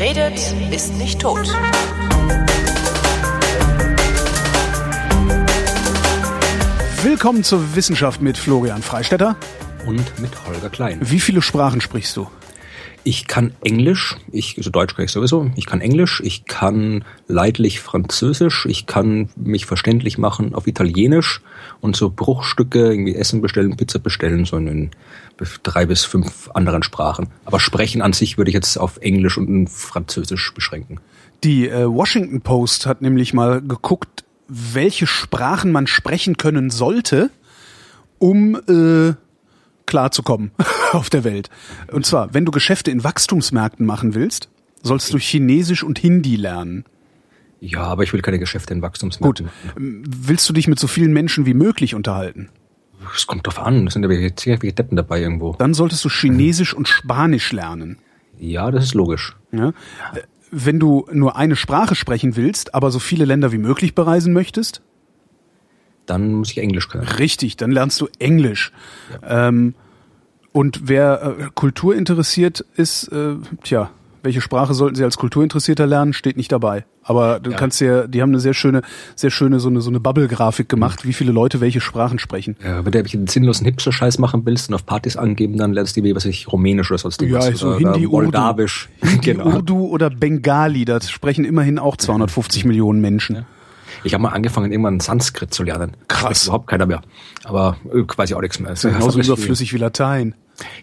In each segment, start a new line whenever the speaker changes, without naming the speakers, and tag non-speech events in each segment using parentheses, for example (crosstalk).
Wer redet, ist nicht tot.
Willkommen zur Wissenschaft mit Florian Freistetter.
Und mit Holger Klein.
Wie viele Sprachen sprichst du?
Ich kann Englisch, ich, also Deutsch kann ich sowieso, ich kann Englisch, ich kann leidlich Französisch, ich kann mich verständlich machen auf Italienisch und so Bruchstücke, irgendwie Essen bestellen, Pizza bestellen, so in drei bis fünf anderen Sprachen. Aber sprechen an sich würde ich jetzt auf Englisch und Französisch beschränken.
Die äh, Washington Post hat nämlich mal geguckt, welche Sprachen man sprechen können sollte, um äh, klarzukommen (laughs) auf der Welt. Und zwar, wenn du Geschäfte in Wachstumsmärkten machen willst, sollst du Chinesisch und Hindi lernen.
Ja, aber ich will keine Geschäfte in Wachstumsmärkten.
Gut. Ähm, willst du dich mit so vielen Menschen wie möglich unterhalten?
Es kommt drauf an, es sind ja welche Deppen dabei irgendwo.
Dann solltest du Chinesisch und Spanisch lernen.
Ja, das ist logisch.
Ja? Wenn du nur eine Sprache sprechen willst, aber so viele Länder wie möglich bereisen möchtest,
dann muss ich Englisch können.
Richtig, dann lernst du Englisch. Ja. Ähm, und wer äh, Kultur interessiert ist, äh, tja, welche Sprache sollten Sie als Kulturinteressierter lernen, steht nicht dabei. Aber du ja. kannst ja, die haben eine sehr schöne, sehr schöne so eine so eine Bubble-Grafik gemacht, wie viele Leute welche Sprachen sprechen.
Ja, wenn du einen sinnlosen Hipster-Scheiß machen willst und auf Partys angeben, dann lernst du wie was ich Rumänisch oder sonst
irgendwas. Ja, so oder, Hindi, oder
Moldawisch.
Urdu. (laughs) Hindi, genau. Urdu oder Bengali, das sprechen immerhin auch 250 ja. Millionen Menschen. Ja.
Ich habe mal angefangen, irgendwann Sanskrit zu lernen.
Krass.
Überhaupt keiner mehr. Aber äh, quasi auch nichts mehr.
Das ist genauso überflüssig wie Latein.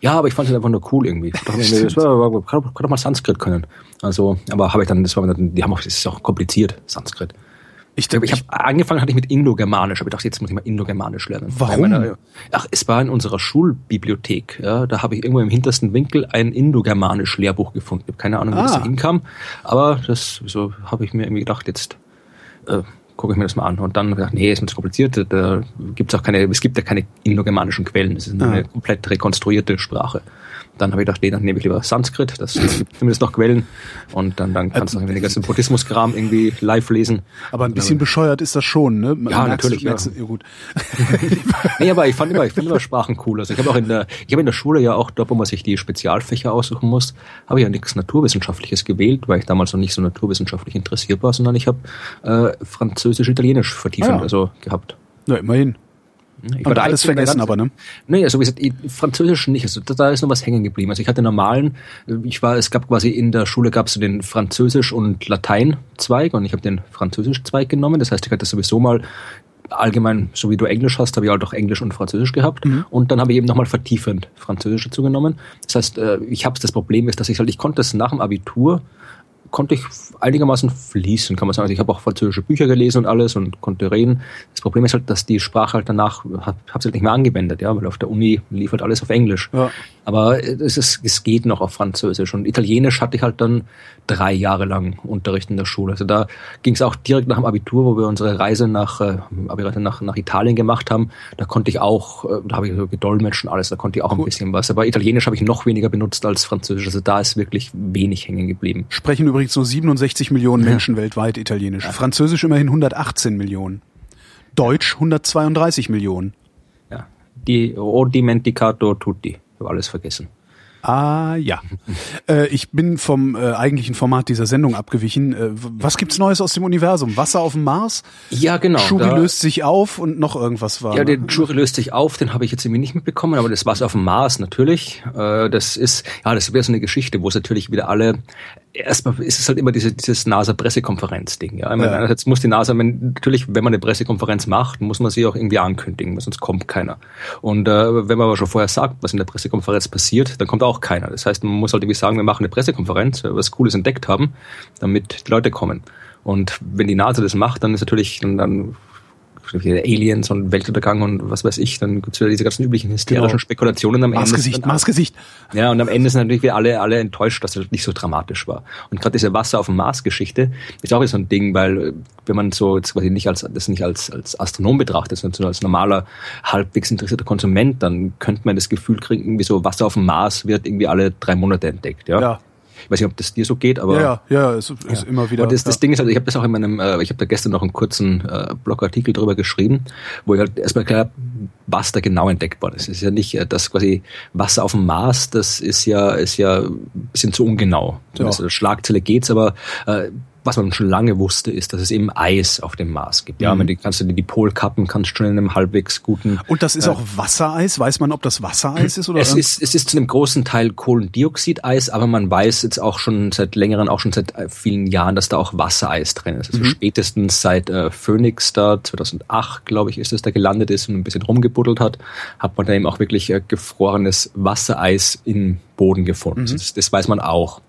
Ja, aber ich fand es einfach nur cool irgendwie. Ich dachte mir, das war, kann, kann doch mal Sanskrit können. Also, aber habe ich dann, das war die haben auch, das ist auch kompliziert, Sanskrit. Ich, ich, ich habe angefangen hatte ich mit Indogermanisch, aber ich dachte, jetzt muss ich mal Indogermanisch lernen.
Warum? Meiner,
ach, es war in unserer Schulbibliothek. Ja, da habe ich irgendwo im hintersten Winkel ein Indogermanisch Lehrbuch gefunden. Ich habe keine Ahnung, wie ah. das da hinkam, aber das so habe ich mir irgendwie gedacht, jetzt äh, gucke ich mir das mal an. Und dann habe ich gedacht, nee, ist mir zu kompliziert, da gibt's auch keine, es gibt ja keine indogermanischen Quellen, es ist eine ah. komplett rekonstruierte Sprache. Dann habe ich gedacht, nee, dann nehme ich lieber Sanskrit, das gibt zumindest noch Quellen. Und dann, dann kannst du also, den ganzen Buddhismus-Kram irgendwie live lesen.
Aber ein bisschen bescheuert ist das schon, ne?
Man ja, natürlich.
Ja. ja, gut. (laughs)
nee, aber ich fand immer, ich finde immer Sprachen cool. Also ich habe auch in der, ich habe in der Schule ja auch dort, wo man sich die Spezialfächer aussuchen muss, habe ich ja nichts Naturwissenschaftliches gewählt, weil ich damals noch nicht so naturwissenschaftlich interessiert war, sondern ich habe äh, Französisch, Italienisch vertiefend ah, ja. also gehabt.
Ja, immerhin.
Ich war alles vergessen, aber ne? Nee, also wie gesagt, Französisch nicht. Also da ist noch was hängen geblieben. Also ich hatte normalen, ich war, es gab quasi in der Schule gab es den Französisch und Latein Zweig und ich habe den Französisch Zweig genommen. Das heißt, ich hatte sowieso mal allgemein, so wie du Englisch hast, habe ich halt auch Englisch und Französisch gehabt. Mhm. Und dann habe ich eben nochmal vertiefend Französisch dazu genommen. Das heißt, äh, ich habe das Problem ist, dass ich halt, ich konnte es nach dem Abitur konnte ich einigermaßen fließen, kann man sagen. Also ich habe auch französische Bücher gelesen und alles und konnte reden. Das Problem ist halt, dass die Sprache halt danach, habe hab sie halt nicht mehr angewendet, ja, weil auf der Uni lief halt alles auf Englisch. Ja. Aber es, ist, es geht noch auf Französisch. Und Italienisch hatte ich halt dann drei Jahre lang Unterricht in der Schule. Also da ging es auch direkt nach dem Abitur, wo wir unsere Reise nach, äh, nach, nach Italien gemacht haben. Da konnte ich auch, äh, da habe ich so gedolmetscht und alles, da konnte ich auch cool. ein bisschen was. Aber Italienisch habe ich noch weniger benutzt als Französisch. Also da ist wirklich wenig hängen geblieben.
Sprechen übrigens so 67 Millionen Menschen ja. weltweit Italienisch. Ja. Französisch immerhin 118 Millionen. Deutsch 132 Millionen.
Ja. Die O dimenticato tutti. Ich habe alles vergessen.
Ah ja. (laughs) äh, ich bin vom äh, eigentlichen Format dieser Sendung abgewichen. Äh, was gibt's Neues aus dem Universum? Wasser auf dem Mars?
Ja, genau.
Shuri löst sich auf und noch irgendwas war.
Ja, der Shuri löst sich auf, den habe ich jetzt irgendwie nicht mitbekommen, aber das Wasser auf dem Mars natürlich. Äh, das ist, ja, das wäre so eine Geschichte, wo es natürlich wieder alle erstmal ist es halt immer diese, dieses NASA-Pressekonferenz-Ding. Ja? Ich meine, ja. einerseits muss die NASA, wenn, natürlich, wenn man eine Pressekonferenz macht, muss man sie auch irgendwie ankündigen, weil sonst kommt keiner. Und äh, wenn man aber schon vorher sagt, was in der Pressekonferenz passiert, dann kommt auch keiner. Das heißt, man muss halt irgendwie sagen, wir machen eine Pressekonferenz, was Cooles entdeckt haben, damit die Leute kommen. Und wenn die NASA das macht, dann ist natürlich, dann, dann Aliens und Weltuntergang und was weiß ich, dann gibt's wieder diese ganzen üblichen hysterischen genau. Spekulationen am Ende.
Marsgesicht.
Ja, und am Ende sind natürlich wir alle, alle enttäuscht, dass das nicht so dramatisch war. Und gerade diese Wasser auf dem Mars-Geschichte ist auch so ein Ding, weil wenn man so jetzt quasi nicht als, das nicht als, als Astronom betrachtet, sondern als normaler, halbwegs interessierter Konsument, dann könnte man das Gefühl kriegen, irgendwie so Wasser auf dem Mars wird irgendwie alle drei Monate entdeckt, ja. ja. Ich weiß nicht, ob das dir so geht, aber.
Ja, ja, ja es ist ja. immer wieder.
Und das,
das
ja. Ding ist halt, ich habe das auch in meinem, äh, ich habe da gestern noch einen kurzen äh, Blogartikel drüber geschrieben, wo ich halt erstmal klar was da genau entdeckt worden ist. Es ist ja nicht, äh, das quasi Wasser auf dem Mars, das ist ja, ist ja ein bisschen zu ungenau. Ja. Also Schlagzelle geht's, aber äh, was man schon lange wusste, ist, dass es eben Eis auf dem Mars gibt. Ja, mhm. wenn du kannst du dir die Polkappen kannst schon in einem halbwegs guten.
Und das ist äh, auch Wassereis. Weiß man, ob das Wassereis ist oder?
Es ist es ist zu einem großen Teil Kohlendioxideis, aber man weiß jetzt auch schon seit längeren, auch schon seit äh, vielen Jahren, dass da auch Wassereis drin ist. Also mhm. spätestens seit äh, Phoenix da 2008, glaube ich, ist es da gelandet ist und ein bisschen rumgebuddelt hat, hat man da eben auch wirklich äh, gefrorenes Wassereis im Boden gefunden. Mhm. Das, das weiß man auch.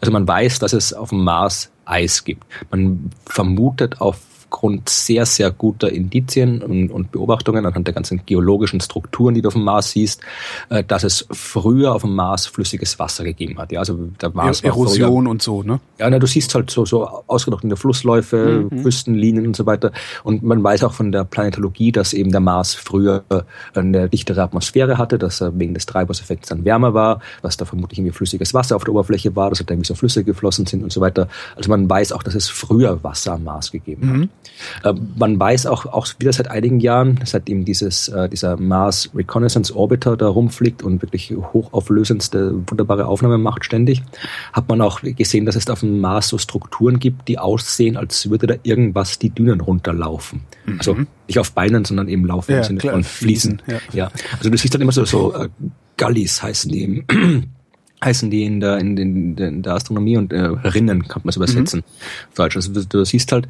Also man weiß, dass es auf dem Mars Eis gibt. Man vermutet auf aufgrund sehr, sehr guter Indizien und, und, Beobachtungen anhand der ganzen geologischen Strukturen, die du auf dem Mars siehst, äh, dass es früher auf dem Mars flüssiges Wasser gegeben hat. Ja, also
der Mars Erosion früher, und so, ne?
Ja, na, du siehst halt so, so ausgetrocknete Flussläufe, mhm. Küstenlinien und so weiter. Und man weiß auch von der Planetologie, dass eben der Mars früher eine dichtere Atmosphäre hatte, dass er wegen des Treibhauseffekts dann wärmer war, was da vermutlich irgendwie flüssiges Wasser auf der Oberfläche war, dass da irgendwie so Flüsse geflossen sind und so weiter. Also man weiß auch, dass es früher Wasser am Mars gegeben hat. Mhm. Äh, man weiß auch, auch wieder seit einigen Jahren, seitdem dieses, äh, dieser Mars Reconnaissance Orbiter da rumfliegt und wirklich hochauflösendste, wunderbare Aufnahmen macht ständig, hat man auch gesehen, dass es auf dem Mars so Strukturen gibt, die aussehen, als würde da irgendwas die Dünen runterlaufen. Mhm. Also nicht auf Beinen, sondern eben laufen
ja, im Sinne klar, von Fließen.
Ja. ja. Also du siehst dann immer so, so äh, Gullies heißen die eben heißen die in der, in, in, in der Astronomie und äh, Rinnen kann man es übersetzen. Mhm. Falsch. Also du, du, siehst halt,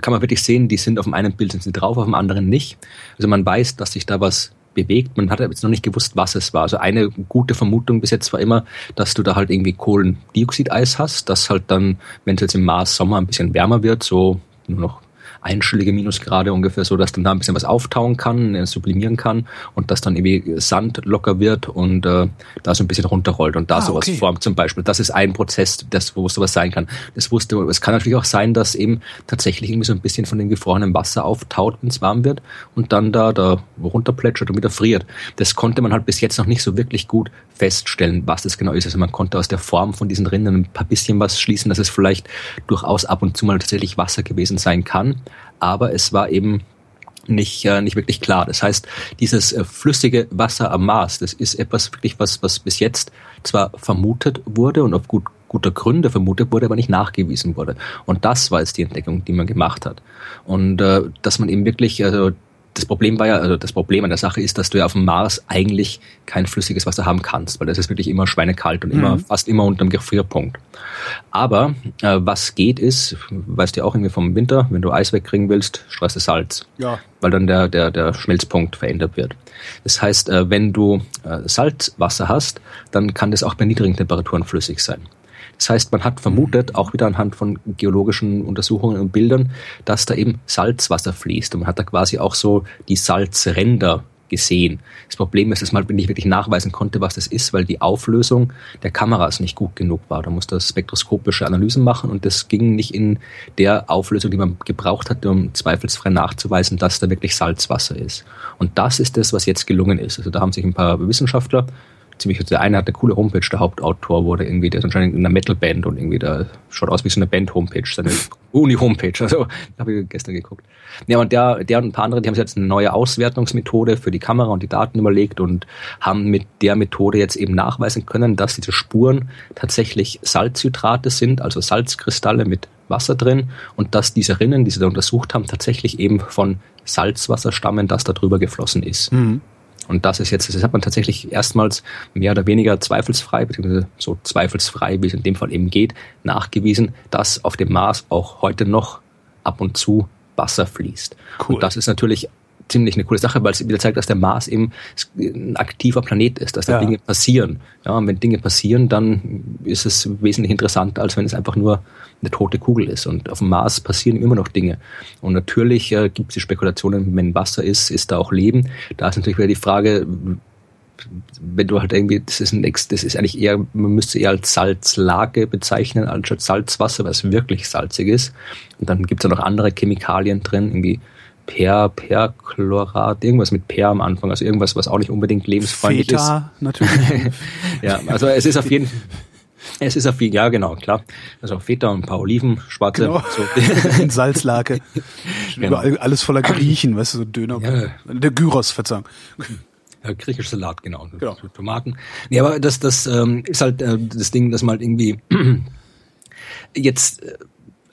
kann man wirklich sehen, die sind auf dem einen Bild sind sie drauf, auf dem anderen nicht. Also man weiß, dass sich da was bewegt. Man hat jetzt noch nicht gewusst, was es war. Also eine gute Vermutung bis jetzt war immer, dass du da halt irgendwie Kohlendioxideis hast, das halt dann, wenn es jetzt im Mars Sommer ein bisschen wärmer wird, so nur noch einstellige Minusgrade ungefähr, so dass dann da ein bisschen was auftauen kann, äh, sublimieren kann und dass dann irgendwie Sand locker wird und äh, da so ein bisschen runterrollt und da ah, sowas okay. formt zum Beispiel. Das ist ein Prozess, das, wo sowas sein kann. Das wusste, es kann natürlich auch sein, dass eben tatsächlich irgendwie so ein bisschen von dem gefrorenen Wasser auftaut, wenn es warm wird und dann da, da runterplätschert und wieder friert. Das konnte man halt bis jetzt noch nicht so wirklich gut feststellen, was das genau ist. Also man konnte aus der Form von diesen Rinnen ein paar bisschen was schließen, dass es vielleicht durchaus ab und zu mal tatsächlich Wasser gewesen sein kann aber es war eben nicht, äh, nicht wirklich klar. Das heißt, dieses äh, flüssige Wasser am Mars, das ist etwas wirklich, was, was bis jetzt zwar vermutet wurde und auf gut, guter Gründe vermutet wurde, aber nicht nachgewiesen wurde. Und das war jetzt die Entdeckung, die man gemacht hat. Und äh, dass man eben wirklich, also das Problem war ja, also das Problem an der Sache ist, dass du ja auf dem Mars eigentlich kein flüssiges Wasser haben kannst, weil das ist wirklich immer schweinekalt und immer, mhm. fast immer unter dem Gefrierpunkt. Aber äh, was geht ist, weißt du ja auch irgendwie vom Winter, wenn du Eis wegkriegen willst, streust du Salz. Ja. Weil dann der, der, der Schmelzpunkt verändert wird. Das heißt, äh, wenn du äh, Salzwasser hast, dann kann das auch bei niedrigen Temperaturen flüssig sein. Das heißt, man hat vermutet, auch wieder anhand von geologischen Untersuchungen und Bildern, dass da eben Salzwasser fließt. Und man hat da quasi auch so die Salzränder gesehen. Das Problem ist, dass man nicht wirklich nachweisen konnte, was das ist, weil die Auflösung der Kameras nicht gut genug war. Da musste spektroskopische Analysen machen und das ging nicht in der Auflösung, die man gebraucht hatte, um zweifelsfrei nachzuweisen, dass da wirklich Salzwasser ist. Und das ist das, was jetzt gelungen ist. Also da haben sich ein paar Wissenschaftler ziemlich, der eine hat eine coole Homepage, der Hauptautor wurde irgendwie, der ist anscheinend in einer Metal-Band und irgendwie da schaut aus wie so eine Band-Homepage, seine (laughs) Uni-Homepage, also (laughs) habe ich gestern geguckt. Ja, und der, der und ein paar andere, die haben sich jetzt eine neue Auswertungsmethode für die Kamera und die Daten überlegt und haben mit der Methode jetzt eben nachweisen können, dass diese Spuren tatsächlich Salzhydrate sind, also Salzkristalle mit Wasser drin und dass diese Rinnen, die sie da untersucht haben, tatsächlich eben von Salzwasser stammen, das da drüber geflossen ist. Mhm. Und das ist jetzt, das hat man tatsächlich erstmals mehr oder weniger zweifelsfrei, beziehungsweise so zweifelsfrei, wie es in dem Fall eben geht, nachgewiesen, dass auf dem Mars auch heute noch ab und zu Wasser fließt. Cool. Und das ist natürlich ziemlich eine coole Sache, weil es wieder zeigt, dass der Mars eben ein aktiver Planet ist, dass da ja. Dinge passieren. Ja, und wenn Dinge passieren, dann ist es wesentlich interessanter, als wenn es einfach nur eine tote Kugel ist. Und auf dem Mars passieren immer noch Dinge. Und natürlich äh, gibt es die Spekulationen, wenn Wasser ist, ist da auch Leben. Da ist natürlich wieder die Frage, wenn du halt irgendwie, das ist ein das ist eigentlich eher, man müsste eher als Salzlage bezeichnen, als Salzwasser, weil es wirklich salzig ist. Und dann gibt es ja noch andere Chemikalien drin, irgendwie Per, Perchlorat, irgendwas mit Per am Anfang, also irgendwas, was auch nicht unbedingt lebensfreundlich Feta, ist.
natürlich. (laughs)
ja, also es ist auf jeden (laughs) Es ist ja viel, ja genau, klar. Also Feta und ein paar Oliven, schwarze. Genau.
So. (laughs) Salzlake. genau. Überall alles voller Griechen, weißt du, so Döner. Ja. Der Gyros, Verzeihung.
Ja, griechischer Salat, genau. genau. Tomaten. Nee, aber das, das ähm, ist halt äh, das Ding, dass man halt irgendwie (clears throat) jetzt äh,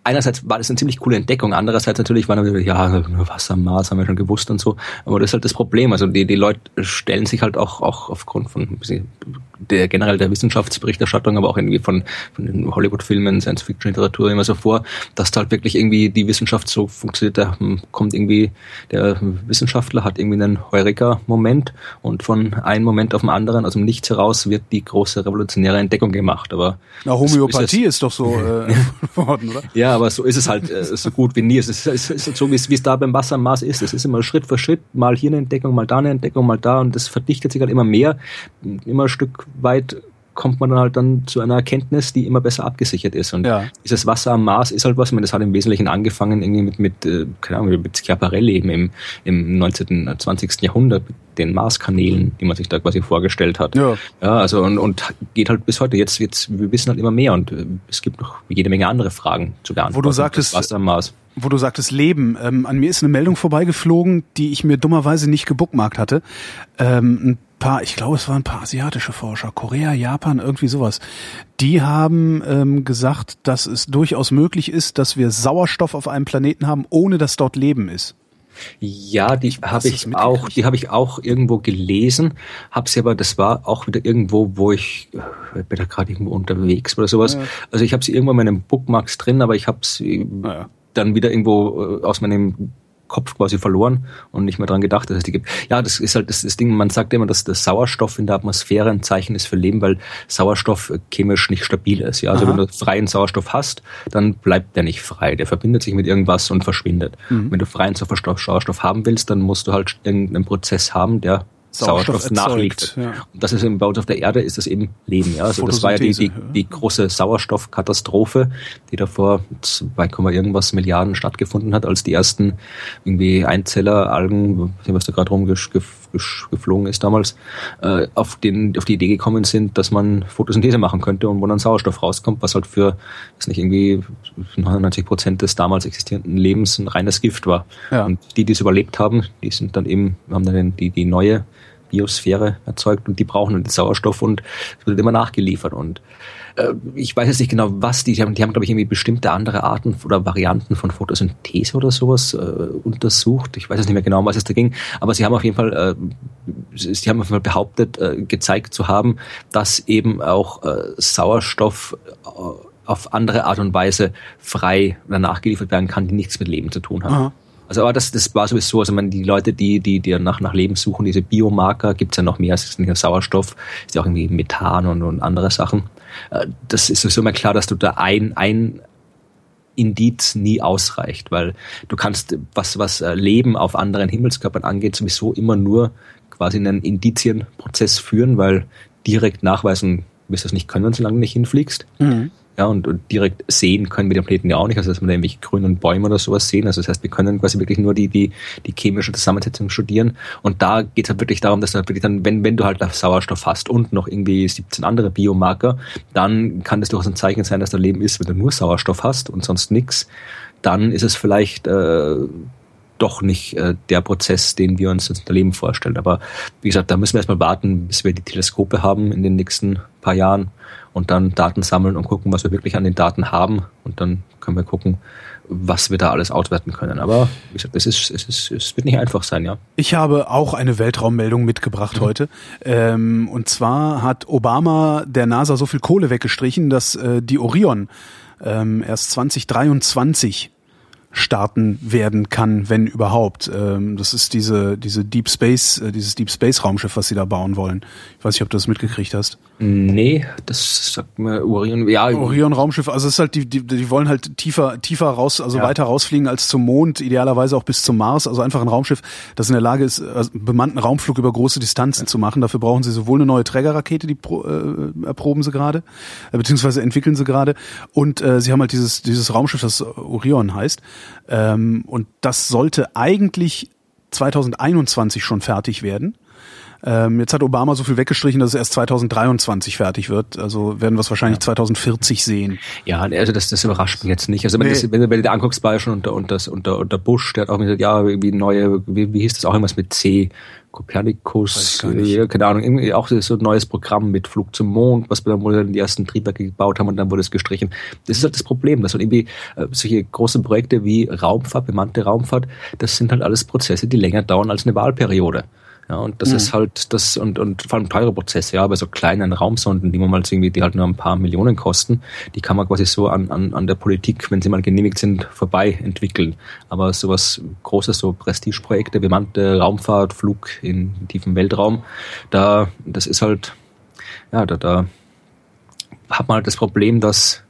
einerseits war das eine ziemlich coole Entdeckung, andererseits natürlich war dann ja, Wasser, Mars haben wir schon gewusst und so, aber das ist halt das Problem. Also die, die Leute stellen sich halt auch, auch aufgrund von der generell der Wissenschaftsberichterstattung, aber auch irgendwie von, von den Hollywood-Filmen, Science-Fiction-Literatur immer so vor, dass da halt wirklich irgendwie die Wissenschaft so funktioniert, da kommt irgendwie der Wissenschaftler hat irgendwie einen Heureka-Moment und von einem Moment auf den anderen, aus dem Nichts heraus, wird die große revolutionäre Entdeckung gemacht. Aber
Na, Homöopathie ist, ist, doch so äh, (laughs) (laughs)
worden, oder? Ja, aber so ist es halt äh, so gut wie nie. Es ist, es ist so, wie es, da beim Wasser im Mars ist. Es ist immer Schritt für Schritt, mal hier eine Entdeckung, mal da eine Entdeckung, mal da und das verdichtet sich halt immer mehr, immer ein Stück weit kommt man dann halt dann zu einer Erkenntnis, die immer besser abgesichert ist. Und ja. dieses Wasser am Mars ist halt was, meine, das hat im Wesentlichen angefangen irgendwie mit, mit äh, keine Ahnung, mit Schiaparelli eben im, im 19., 20. Jahrhundert, mit den Marskanälen, die man sich da quasi vorgestellt hat. Ja, ja also und, und geht halt bis heute. Jetzt, jetzt, wir wissen halt immer mehr und äh, es gibt noch jede Menge andere Fragen zu beantworten.
Wo du sagtest,
Wasser am Mars
wo du sagtest Leben. Ähm, an mir ist eine Meldung vorbeigeflogen, die ich mir dummerweise nicht gebookmarkt hatte. Ähm, ein paar, ich glaube, es waren ein paar asiatische Forscher, Korea, Japan, irgendwie sowas. Die haben ähm, gesagt, dass es durchaus möglich ist, dass wir Sauerstoff auf einem Planeten haben, ohne dass dort Leben ist.
Ja, die habe ich auch, die habe ich auch irgendwo gelesen, habe sie aber, das war auch wieder irgendwo, wo ich, ich bin da gerade irgendwo unterwegs oder sowas. Ja. Also ich habe sie irgendwo in meinen Bookmarks drin, aber ich habe sie ja. dann wieder irgendwo äh, aus meinem Kopf quasi verloren und nicht mehr dran gedacht, dass es die gibt. Ja, das ist halt das, das Ding, man sagt immer, dass der Sauerstoff in der Atmosphäre ein Zeichen ist für Leben, weil Sauerstoff chemisch nicht stabil ist. Ja, also Aha. wenn du freien Sauerstoff hast, dann bleibt der nicht frei. Der verbindet sich mit irgendwas und verschwindet. Mhm. Wenn du freien Sauerstoff haben willst, dann musst du halt irgendeinen Prozess haben, der Sauerstoff, Sauerstoff nachliegt. Ja. Und das ist im, bei uns auf der Erde ist das eben Leben. Ja? Also das war ja die, die, die große Sauerstoffkatastrophe, die da vor 2, irgendwas Milliarden stattgefunden hat, als die ersten irgendwie Einzeller, Algen, was da gerade rumgeflogen ist damals, äh, auf, den, auf die Idee gekommen sind, dass man Photosynthese machen könnte und wo dann Sauerstoff rauskommt, was halt für, was nicht irgendwie 99 Prozent des damals existierenden Lebens ein reines Gift war. Ja. Und die, die es überlebt haben, die sind dann eben, haben dann die, die neue Biosphäre erzeugt und die brauchen den Sauerstoff und es wird immer nachgeliefert und äh, ich weiß jetzt nicht genau, was die, die haben, die haben glaube ich irgendwie bestimmte andere Arten oder Varianten von Photosynthese oder sowas äh, untersucht. Ich weiß jetzt nicht mehr genau, um was es da ging, aber sie haben auf jeden Fall, äh, sie haben auf jeden Fall behauptet, äh, gezeigt zu haben, dass eben auch äh, Sauerstoff äh, auf andere Art und Weise frei oder nachgeliefert werden kann, die nichts mit Leben zu tun haben. Aha. Also aber das, das war sowieso, also man, die Leute, die, die, die nach, nach Leben suchen, diese Biomarker, gibt's ja noch mehr, es ist nicht nur Sauerstoff, ist ja auch irgendwie Methan und, und andere Sachen. Äh, das ist sowieso immer klar, dass du da ein, ein Indiz nie ausreicht, weil du kannst, was, was äh, Leben auf anderen Himmelskörpern angeht, sowieso immer nur quasi einen Indizienprozess führen, weil direkt nachweisen wirst du es nicht können, solange du nicht hinfliegst. Mhm ja, und, und direkt sehen können wir den Planeten ja auch nicht, also dass wir da irgendwelche grünen Bäume oder sowas sehen. Also das heißt, wir können quasi wirklich nur die, die, die chemische Zusammensetzung studieren. Und da geht es halt wirklich darum, dass du halt wirklich dann, wenn, wenn du halt Sauerstoff hast und noch irgendwie 17 andere Biomarker, dann kann das durchaus ein Zeichen sein, dass da Leben ist, wenn du nur Sauerstoff hast und sonst nichts. Dann ist es vielleicht äh, doch nicht äh, der Prozess, den wir uns unter Leben vorstellen. Aber wie gesagt, da müssen wir erstmal warten, bis wir die Teleskope haben in den nächsten paar Jahren und dann Daten sammeln und gucken, was wir wirklich an den Daten haben. Und dann können wir gucken, was wir da alles auswerten können. Aber wie gesagt, es, ist, es, ist, es wird nicht einfach sein, ja.
Ich habe auch eine Weltraummeldung mitgebracht mhm. heute. Ähm, und zwar hat Obama der NASA so viel Kohle weggestrichen, dass äh, die Orion ähm, erst 2023 starten werden kann, wenn überhaupt. Ähm, das ist diese, diese Deep Space, äh, dieses Deep Space Raumschiff, was sie da bauen wollen. Ich weiß nicht, ob du das mitgekriegt hast.
Nee, das sagt mir Orion. Ja,
Orion Raumschiff, also es ist halt die, die, die wollen halt tiefer tiefer raus, also ja. weiter rausfliegen als zum Mond, idealerweise auch bis zum Mars, also einfach ein Raumschiff, das in der Lage ist, also bemannten Raumflug über große Distanzen ja. zu machen. Dafür brauchen sie sowohl eine neue Trägerrakete, die pro, äh, erproben sie gerade, äh, beziehungsweise entwickeln sie gerade und äh, sie haben halt dieses dieses Raumschiff, das Orion heißt. Ähm, und das sollte eigentlich 2021 schon fertig werden. Ähm, jetzt hat Obama so viel weggestrichen, dass es erst 2023 fertig wird. Also werden wir es wahrscheinlich ja. 2040 sehen.
Ja, also das, das überrascht mich jetzt nicht. Also wenn, nee. das, wenn, wenn du dir anguckst, war ja schon unter, unter, unter, unter Bush, der hat auch gesagt, ja, wie neue, wie, wie hieß das auch irgendwas mit C? Copernicus, ja, keine Ahnung, irgendwie auch so ein neues Programm mit Flug zum Mond, was wir dann wohl die ersten Triebwerke gebaut haben und dann wurde es gestrichen. Das ist halt das Problem, dass halt irgendwie äh, solche großen Projekte wie Raumfahrt, bemannte Raumfahrt, das sind halt alles Prozesse, die länger dauern als eine Wahlperiode. Ja, und das mhm. ist halt das und, und vor allem teure Prozesse, ja, bei so kleinen Raumsonden, die man mal irgendwie, die halt nur ein paar Millionen kosten, die kann man quasi so an, an, an der Politik, wenn sie mal genehmigt sind, vorbei entwickeln. Aber sowas Großes, so Prestigeprojekte, bemannte Raumfahrt, Flug in tiefen Weltraum, da, das ist halt, ja, da, da hat man halt das Problem, dass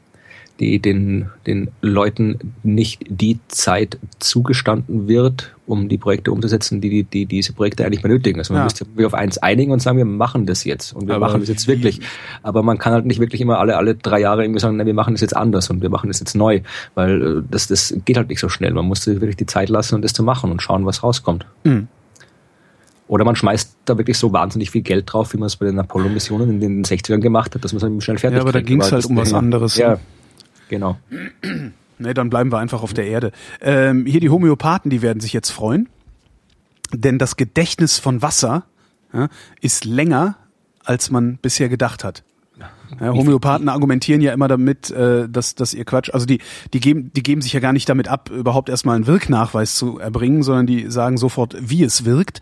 die den, den Leuten nicht die Zeit zugestanden wird, um die Projekte umzusetzen, die, die, die diese Projekte eigentlich benötigen. Also man ja. müsste sich auf eins einigen und sagen, wir machen das jetzt und wir Aber machen das jetzt wirklich. Aber man kann halt nicht wirklich immer alle, alle drei Jahre irgendwie sagen, na, wir machen das jetzt anders und wir machen das jetzt neu, weil äh, das, das geht halt nicht so schnell. Man muss sich wirklich die Zeit lassen, um das zu machen und schauen, was rauskommt. Mhm. Oder man schmeißt da wirklich so wahnsinnig viel Geld drauf, wie man es bei den Apollo-Missionen in den 60ern gemacht hat, dass man es schnell fertig
Ja, aber da ging es halt um was anderes.
Ja, Genau.
Ne, dann bleiben wir einfach auf der Erde. Ähm, hier die Homöopathen, die werden sich jetzt freuen, denn das Gedächtnis von Wasser ja, ist länger, als man bisher gedacht hat. Ja, Homöopathen argumentieren ja immer damit, äh, dass, dass ihr Quatsch, also die, die geben, die geben sich ja gar nicht damit ab, überhaupt erstmal einen Wirknachweis zu erbringen, sondern die sagen sofort, wie es wirkt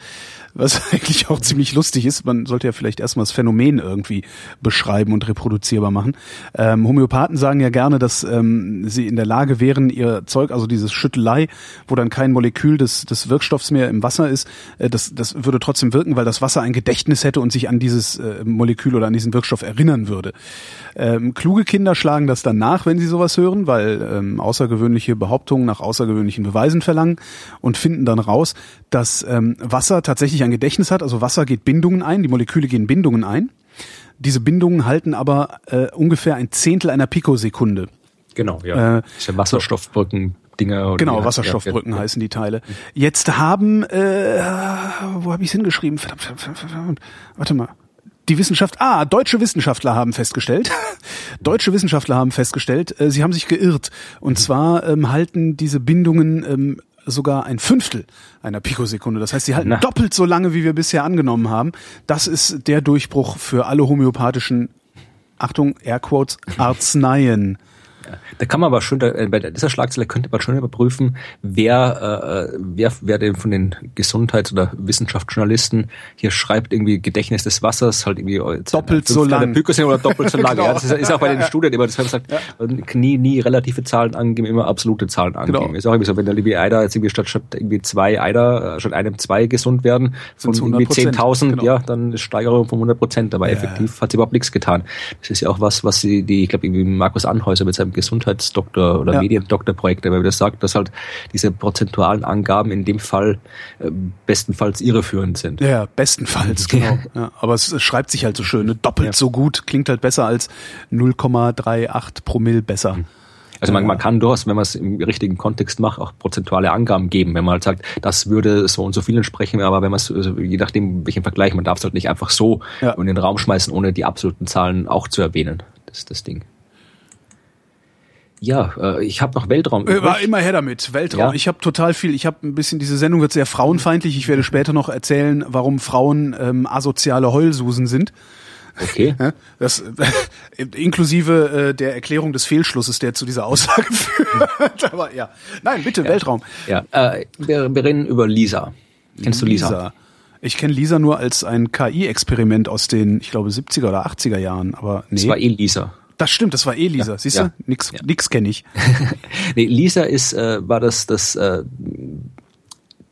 was (laughs) eigentlich auch ziemlich lustig ist. Man sollte ja vielleicht erstmal das Phänomen irgendwie beschreiben und reproduzierbar machen. Ähm, Homöopathen sagen ja gerne, dass ähm, sie in der Lage wären, ihr Zeug, also dieses Schüttelei, wo dann kein Molekül des, des Wirkstoffs mehr im Wasser ist, äh, das, das würde trotzdem wirken, weil das Wasser ein Gedächtnis hätte und sich an dieses äh, Molekül oder an diesen Wirkstoff erinnern würde. Ähm, kluge Kinder schlagen das dann nach, wenn sie sowas hören, weil ähm, außergewöhnliche Behauptungen nach außergewöhnlichen Beweisen verlangen und finden dann raus, dass ähm, Wasser tatsächlich ein Gedächtnis hat. Also Wasser geht Bindungen ein, die Moleküle gehen Bindungen ein. Diese Bindungen halten aber äh, ungefähr ein Zehntel einer Pikosekunde.
Genau, ja. Äh, Wasserstoffbrücken. Dinger
genau, Wasserstoffbrücken ja, ja, heißen die Teile. Jetzt haben, äh, wo habe ich hingeschrieben? Verdammt, verdammt, verdammt, warte mal die Wissenschaft, ah, deutsche Wissenschaftler haben festgestellt, (laughs) deutsche Wissenschaftler haben festgestellt, äh, sie haben sich geirrt. Und mhm. zwar ähm, halten diese Bindungen ähm, sogar ein Fünftel einer Pikosekunde. Das heißt, sie halten Na. doppelt so lange, wie wir bisher angenommen haben. Das ist der Durchbruch für alle homöopathischen, Achtung, Airquotes, Arzneien.
Da kann man aber schon, äh, bei dieser Schlagzeile könnte man schon überprüfen, wer, äh, wer, wer denn von den Gesundheits- oder Wissenschaftsjournalisten hier schreibt irgendwie Gedächtnis des Wassers, halt irgendwie
äh, doppelt so lang.
oder doppelt so lang. genau. ja, das ist, ist, auch bei den Studien immer, das sagt, ja. nie, nie relative Zahlen angeben, immer absolute Zahlen angeben. Genau. Ist auch irgendwie so, wenn der irgendwie Eider jetzt irgendwie statt, statt irgendwie zwei Eider, äh, statt einem zwei gesund werden, von irgendwie 10.000, genau. ja, dann ist Steigerung von 100 Prozent, aber ja. effektiv hat sie überhaupt nichts getan. Das ist ja auch was, was sie, die, ich glaube, irgendwie Markus Anhäuser mit seinem Gesundheitsdoktor oder ja. Mediendoktorprojekte, weil das sagt, dass halt diese prozentualen Angaben in dem Fall äh, bestenfalls irreführend sind.
Ja, bestenfalls, (laughs) genau. Ja, aber es, schreibt sich halt so schön, ne? doppelt ja. so gut, klingt halt besser als 0,38 Promille besser. Mhm.
Also man, man kann durchaus, wenn man es im richtigen Kontext macht, auch prozentuale Angaben geben, wenn man halt sagt, das würde so und so viel entsprechen, aber wenn man es, also je nachdem welchen Vergleich, man darf es halt nicht einfach so ja. in den Raum schmeißen, ohne die absoluten Zahlen auch zu erwähnen. Das ist das Ding. Ja, äh, ich habe noch Weltraum.
Äh, war immer her damit. Weltraum. Ja. Ich habe total viel. Ich habe ein bisschen. Diese Sendung wird sehr frauenfeindlich. Ich werde später noch erzählen, warum Frauen ähm, asoziale Heulsusen sind.
Okay. (laughs)
Das, äh, inklusive äh, der Erklärung des Fehlschlusses, der zu dieser Aussage (laughs) führt. Aber ja. Nein, bitte,
ja.
Weltraum.
Ja, äh, wir, wir reden über Lisa. Kennst du Lisa? Lisa.
Ich kenne Lisa nur als ein KI-Experiment aus den, ich glaube, 70er oder 80er Jahren, aber nee.
Das war eh Lisa.
Das stimmt, das war eh Lisa. Ja, Siehst ja, du? Nix, ja. nix kenne ich. (laughs)
nee, Lisa ist, äh, war das, das äh,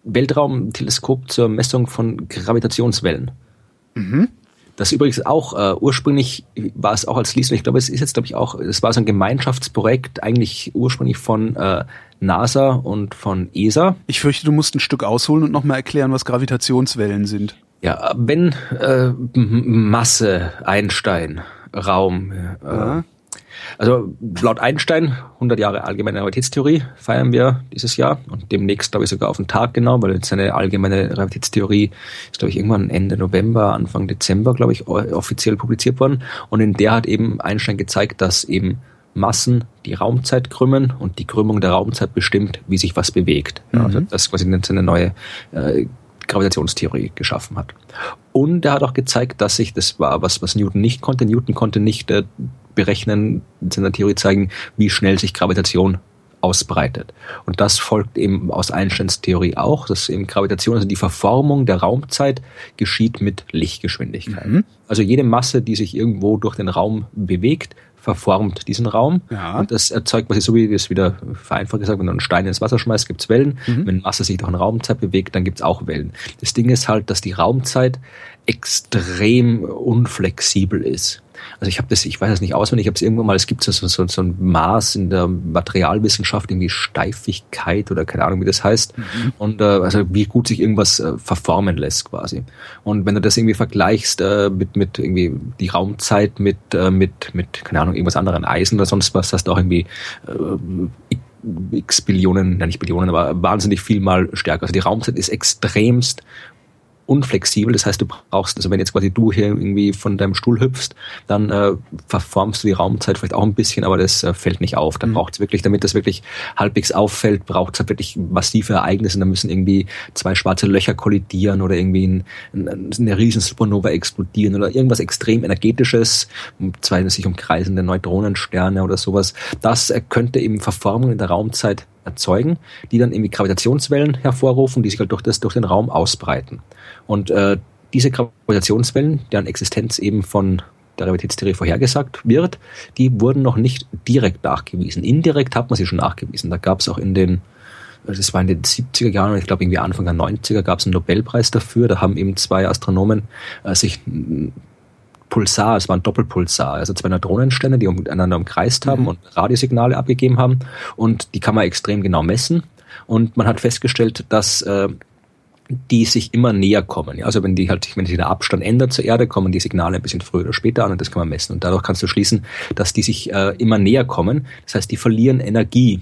Weltraumteleskop zur Messung von Gravitationswellen. Mhm. Das übrigens auch äh, ursprünglich war es auch als Lisa, ich glaube, es ist jetzt, glaube ich, auch, es war so ein Gemeinschaftsprojekt, eigentlich ursprünglich von äh, NASA und von ESA.
Ich fürchte, du musst ein Stück ausholen und nochmal erklären, was Gravitationswellen sind.
Ja, wenn äh, Masse, Einstein, Raum. Äh, Also laut Einstein, 100 Jahre allgemeine Relativitätstheorie feiern wir dieses Jahr und demnächst glaube ich sogar auf den Tag genau, weil seine allgemeine Relativitätstheorie ist glaube ich irgendwann Ende November, Anfang Dezember glaube ich offiziell publiziert worden und in der hat eben Einstein gezeigt, dass eben Massen die Raumzeit krümmen und die Krümmung der Raumzeit bestimmt, wie sich was bewegt. Mhm. Also das quasi eine neue äh, Gravitationstheorie geschaffen hat. Und er hat auch gezeigt, dass sich, das war was, was Newton nicht konnte, Newton konnte nicht äh, berechnen, in seiner Theorie zeigen, wie schnell sich Gravitation ausbreitet. Und das folgt eben aus Einsteins Theorie auch, dass eben Gravitation, also die Verformung der Raumzeit, geschieht mit Lichtgeschwindigkeit. Mhm. Also jede Masse, die sich irgendwo durch den Raum bewegt, verformt diesen Raum ja. und das erzeugt quasi so wie das wieder vereinfacht gesagt, wenn du einen Stein ins Wasser schmeißt, gibt's Wellen. Mhm. Wenn Masse sich durch eine Raumzeit bewegt, dann gibt's auch Wellen. Das Ding ist halt, dass die Raumzeit extrem unflexibel ist. Also ich habe das, ich weiß das nicht auswendig, ich habe es irgendwann mal, es gibt so, so, so ein Maß in der Materialwissenschaft, irgendwie Steifigkeit oder keine Ahnung, wie das heißt. Mhm. Und äh, also wie gut sich irgendwas äh, verformen lässt quasi. Und wenn du das irgendwie vergleichst äh, mit, mit irgendwie die Raumzeit mit, äh, mit, mit, keine Ahnung, irgendwas anderem, Eisen oder sonst was, hast du auch irgendwie äh, x Billionen, ja nicht Billionen, aber wahnsinnig viel mal stärker. Also die Raumzeit ist extremst unflexibel. Das heißt, du brauchst, also wenn jetzt quasi du hier irgendwie von deinem Stuhl hüpfst, dann äh, verformst du die Raumzeit vielleicht auch ein bisschen, aber das äh, fällt nicht auf. Dann mhm. braucht es wirklich, damit das wirklich halbwegs auffällt, braucht es halt wirklich massive Ereignisse. Da müssen irgendwie zwei schwarze Löcher kollidieren oder irgendwie ein, ein, eine riesen Supernova explodieren oder irgendwas extrem energetisches, zwei sich umkreisende Neutronensterne oder sowas. Das äh, könnte eben Verformung in der Raumzeit erzeugen, die dann irgendwie Gravitationswellen hervorrufen, die sich halt durch, das, durch den Raum ausbreiten. Und äh, diese Gravitationswellen, deren Existenz eben von der Relativitätstheorie vorhergesagt wird, die wurden noch nicht direkt nachgewiesen. Indirekt hat man sie schon nachgewiesen. Da gab es auch in den, das war in den 70er Jahren, ich glaube irgendwie Anfang der 90er, gab es einen Nobelpreis dafür. Da haben eben zwei Astronomen äh, sich Pulsar, es war ein Doppelpulsar, also zwei Neutronensterne, die miteinander umkreist haben mhm. und Radiosignale abgegeben haben. Und die kann man extrem genau messen. Und man hat festgestellt, dass äh, die sich immer näher kommen. Also wenn die halt, wenn sich der Abstand ändert zur Erde, kommen die Signale ein bisschen früher oder später an und das kann man messen. Und dadurch kannst du schließen, dass die sich äh, immer näher kommen. Das heißt, die verlieren Energie.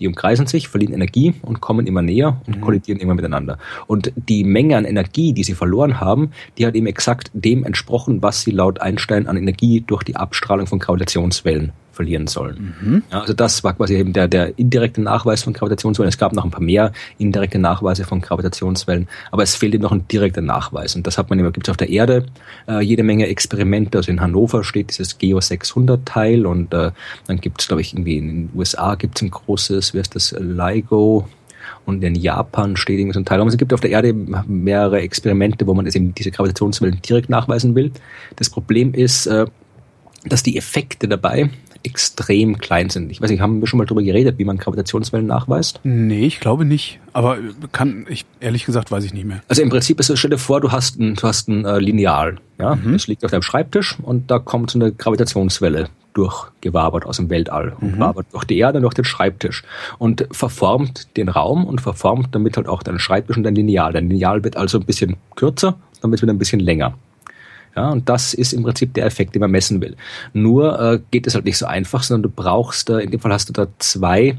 Die umkreisen sich, verlieren Energie und kommen immer näher und mhm. kollidieren immer miteinander. Und die Menge an Energie, die sie verloren haben, die hat eben exakt dem entsprochen, was sie laut Einstein an Energie durch die Abstrahlung von Gravitationswellen verlieren sollen. Mhm. Ja, also das war quasi eben der, der indirekte Nachweis von Gravitationswellen. Es gab noch ein paar mehr indirekte Nachweise von Gravitationswellen, aber es fehlt eben noch ein direkter Nachweis. Und das hat man immer, gibt es auf der Erde äh, jede Menge Experimente. Also in Hannover steht dieses Geo 600 Teil und äh, dann gibt es, glaube ich, irgendwie in den USA gibt es ein großes, wie heißt das, LIGO, und in Japan steht irgendwie so ein Teil. Aber es gibt auf der Erde mehrere Experimente, wo man eben diese Gravitationswellen direkt nachweisen will. Das Problem ist, äh, dass die Effekte dabei extrem klein sind. Ich weiß nicht, haben wir schon mal darüber geredet, wie man Gravitationswellen nachweist?
Nee, ich glaube nicht. Aber kann ich ehrlich gesagt weiß ich nicht mehr.
Also im Prinzip ist es, stell dir vor, du hast ein, du hast ein äh, Lineal, ja, mhm. das liegt auf deinem Schreibtisch und da kommt so eine Gravitationswelle durchgewabert aus dem Weltall und mhm. wabert durch die Erde durch den Schreibtisch und verformt den Raum und verformt damit halt auch deinen Schreibtisch und dein Lineal. Dein Lineal wird also ein bisschen kürzer, damit wird ein bisschen länger. Ja, und das ist im Prinzip der Effekt, den man messen will. Nur äh, geht es halt nicht so einfach, sondern du brauchst, äh, in dem Fall hast du da zwei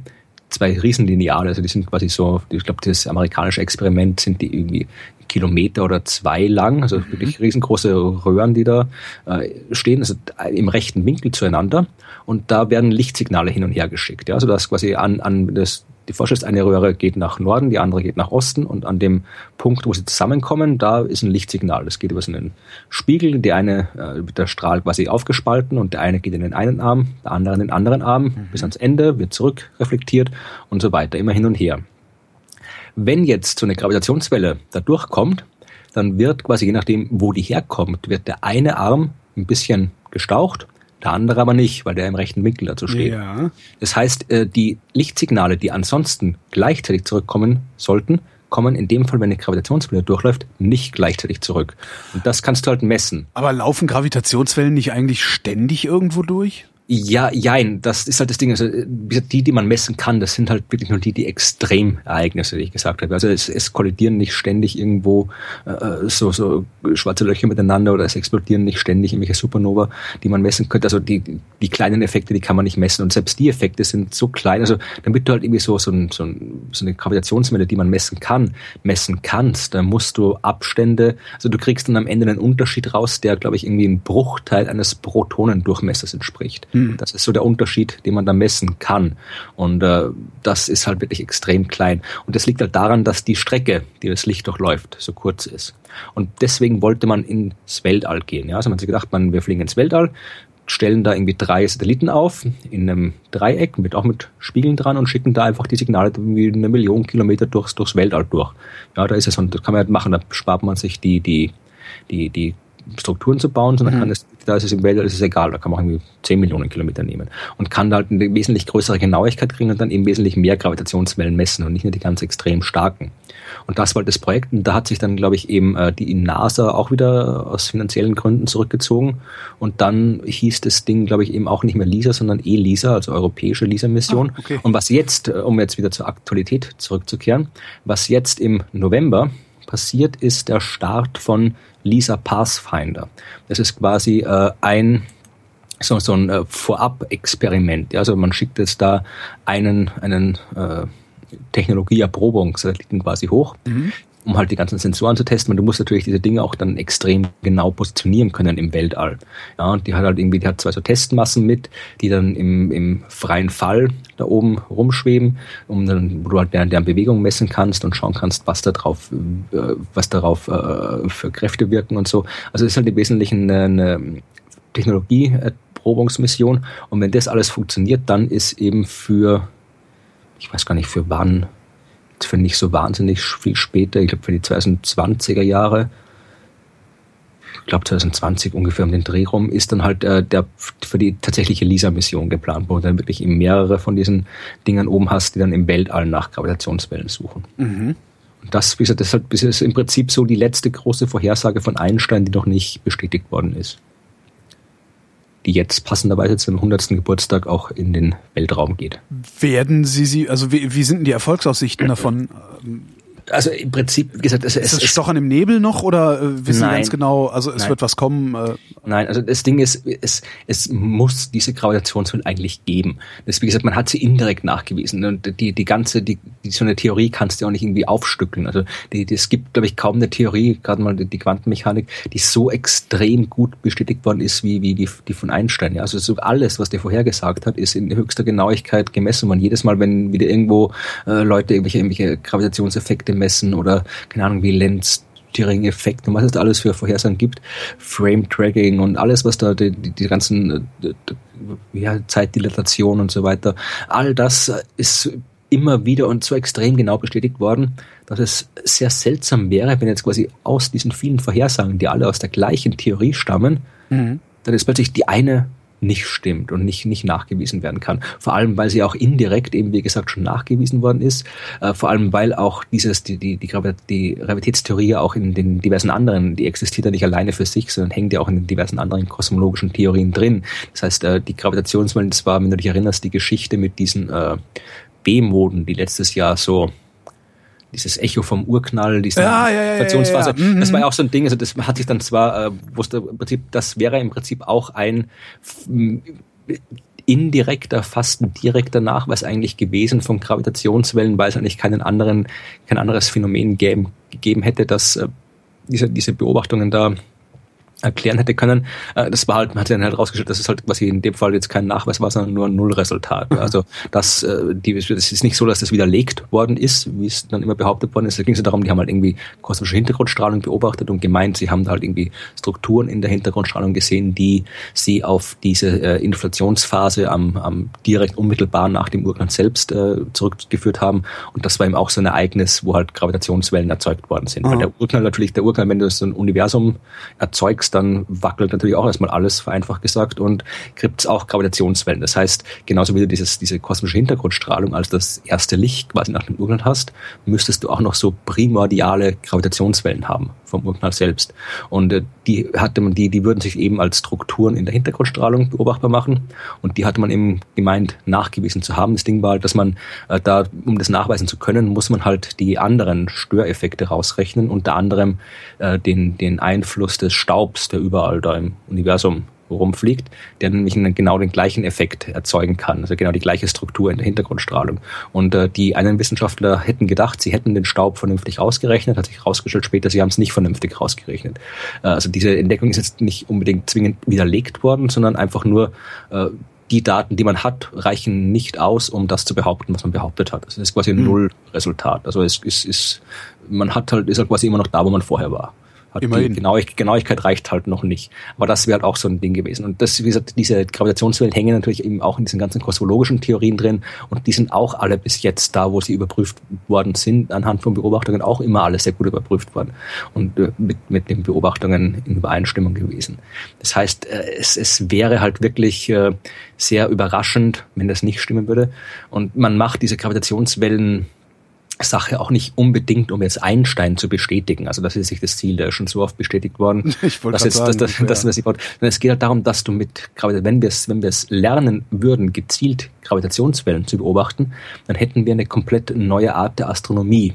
zwei Riesenlineale, also die sind quasi so, ich glaube, das amerikanische Experiment sind die irgendwie Kilometer oder zwei lang, also mhm. wirklich riesengroße Röhren, die da äh, stehen, also im rechten Winkel zueinander und da werden Lichtsignale hin und her geschickt. Ja? Also das quasi an, an das, die ist, eine Röhre geht nach Norden, die andere geht nach Osten und an dem Punkt, wo sie zusammenkommen, da ist ein Lichtsignal. Das geht über so einen Spiegel, der eine äh, wird der Strahl quasi aufgespalten und der eine geht in den einen Arm, der andere in den anderen Arm mhm. bis ans Ende, wird zurückreflektiert und so weiter, immer hin und her. Wenn jetzt so eine Gravitationswelle da durchkommt, dann wird quasi je nachdem, wo die herkommt, wird der eine Arm ein bisschen gestaucht der andere aber nicht, weil der im rechten Winkel dazu steht. Ja. Das heißt, äh, die Lichtsignale, die ansonsten gleichzeitig zurückkommen sollten, kommen in dem Fall, wenn eine Gravitationswelle durchläuft, nicht gleichzeitig zurück. Und das kannst du halt messen.
Aber laufen Gravitationswellen nicht eigentlich ständig irgendwo durch?
Ja, jein, das ist halt das Ding. Also die, die man messen kann, das sind halt wirklich nur die, die Extremereignisse, die ich gesagt habe. Also es, es kollidieren nicht ständig irgendwo äh, so, so schwarze Löcher miteinander oder es explodieren nicht ständig irgendwelche Supernova, die man messen könnte. Also die, die kleinen Effekte, die kann man nicht messen. Und selbst die Effekte sind so klein, also damit du halt irgendwie so, so, ein, so, ein, so eine Gravitationswelle, die man messen kann, messen kannst, dann musst du Abstände, also du kriegst dann am Ende einen Unterschied raus, der, glaube ich, irgendwie ein Bruchteil eines Protonendurchmessers entspricht. Hm. Das ist so der Unterschied, den man da messen kann. Und äh, das ist halt wirklich extrem klein. Und das liegt halt daran, dass die Strecke, die das Licht durchläuft, so kurz ist. Und deswegen wollte man ins Weltall gehen. Ja? Also man hat sich gedacht, man, wir fliegen ins Weltall, stellen da irgendwie drei Satelliten auf in einem Dreieck mit auch mit Spiegeln dran und schicken da einfach die Signale wie eine Million Kilometer durchs, durchs Weltall durch. Ja, da ist es und das kann man halt machen, da spart man sich die, die, die, die Strukturen zu bauen, sondern mhm. kann es, da ist es im Weltall, ist es egal, da kann man irgendwie 10 Millionen Kilometer nehmen und kann da halt eine wesentlich größere Genauigkeit kriegen und dann eben wesentlich mehr Gravitationswellen messen und nicht nur die ganz extrem starken. Und das war das Projekt und da hat sich dann, glaube ich, eben äh, die NASA auch wieder aus finanziellen Gründen zurückgezogen und dann hieß das Ding, glaube ich, eben auch nicht mehr LISA, sondern ELISA, also Europäische LISA-Mission. Ah, okay. Und was jetzt, äh, um jetzt wieder zur Aktualität zurückzukehren, was jetzt im November passiert, ist der Start von Lisa Pathfinder. Das ist quasi äh, ein so, so ein äh, Vorab-Experiment. Ja, also man schickt jetzt da einen, einen äh, Technologieerprobungssatelliten quasi hoch. Mhm um halt die ganzen Sensoren zu testen. Und du musst natürlich diese Dinge auch dann extrem genau positionieren können im Weltall. Ja, und die hat halt irgendwie, die hat zwei so Testmassen mit, die dann im, im freien Fall da oben rumschweben, um dann, wo du halt deren, deren Bewegung messen kannst und schauen kannst, was da drauf, äh, was darauf äh, für Kräfte wirken und so. Also ist halt im Wesentlichen eine, eine Technologieerprobungsmission. Und wenn das alles funktioniert, dann ist eben für, ich weiß gar nicht für wann, für nicht so wahnsinnig viel später, ich glaube für die 2020er Jahre, ich glaube 2020 ungefähr um den Dreh rum, ist dann halt äh, der für die tatsächliche LISA-Mission geplant, wo du dann wirklich eben mehrere von diesen Dingern oben hast, die dann im Weltall nach Gravitationswellen suchen. Mhm. Und das, wie gesagt, das ist, halt, das ist im Prinzip so die letzte große Vorhersage von Einstein, die noch nicht bestätigt worden ist die jetzt passenderweise zum 100. Geburtstag auch in den Weltraum geht.
Werden Sie sie, also wie, wie sind die Erfolgsaussichten davon?
Also im Prinzip, wie gesagt,
es, ist es Stochern im Nebel noch oder äh, wissen nein, Sie ganz genau, also es nein. wird was kommen? Äh,
nein, also das Ding ist, es, es muss diese Gravitationswellen eigentlich geben. Das, wie gesagt, man hat sie indirekt nachgewiesen und die, die ganze, die, die so eine Theorie kannst du auch nicht irgendwie aufstückeln. Also die, die, es gibt, glaube ich, kaum eine Theorie, gerade mal die, die Quantenmechanik, die so extrem gut bestätigt worden ist wie, wie die, die von Einstein. Ja, also so alles, was der vorhergesagt hat, ist in höchster Genauigkeit gemessen worden. Jedes Mal, wenn wieder irgendwo äh, Leute irgendwelche, irgendwelche Gravitationseffekte messen oder keine Ahnung wie Lenz Effekt und was es da alles für Vorhersagen gibt, Frame Tracking und alles, was da die, die, die ganzen die, ja, Zeitdilatation und so weiter, all das ist immer wieder und so extrem genau bestätigt worden, dass es sehr seltsam wäre, wenn jetzt quasi aus diesen vielen Vorhersagen, die alle aus der gleichen Theorie stammen, mhm. dann ist plötzlich die eine nicht stimmt und nicht, nicht nachgewiesen werden kann. Vor allem, weil sie auch indirekt eben, wie gesagt, schon nachgewiesen worden ist. Äh, vor allem, weil auch dieses, die, die, die, die Gravitätstheorie auch in den diversen anderen, die existiert ja nicht alleine für sich, sondern hängt ja auch in den diversen anderen kosmologischen Theorien drin. Das heißt, äh, die Gravitationswellen, das war, wenn du dich erinnerst, die Geschichte mit diesen äh, B-Moden, die letztes Jahr so dieses Echo vom Urknall, diese
ja, ja, ja, Inflationsphase. Ja,
ja, Das war ja auch so ein Ding, also das hat sich dann zwar, äh, wusste im Prinzip, das wäre im Prinzip auch ein indirekter, fast ein direkter Nachweis eigentlich gewesen von Gravitationswellen, weil es eigentlich keinen anderen, kein anderes Phänomen geben, gegeben hätte, dass äh, diese, diese Beobachtungen da erklären hätte können. Äh, das war halt, man hat dann halt rausgestellt, dass es halt quasi in dem Fall jetzt kein Nachweis war, sondern nur ein Nullresultat. Mhm. Also das, äh, die, das ist nicht so, dass das widerlegt worden ist, wie es dann immer behauptet worden ist. Da ging es ja darum, die haben halt irgendwie kosmische Hintergrundstrahlung beobachtet und gemeint, sie haben da halt irgendwie Strukturen in der Hintergrundstrahlung gesehen, die sie auf diese äh, Inflationsphase am, am direkt unmittelbar nach dem Urknall selbst äh, zurückgeführt haben. Und das war eben auch so ein Ereignis, wo halt Gravitationswellen erzeugt worden sind. Mhm. Weil der Urknall natürlich, der Urknall, wenn du so ein Universum erzeugst, bewegst, dann wackelt natürlich auch erstmal alles, vereinfacht gesagt, und gibt auch Gravitationswellen. Das heißt, genauso wie du dieses, diese kosmische Hintergrundstrahlung als das erste Licht quasi nach dem Urknall hast, müsstest du auch noch so primordiale Gravitationswellen haben vom Urknall selbst. Und äh, die hatte man, die, die würden sich eben als Strukturen in der Hintergrundstrahlung beobachtbar machen. Und die hatte man eben gemeint, nachgewiesen zu haben. Das Ding war halt, dass man äh, da, um das nachweisen zu können, muss man halt die anderen Störeffekte rausrechnen, unter anderem äh, den, den Einfluss des Staubs, der überall da im Universum rumfliegt, der nämlich genau den gleichen Effekt erzeugen kann, also genau die gleiche Struktur in der Hintergrundstrahlung. Und äh, die einen Wissenschaftler hätten gedacht, sie hätten den Staub vernünftig ausgerechnet, hat sich herausgestellt später, sie haben es nicht vernünftig rausgerechnet. Äh, also diese Entdeckung ist jetzt nicht unbedingt zwingend widerlegt worden, sondern einfach nur äh, die Daten, die man hat, reichen nicht aus, um das zu behaupten, was man behauptet hat. Also es ist quasi ein mhm. Nullresultat. Also es ist, ist, man hat halt, ist halt quasi immer noch da, wo man vorher war. Immerhin. Die Genauigkeit, Genauigkeit reicht halt noch nicht. Aber das wäre halt auch so ein Ding gewesen. Und das, wie gesagt, diese Gravitationswellen hängen natürlich eben auch in diesen ganzen kosmologischen Theorien drin. Und die sind auch alle bis jetzt da, wo sie überprüft worden sind, anhand von Beobachtungen auch immer alle sehr gut überprüft worden. Und äh, mit, mit den Beobachtungen in Übereinstimmung gewesen. Das heißt, äh, es, es wäre halt wirklich äh, sehr überraschend, wenn das nicht stimmen würde. Und man macht diese Gravitationswellen Sache auch nicht unbedingt, um jetzt Einstein zu bestätigen. Also das ist sich das Ziel, der ist schon so oft bestätigt worden. (laughs)
Ich wollte dass sagen, dass,
dass, dass, ja. es geht halt darum, dass du mit wenn wir es wenn wir es lernen würden, gezielt Gravitationswellen zu beobachten, dann hätten wir eine komplett neue Art der Astronomie.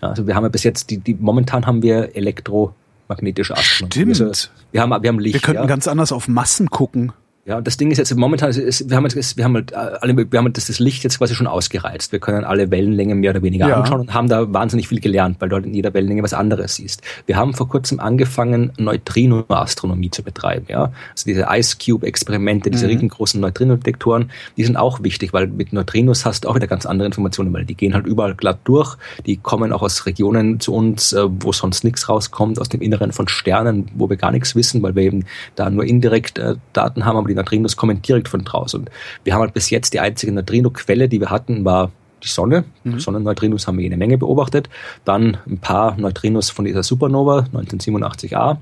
Also wir haben ja bis jetzt die, die momentan haben wir elektromagnetische Astronomie.
Stimmt.
Also wir haben wir haben Licht.
Wir könnten ja. ganz anders auf Massen gucken.
Ja, das Ding ist jetzt momentan, ist, wir haben jetzt, wir haben halt alle, wir haben das, das Licht jetzt quasi schon ausgereizt. Wir können alle Wellenlängen mehr oder weniger ja. anschauen und haben da wahnsinnig viel gelernt, weil du halt in jeder Wellenlänge was anderes siehst. Wir haben vor kurzem angefangen, Neutrino-Astronomie zu betreiben, ja. Also diese Ice Cube-Experimente, diese mhm. riesengroßen Neutrino-Detektoren, die sind auch wichtig, weil mit Neutrinos hast du auch wieder ganz andere Informationen, weil die gehen halt überall glatt durch. Die kommen auch aus Regionen zu uns, äh, wo sonst nichts rauskommt, aus dem Inneren von Sternen, wo wir gar nichts wissen, weil wir eben da nur indirekt äh, Daten haben, aber die Neutrinos kommen direkt von draußen. Und wir haben halt bis jetzt die einzige Neutrino-Quelle, die wir hatten, war die Sonne. Mhm. Sonnenneutrinos haben wir jede Menge beobachtet. Dann ein paar Neutrinos von dieser Supernova 1987a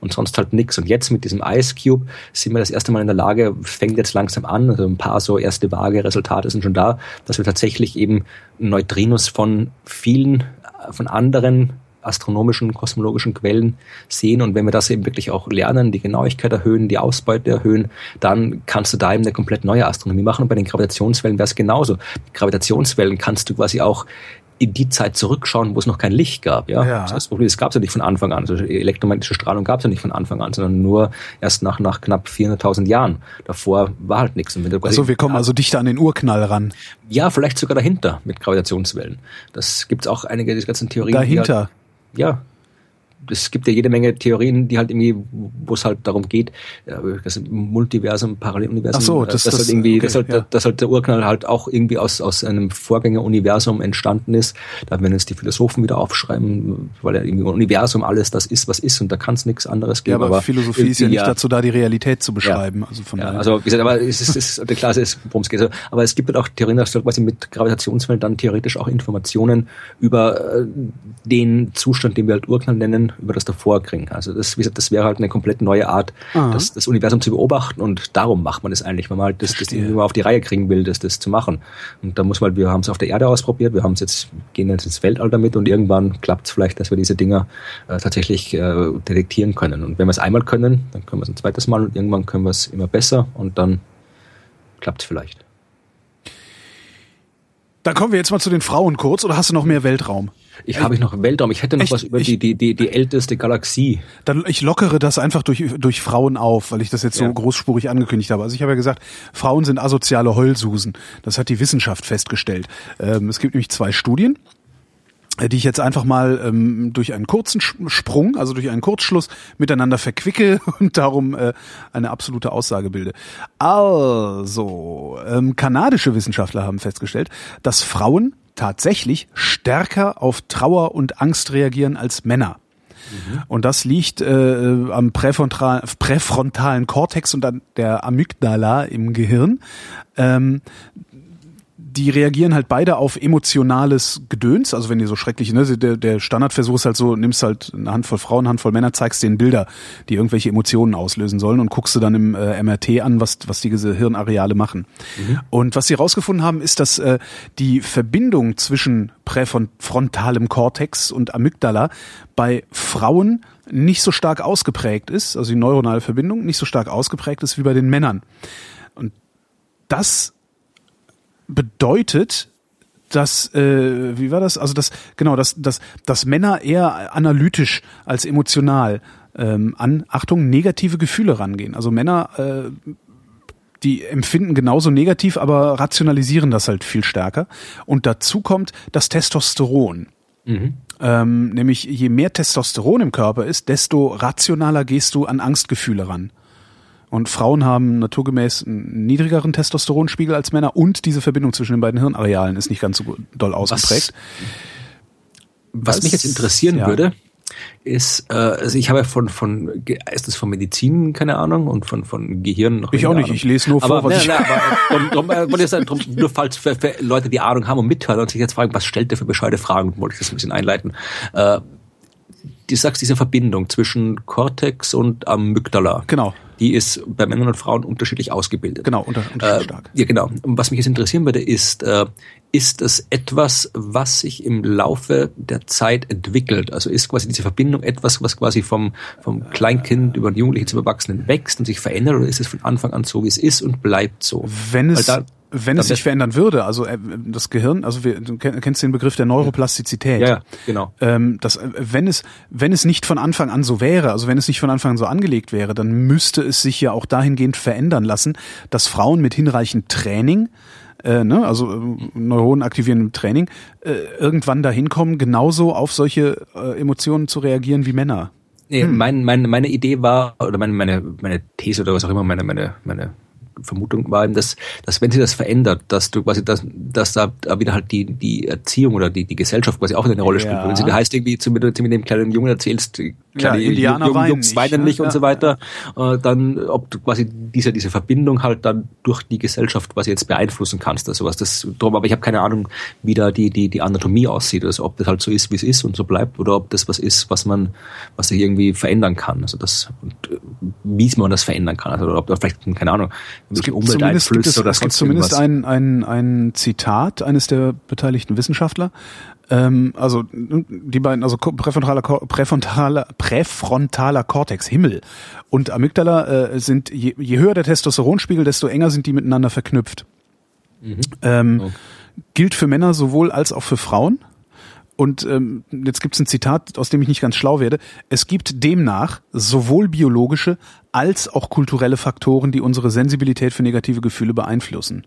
und sonst halt nichts. Und jetzt mit diesem Ice Cube sind wir das erste Mal in der Lage, fängt jetzt langsam an, also ein paar so erste vage Resultate sind schon da, dass wir tatsächlich eben Neutrinos von vielen, von anderen astronomischen, kosmologischen Quellen sehen. Und wenn wir das eben wirklich auch lernen, die Genauigkeit erhöhen, die Ausbeute erhöhen, dann kannst du da eben eine komplett neue Astronomie machen. Und bei den Gravitationswellen wäre es genauso. Gravitationswellen kannst du quasi auch in die Zeit zurückschauen, wo es noch kein Licht gab. Ja? ja. Das Problem, es gab es ja nicht von Anfang an. Also elektromagnetische Strahlung gab es ja nicht von Anfang an, sondern nur erst nach, nach knapp 400.000 Jahren. Davor war halt nichts.
Also wir kommen also dichter an den Urknall ran.
Ja, vielleicht sogar dahinter mit Gravitationswellen. Das gibt es auch einige dieser ganzen Theorien.
Dahinter?
Halt, ja, es gibt ja jede Menge Theorien, die halt irgendwie, wo es halt darum geht, das Multiversum, Paralleluniversum,
Ach so, das,
dass
das,
halt irgendwie,
okay,
dass, halt,
ja.
dass halt der Urknall halt auch irgendwie aus, aus einem Vorgängeruniversum entstanden ist. Da werden jetzt die Philosophen wieder aufschreiben, weil ja irgendwie Universum alles das ist, was ist und da kann es nichts anderes geben.
Ja, aber, aber Philosophie ist ja nicht ja, dazu da, die Realität zu beschreiben.
Ja, also von ja, daher. Also wie gesagt, aber es ist, es ist klar, es ist, worum es geht. Aber es gibt halt auch Theorien, dass du quasi mit Gravitationswellen dann theoretisch auch Informationen über äh, den Zustand, den wir halt Urknall nennen, über das davor kriegen kriegen. Also das, wie gesagt, das wäre halt eine komplett neue Art, das, das, Universum zu beobachten und darum macht man das eigentlich, wenn man halt das, das irgendwie auf die Reihe kriegen will, das, das zu machen. Und da muss man, wir haben es auf der Erde ausprobiert, wir haben es jetzt, gehen jetzt ins Weltall damit und irgendwann klappt es vielleicht, dass wir diese Dinger äh, tatsächlich äh, detektieren können. Und wenn wir es einmal können, dann können wir es ein zweites Mal und irgendwann können wir es immer besser und dann klappt es vielleicht.
Dann kommen wir jetzt mal zu den Frauen kurz oder hast du noch mehr Weltraum?
Ich habe ich noch Weltraum. Ich hätte noch Echt? was über ich, die, die, die, die älteste Galaxie.
Dann ich lockere das einfach durch, durch Frauen auf, weil ich das jetzt ja. so großspurig angekündigt habe. Also ich habe ja gesagt, Frauen sind asoziale Heulsusen. Das hat die Wissenschaft festgestellt. Ähm, es gibt nämlich zwei Studien äh, die ich jetzt einfach mal ähm, durch einen kurzen Sprung, also durch einen Kurzschluss miteinander verquicke (laughs) und darum äh, eine absolute Aussage bilde. Also, ähm, kanadische Wissenschaftler haben festgestellt, dass Frauen tatsächlich stärker auf Trauer und Angst reagieren als Männer. Mhm. Und das liegt äh, am präfrontal, präfrontalen Kortex und an der Amygdala im Gehirn. Ähm, die reagieren halt beide auf emotionales Gedöns. Also wenn die so schrecklich, ne, der, der Standardversuch ist halt so, nimmst halt eine Handvoll Frauen, eine Handvoll Männer, zeigst denen Bilder, die irgendwelche Emotionen auslösen sollen und guckst du dann im äh, MRT an, was, was diese Hirnareale machen. Mhm. Und was sie herausgefunden haben, ist, dass äh, die Verbindung zwischen präfrontalem Kortex und Amygdala bei Frauen nicht so stark ausgeprägt ist, also die neuronale Verbindung nicht so stark ausgeprägt ist wie bei den Männern. Und das bedeutet, dass äh, wie war das? Also das genau, dass dass dass Männer eher analytisch als emotional ähm, an Achtung negative Gefühle rangehen. Also Männer äh, die empfinden genauso negativ, aber rationalisieren das halt viel stärker. Und dazu kommt das Testosteron. Mhm. Ähm, nämlich je mehr Testosteron im Körper ist, desto rationaler gehst du an Angstgefühle ran. Und Frauen haben naturgemäß einen niedrigeren Testosteronspiegel als Männer und diese Verbindung zwischen den beiden Hirnarealen ist nicht ganz so doll ausgeprägt.
Was, was mich jetzt interessieren ja. würde, ist, äh, also ich habe ja von, von, erstens von Medizin keine Ahnung und von, von Gehirn noch
Ich auch nicht,
Ahnung.
ich lese nur vor,
aber, was ich... aber, drum, drum, äh, wollte ich sagen, drum, nur falls für, für Leute, die Ahnung haben und mithören und sich jetzt fragen, was stellt der für bescheide Fragen, wollte ich das ein bisschen einleiten. Äh, du sagst diese Verbindung zwischen Cortex und Amygdala.
Genau
die ist bei Männern und Frauen unterschiedlich ausgebildet.
Genau, unter, unterschiedlich äh, stark.
Ja, genau. Und was mich jetzt interessieren würde, ist, äh, ist das etwas, was sich im Laufe der Zeit entwickelt? Also ist quasi diese Verbindung etwas, was quasi vom, vom Kleinkind über den Jugendlichen zum Erwachsenen wächst und sich verändert oder ist es von Anfang an so, wie es ist und bleibt so?
Wenn es, wenn es sich verändern würde, also äh, das Gehirn, also wir, du kennst den Begriff der Neuroplastizität.
Ja, ja genau.
Ähm, das, äh, wenn es, wenn es nicht von Anfang an so wäre, also wenn es nicht von Anfang an so angelegt wäre, dann müsste es sich ja auch dahingehend verändern lassen, dass Frauen mit hinreichend Training äh, ne, also äh, Neuronen aktivieren Training, äh, irgendwann dahin kommen, genauso auf solche äh, Emotionen zu reagieren wie Männer.
Nee, hm. mein, mein, meine Idee war, oder meine, meine, meine These oder was auch immer, meine, meine, meine Vermutung war eben, dass, dass wenn sich das verändert, dass du quasi, dass, dass da wieder halt die, die Erziehung oder die, die Gesellschaft quasi auch eine Rolle spielt. Ja. Wenn sie heißt irgendwie zu, mit, mit dem kleinen Jungen erzählst, kleine
ja, Indianer Jungen,
Jungs weinen nicht ja, und so weiter, äh, dann, ob du quasi diese, diese Verbindung halt dann durch die Gesellschaft quasi jetzt beeinflussen kannst oder sowas. Das drum, aber ich habe keine Ahnung, wie da die, die, die Anatomie aussieht, also ob das halt so ist, wie es ist und so bleibt, oder ob das was ist, was man, was sich irgendwie verändern kann. Also das, und äh, wie man das verändern kann. Also, oder ob da vielleicht, keine Ahnung,
es gibt zumindest, gibt es, es gibt zumindest ein, ein, ein Zitat eines der beteiligten Wissenschaftler. Ähm, also die beiden, also präfrontaler, präfrontaler, präfrontaler Kortex, Himmel und Amygdala äh, sind, je, je höher der Testosteronspiegel, desto enger sind die miteinander verknüpft. Mhm. Ähm, okay. Gilt für Männer sowohl als auch für Frauen. Und ähm, jetzt gibt es ein Zitat, aus dem ich nicht ganz schlau werde. Es gibt demnach sowohl biologische als auch kulturelle Faktoren, die unsere Sensibilität für negative Gefühle beeinflussen.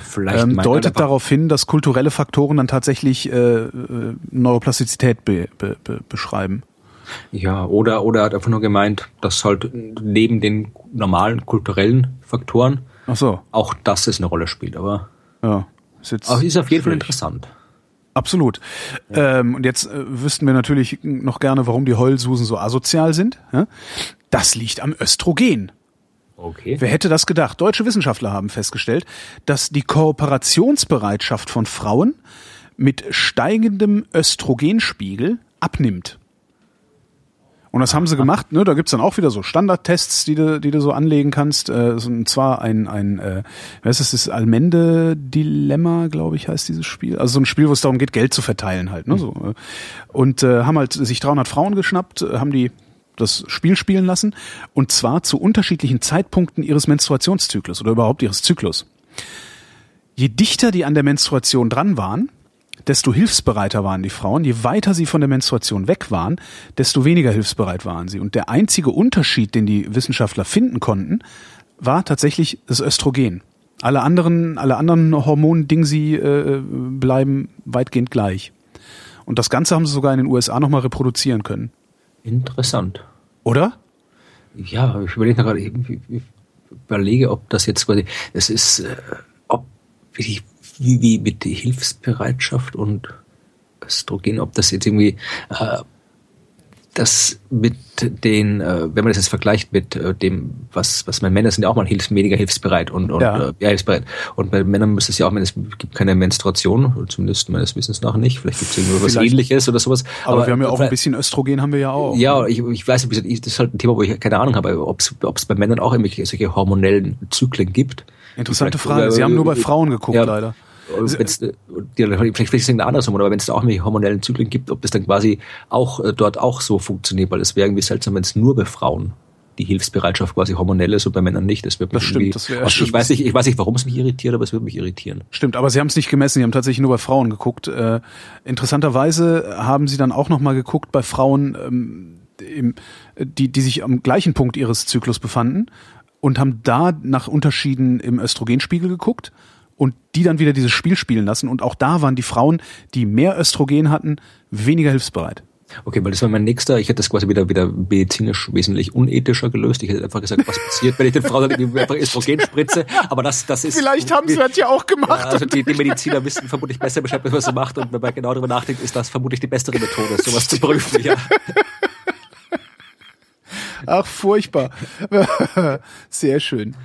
Vielleicht ähm, deutet darauf hin, dass kulturelle Faktoren dann tatsächlich äh, äh, Neuroplastizität be, be, be, beschreiben.
Ja, oder, oder hat einfach nur gemeint, dass halt neben den normalen kulturellen Faktoren
so.
auch das es eine Rolle spielt. Aber
ja,
ist, jetzt ist auf jeden Fall interessant.
Absolut. Ja. Ähm, und jetzt äh, wüssten wir natürlich noch gerne, warum die Heulsusen so asozial sind. Ja? Das liegt am Östrogen.
Okay.
Wer hätte das gedacht? Deutsche Wissenschaftler haben festgestellt, dass die Kooperationsbereitschaft von Frauen mit steigendem Östrogenspiegel abnimmt. Und das haben sie gemacht, ne? Da gibt's dann auch wieder so Standardtests, die du, die du so anlegen kannst. Äh, und zwar ein, ein äh, was ist das, Almende-Dilemma, glaube ich, heißt dieses Spiel. Also so ein Spiel, wo es darum geht, Geld zu verteilen halt. Ne? Mhm. So, äh. und äh, haben halt sich 300 Frauen geschnappt, äh, haben die das Spiel spielen lassen und zwar zu unterschiedlichen Zeitpunkten ihres Menstruationszyklus oder überhaupt ihres Zyklus. Je dichter die an der Menstruation dran waren, desto hilfsbereiter waren die Frauen. Je weiter sie von der Menstruation weg waren, desto weniger hilfsbereit waren sie. Und der einzige Unterschied, den die Wissenschaftler finden konnten, war tatsächlich das Östrogen. Alle anderen, alle anderen Hormonding sie äh, bleiben weitgehend gleich. Und das Ganze haben sie sogar in den USA nochmal reproduzieren können.
Interessant.
Oder?
Ja, ich überlege gerade, ich überlege, ob das jetzt quasi, es ist, äh, ob wie, wie, wie mit Hilfsbereitschaft und Östrogen, ob das jetzt irgendwie, äh, das mit den, äh, wenn man das jetzt vergleicht mit äh, dem, was, was bei Männern sind ja auch mal hilfs, weniger hilfsbereit und, und ja. Äh, ja, hilfsbereit. Und bei Männern müsste es ja auch, wenn es gibt keine Menstruation, zumindest meines Wissens nach nicht. Vielleicht gibt es irgendwas ähnliches oder sowas.
Aber, aber wir haben ja auch ein bisschen Östrogen haben wir ja auch.
Ja, ich, ich weiß, das ist halt ein Thema, wo ich keine Ahnung habe, ob es bei Männern auch irgendwelche solche hormonellen Zyklen gibt.
Interessante Frage. Sie haben nur bei Frauen geguckt, ja, leider.
Wenn's, äh, vielleicht, vielleicht ist es andersrum, aber wenn es da auch welche hormonellen Zyklen gibt, ob das dann quasi auch äh, dort auch so funktioniert, weil es wäre irgendwie seltsam, wenn es nur bei Frauen die Hilfsbereitschaft quasi hormonell ist und bei Männern nicht. Das wird
das stimmt, das wäre
also ich weiß nicht, ich weiß nicht, warum es mich irritiert, aber es würde mich irritieren.
Stimmt, aber Sie haben es nicht gemessen, Sie haben tatsächlich nur bei Frauen geguckt. Äh, interessanterweise haben Sie dann auch nochmal geguckt bei Frauen, ähm, im, die, die sich am gleichen Punkt ihres Zyklus befanden und haben da nach Unterschieden im Östrogenspiegel geguckt und die dann wieder dieses Spiel spielen lassen. Und auch da waren die Frauen, die mehr Östrogen hatten, weniger hilfsbereit.
Okay, weil das war mein nächster. Ich hätte das quasi wieder, wieder medizinisch wesentlich unethischer gelöst. Ich hätte einfach gesagt, was passiert, wenn ich den Frauen einfach Östrogen spritze. Aber das, das ist.
Vielleicht haben sie das ja auch gemacht. Ja,
also die, die Mediziner wissen vermutlich besser Bescheid, was sie macht. Und wenn man genau darüber nachdenkt, ist das vermutlich die bessere Methode, sowas zu prüfen, ja.
Ach, furchtbar. (laughs) Sehr schön.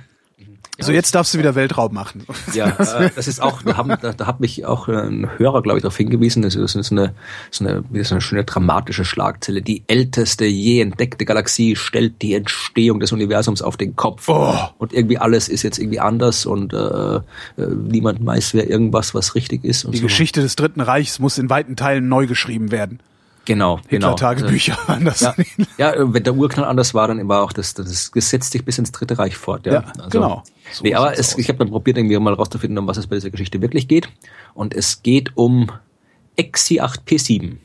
So, jetzt darfst du wieder Weltraum machen. (laughs)
Ja, äh, das ist auch, da, haben, da, da hat mich auch ein Hörer, glaube ich, darauf hingewiesen, das ist, ist, eine, so eine, ist eine schöne dramatische Schlagzelle. Die älteste je entdeckte Galaxie stellt die Entstehung des Universums auf den Kopf. Oh. Und irgendwie alles ist jetzt irgendwie anders und äh, äh niemand weiß, wer irgendwas, was richtig ist.
die so. Geschichte des Dritten Reichs muss in weiten Teilen neu geschrieben werden.
Genau, genau. (laughs)
Tagebücher
also, das. Ja, ja, wenn der Urknall anders war, dann war auch das, das gesetzt sich bis ins Dritte Reich fort. Ja, ja
also, genau.
So nee, aber es, ich habe dann probiert, irgendwie mal rauszufinden, um was es bei dieser Geschichte wirklich geht. Und es geht um EXI 8P7.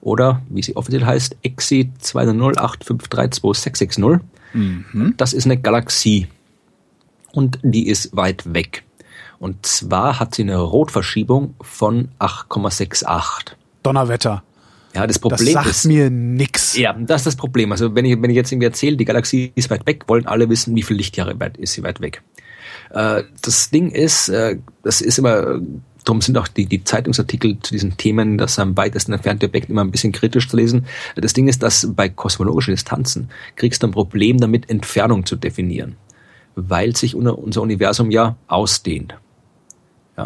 Oder, wie sie offiziell heißt, EXI 20085326660. Mhm. Das ist eine Galaxie. Und die ist weit weg. Und zwar hat sie eine Rotverschiebung von 8,68.
Donnerwetter.
Ja, das Problem
das sagt
ist,
mir nix.
Ja, das ist das Problem. Also wenn ich, wenn ich jetzt irgendwie erzähle, die Galaxie ist weit weg, wollen alle wissen, wie viele Lichtjahre weit ist sie weit weg. Äh, das Ding ist, äh, das ist immer, darum sind auch die, die Zeitungsartikel zu diesen Themen, das am weitesten entfernte Objekt immer ein bisschen kritisch zu lesen. Das Ding ist, dass bei kosmologischen Distanzen kriegst du ein Problem damit, Entfernung zu definieren. Weil sich unser Universum ja ausdehnt.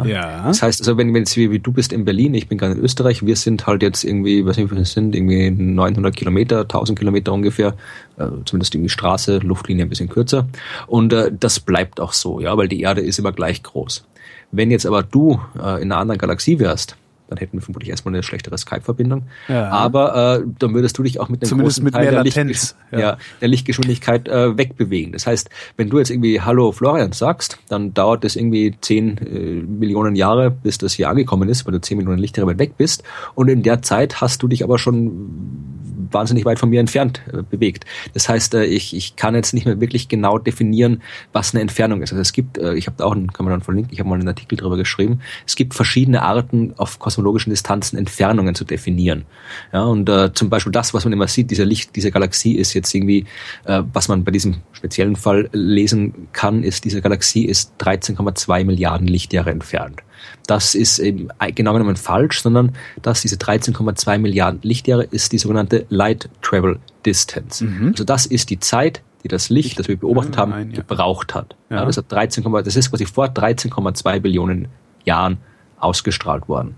Ja. ja. Das heißt, also wenn, wenn jetzt wie, wie du bist in Berlin, ich bin gerade in Österreich, wir sind halt jetzt irgendwie, wie wir sind, irgendwie 900 Kilometer, 1000 Kilometer ungefähr, äh, zumindest irgendwie Straße, Luftlinie ein bisschen kürzer. Und äh, das bleibt auch so, ja, weil die Erde ist immer gleich groß. Wenn jetzt aber du äh, in einer anderen Galaxie wärst, dann hätten wir vermutlich erstmal eine schlechtere Skype-Verbindung. Ja. Aber äh, dann würdest du dich auch mit einem
Zumindest großen
mit
Teil
der,
Lichtgesch
ja. ja. der Lichtgeschwindigkeit äh, wegbewegen. Das heißt, wenn du jetzt irgendwie Hallo Florian sagst, dann dauert es irgendwie zehn äh, Millionen Jahre, bis das hier angekommen ist, weil du zehn Millionen Lichtjahre weit weg bist. Und in der Zeit hast du dich aber schon wahnsinnig weit von mir entfernt äh, bewegt. Das heißt, äh, ich, ich kann jetzt nicht mehr wirklich genau definieren, was eine Entfernung ist. Also es gibt, äh, ich habe da auch, einen, kann man dann verlinken, ich habe mal einen Artikel darüber geschrieben, es gibt verschiedene Arten, auf kosmologischen Distanzen Entfernungen zu definieren. Ja, und äh, zum Beispiel das, was man immer sieht, dieser Licht, diese Galaxie ist jetzt irgendwie, äh, was man bei diesem speziellen Fall lesen kann, ist, diese Galaxie ist 13,2 Milliarden Lichtjahre entfernt. Das ist eben genau genommen falsch, sondern dass diese 13,2 Milliarden Lichtjahre ist die sogenannte Light Travel Distance. Mhm. Also das ist die Zeit, die das Licht, das wir beobachtet haben, Nein, ja. gebraucht hat. Ja. Ja, das, hat 13, das ist quasi vor 13,2 Billionen Jahren ausgestrahlt worden.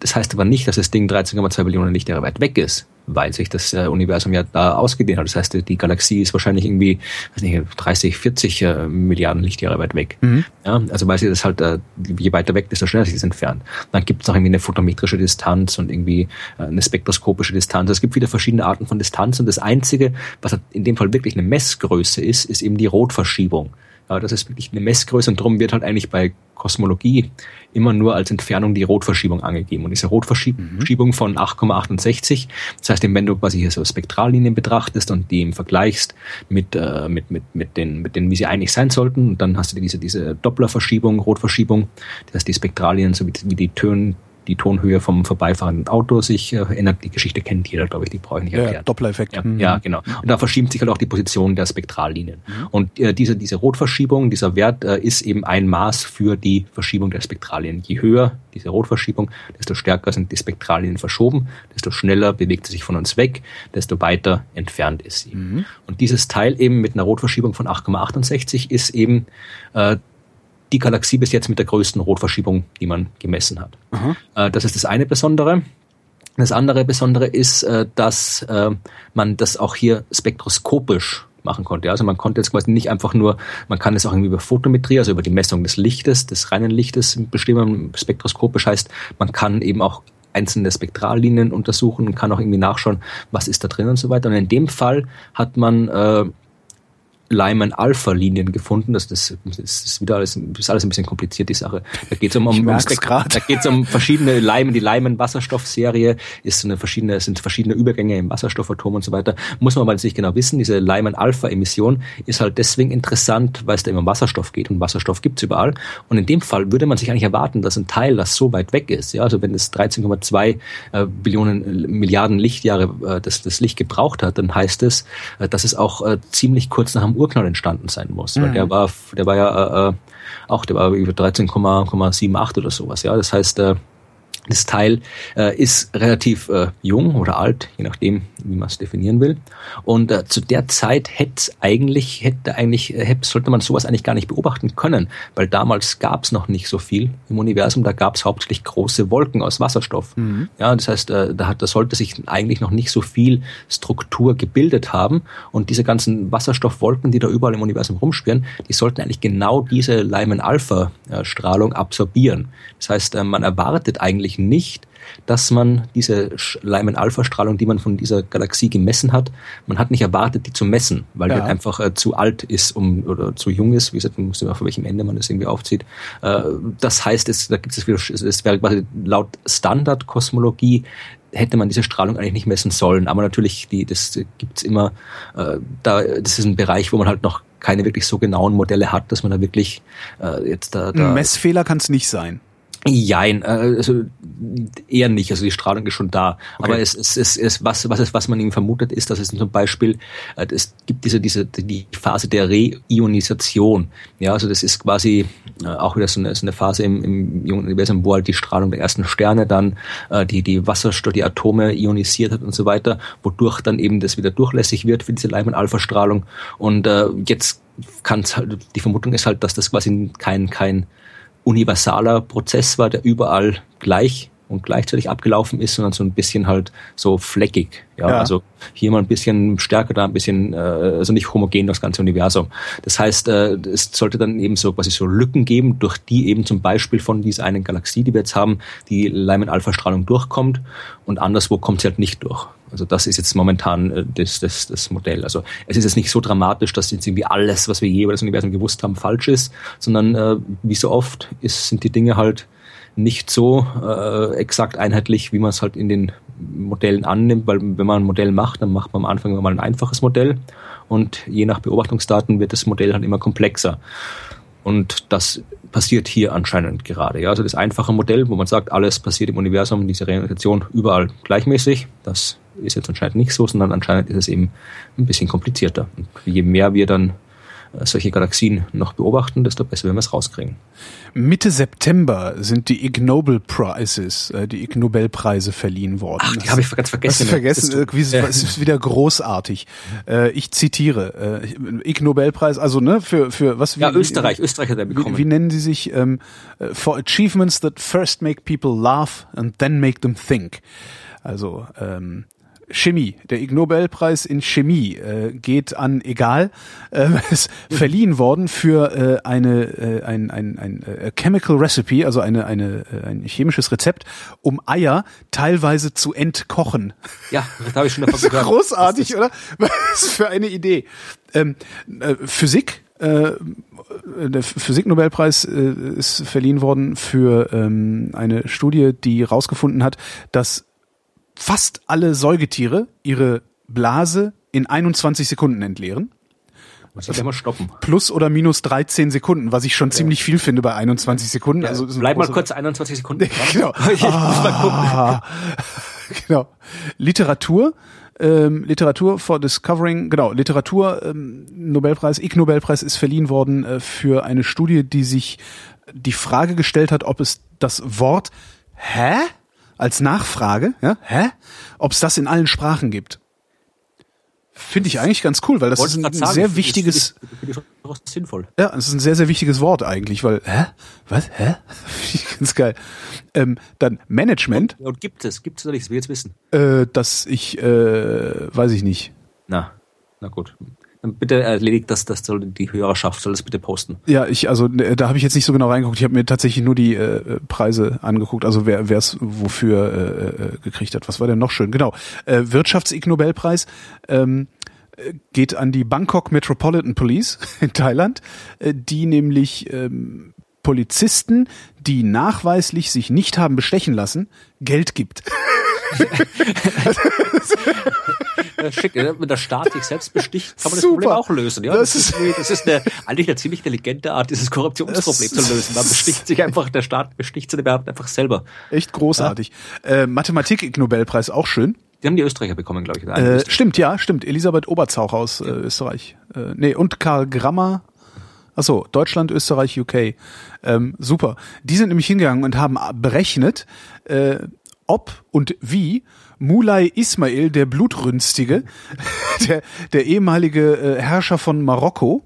Das heißt aber nicht, dass das Ding 13,2 Billionen Lichtjahre weit weg ist, weil sich das äh, Universum ja da ausgedehnt hat. Das heißt, die Galaxie ist wahrscheinlich irgendwie, weiß nicht, 30, 40 äh, Milliarden Lichtjahre weit weg. Mhm. Ja, also weil sie das halt, äh, je weiter weg, desto schneller sich das entfernt. Dann gibt es noch irgendwie eine photometrische Distanz und irgendwie äh, eine spektroskopische Distanz. Es gibt wieder verschiedene Arten von Distanz und das Einzige, was halt in dem Fall wirklich eine Messgröße ist, ist eben die Rotverschiebung. Ja, das ist wirklich eine Messgröße und darum wird halt eigentlich bei Kosmologie immer nur als Entfernung die Rotverschiebung angegeben. Und diese Rotverschiebung mhm. von 8,68, das heißt, wenn du quasi hier so Spektrallinien betrachtest und die im vergleichst mit, äh, mit, mit, mit, den, mit den, wie sie eigentlich sein sollten, und dann hast du diese, diese Dopplerverschiebung, Rotverschiebung, das heißt, die Spektrallinien, so wie, wie die Tönen die Tonhöhe vom vorbeifahrenden Auto sich äh, ändert. Die Geschichte kennt jeder, glaube ich, die brauche ich nicht erklären. Ja,
Doppler-Effekt.
Ja, mhm. ja, genau. Und da verschiebt sich halt auch die Position der Spektrallinien. Mhm. Und äh, diese, diese Rotverschiebung, dieser Wert äh, ist eben ein Maß für die Verschiebung der Spektrallinien. Je höher diese Rotverschiebung, desto stärker sind die Spektrallinien verschoben, desto schneller bewegt sie sich von uns weg, desto weiter entfernt ist sie. Mhm. Und dieses Teil eben mit einer Rotverschiebung von 8,68 ist eben äh, die Galaxie bis jetzt mit der größten Rotverschiebung, die man gemessen hat. Äh, das ist das eine Besondere. Das andere Besondere ist, äh, dass äh, man das auch hier spektroskopisch machen konnte. Also man konnte jetzt quasi nicht einfach nur, man kann es auch irgendwie über Photometrie, also über die Messung des Lichtes, des reinen Lichtes bestimmen. Spektroskopisch heißt, man kann eben auch einzelne Spektrallinien untersuchen und kann auch irgendwie nachschauen, was ist da drin und so weiter. Und in dem Fall hat man äh, Lyman-Alpha-Linien gefunden. Das, das, das ist wieder alles, ist alles ein bisschen kompliziert, die Sache. Da geht es um, um, um, da geht's um verschiedene Lyman, die Lyman-Wasserstoff-Serie ist eine verschiedene, sind verschiedene Übergänge im Wasserstoffatom und so weiter. Muss man aber nicht genau wissen. Diese Lyman-Alpha-Emission ist halt deswegen interessant, weil es da immer um Wasserstoff geht und Wasserstoff gibt's überall. Und in dem Fall würde man sich eigentlich erwarten, dass ein Teil, das so weit weg ist, ja, also wenn es 13,2 äh, Billionen äh, Milliarden Lichtjahre äh, das, das Licht gebraucht hat, dann heißt es, äh, dass es auch äh, ziemlich kurz nach dem Urknall entstanden sein muss. Mhm. Weil der war, der war ja äh, äh auch, der war über 13,78 oder sowas. Ja, das heißt, äh, das Teil äh, ist relativ äh, jung oder alt, je nachdem, wie man es definieren will. Und äh, zu der Zeit hätte eigentlich, hätte eigentlich, äh, hätte, sollte man sowas eigentlich gar nicht beobachten können, weil damals gab es noch nicht so viel im Universum. Da gab es hauptsächlich große Wolken aus Wasserstoff. Mhm. Ja, das heißt, äh, da, hat, da sollte sich eigentlich noch nicht so viel Struktur gebildet haben. Und diese ganzen Wasserstoffwolken, die da überall im Universum rumschwirren, die sollten eigentlich genau diese Lyman-Alpha-Strahlung absorbieren. Das heißt, äh, man erwartet eigentlich nicht, dass man diese Lyman-Alpha-Strahlung, die man von dieser Galaxie gemessen hat, man hat nicht erwartet, die zu messen, weil ja. die einfach äh, zu alt ist um, oder zu jung ist. Wie gesagt, man muss immer von welchem Ende man das irgendwie aufzieht. Äh, das heißt, es, da gibt es wieder, es wäre quasi laut Standardkosmologie hätte man diese Strahlung eigentlich nicht messen sollen. Aber natürlich, die, das gibt's immer, äh, da, das ist ein Bereich, wo man halt noch keine wirklich so genauen Modelle hat, dass man da wirklich äh, jetzt da, da
Ein Messfehler kann es nicht sein.
Jein, äh, also eher nicht. Also die Strahlung ist schon da. Okay. Aber es, es, es, es, was, was, was man ihm vermutet, ist, dass es zum Beispiel, äh, es gibt diese, diese, die Phase der Reionisation. Ja, also das ist quasi äh, auch wieder so eine, so eine Phase im, im Universum, wo halt die Strahlung der ersten Sterne dann die, die Wasserstoff, die Atome ionisiert hat und so weiter, wodurch dann eben das wieder durchlässig wird für diese Lyman-Alpha-Strahlung. Und äh, jetzt kann es halt, die Vermutung ist halt, dass das quasi kein, kein universaler Prozess war, der überall gleich und gleichzeitig abgelaufen ist, sondern so ein bisschen halt so fleckig. Ja, ja. also hier mal ein bisschen stärker, da ein bisschen, äh, also nicht homogen das ganze Universum. Das heißt, äh, es sollte dann eben so quasi so Lücken geben, durch die eben zum Beispiel von dieser einen Galaxie, die wir jetzt haben, die Lyman-Alpha-Strahlung durchkommt und anderswo kommt sie halt nicht durch. Also das ist jetzt momentan äh, das, das, das Modell. Also es ist jetzt nicht so dramatisch, dass jetzt irgendwie alles, was wir je über das Universum gewusst haben, falsch ist, sondern äh, wie so oft ist, sind die Dinge halt nicht so äh, exakt einheitlich, wie man es halt in den Modellen annimmt, weil wenn man ein Modell macht, dann macht man am Anfang mal ein einfaches Modell und je nach Beobachtungsdaten wird das Modell halt immer komplexer. Und das passiert hier anscheinend gerade. Ja, also das einfache Modell, wo man sagt, alles passiert im Universum, diese Realisation überall gleichmäßig, das ist jetzt anscheinend nicht so, sondern anscheinend ist es eben ein bisschen komplizierter. Und je mehr wir dann solche Galaxien noch beobachten, desto besser werden wir es rauskriegen.
Mitte September sind die Ig Nobel Prizes, äh, die Ig Nobelpreise verliehen worden.
Ach, die habe ich ganz vergessen.
Hast vergessen? Irgendwie ist, es ist wieder großartig. Äh, ich zitiere, äh, Ig Nobelpreis, also ne, für, für was?
Wie, ja, Österreich, Österreich hat er bekommen.
Wie, wie nennen sie sich? Ähm, for achievements that first make people laugh and then make them think. Also ähm, Chemie. Der Ig Nobelpreis in Chemie äh, geht an egal. Äh, (laughs) ist verliehen worden für äh, eine äh, ein, ein, ein äh, Chemical Recipe, also eine eine äh, ein chemisches Rezept, um Eier teilweise zu entkochen.
Ja, das habe ich schon davon (laughs) gehört.
Großartig, oder? (laughs) Was für eine Idee. Ähm, äh, Physik äh, der Physiknobelpreis äh, ist verliehen worden für ähm, eine Studie, die herausgefunden hat, dass fast alle Säugetiere ihre Blase in 21 Sekunden entleeren.
Muss ich mal stoppen.
Plus oder minus 13 Sekunden, was ich schon ja. ziemlich viel finde bei 21 Sekunden. Ja, also
bleib mal kurz 21 Sekunden.
genau. (laughs) Ah. (laughs) genau. Literatur. Ähm, Literatur for Discovering, genau, Literatur, ähm, Nobelpreis, Ig Nobelpreis ist verliehen worden äh, für eine Studie, die sich die Frage gestellt hat, ob es das Wort hä als Nachfrage, ja, hä, ob es das in allen Sprachen gibt. Finde ich eigentlich ganz cool, weil das ist ein, sagen, sehr wichtiges. Ich, find ich sinnvoll. Ja, es ist ein sehr, sehr wichtiges Wort eigentlich, weil, hä? Was? Hä? (laughs) Finde ich ganz geil. Ähm, dann Management.
Und, und gibt es, gibt es oder nicht? Das will jetzt wissen.
Äh, dass ich, äh, weiß ich nicht.
Na, na gut bitte erledigt das, das soll die Hörerschaft soll das bitte posten.
Ja, ich also äh, da habe ich jetzt nicht so genau reingeguckt. Ich habe mir tatsächlich nur die äh, Preise angeguckt, also wer wer es wofür äh, äh, gekriegt hat. Was war denn noch schön? Genau, äh, Wirtschafts-Ig Nobelpreis. Ähm, geht an die Bangkok Metropolitan Police (laughs) in Thailand, äh, die nämlich ähm, Polizisten, die nachweislich sich nicht haben bestechen lassen, Geld gibt. (laughs)
Schick, ne? wenn der Staat sich selbst besticht, kann man Super. das Problem auch lösen. Ja? Das, das, ist, das ist eine, eigentlich eine ziemlich intelligente Art, dieses Korruptionsproblem zu lösen. Man besticht sich einfach, der Staat besticht seine Beamten einfach selber.
Echt großartig. Ja? Äh, Mathematik-Nobelpreis auch schön.
Die haben die Österreicher bekommen, glaube ich.
Äh, stimmt, ja, stimmt. Elisabeth Oberzauch aus äh, Österreich. Äh, nee, und Karl Grammer. Achso, Deutschland, Österreich, UK. Ähm, super. Die sind nämlich hingegangen und haben berechnet, äh, ob und wie Mulay Ismail, der Blutrünstige, (laughs) der, der ehemalige äh, Herrscher von Marokko,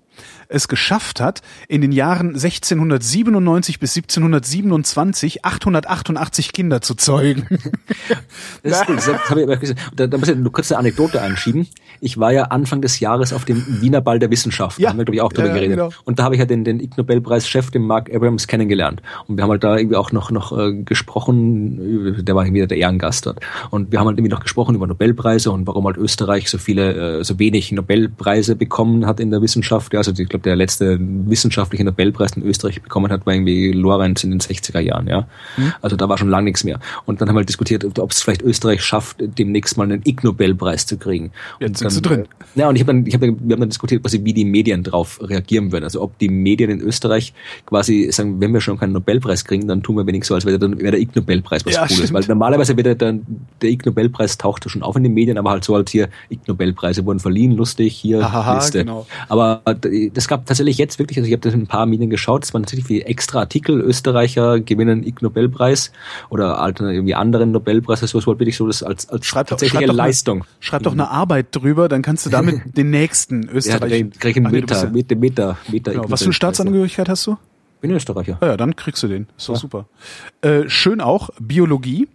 es geschafft hat, in den Jahren 1697 bis 1727 888 Kinder zu zeugen. (laughs)
Das ist gut. Das habe ich gesagt. Da, da muss ich eine kurze Anekdote einschieben. Ich war ja Anfang des Jahres auf dem Wiener Ball der Wissenschaft. Ja. Da haben wir, glaube ich, auch drüber ja, geredet. Genau. Und da habe ich ja den, den Ig Nobelpreis-Chef, den Mark Abrams, kennengelernt. Und wir haben halt da irgendwie auch noch, noch äh, gesprochen, der war irgendwie der Ehrengast dort. Und wir haben halt irgendwie noch gesprochen über Nobelpreise und warum halt Österreich so viele, äh, so wenig Nobelpreise bekommen hat in der Wissenschaft. Ja, also ich glaube, der letzte wissenschaftliche Nobelpreis in Österreich bekommen hat, war irgendwie Lorenz in den 60er Jahren, ja. Mhm. Also da war schon lange nichts mehr. Und dann haben wir halt diskutiert, ob es vielleicht Österreich schafft, demnächst mal einen Ig Nobelpreis zu kriegen.
Jetzt sind sie drin.
Ja, und ich habe dann, ich hab, wir haben dann diskutiert, quasi, wie die Medien drauf reagieren würden. Also ob die Medien in Österreich quasi sagen, wenn wir schon keinen Nobelpreis kriegen, dann tun wir wenig so, als wäre dann wäre der Ig Nobelpreis was ja, Cooles. Stimmt. Weil normalerweise wird dann der Ig Nobelpreis taucht schon auf in den Medien, aber halt so als hier Ig Nobelpreise wurden verliehen, lustig, hier
Aha, Liste. Genau.
Aber das gab tatsächlich jetzt wirklich, also ich habe das in ein paar Medien geschaut, das waren natürlich wie extra Artikel, Österreicher gewinnen Ig Nobelpreis oder irgendwie anderen Nobelpreis, das war wirklich so das als, als
schreib tatsächliche schreib Leistung. Eine, schreib doch eine Arbeit drüber, dann kannst du (laughs) damit den nächsten Österreich. Ja,
krieg einen Meter,
Meter, Meter, Meter genau. Was für eine Staatsangehörigkeit hast du?
Bin Österreicher.
Ja, ja, dann kriegst du den. Ist doch ja. super. Äh, schön auch Biologie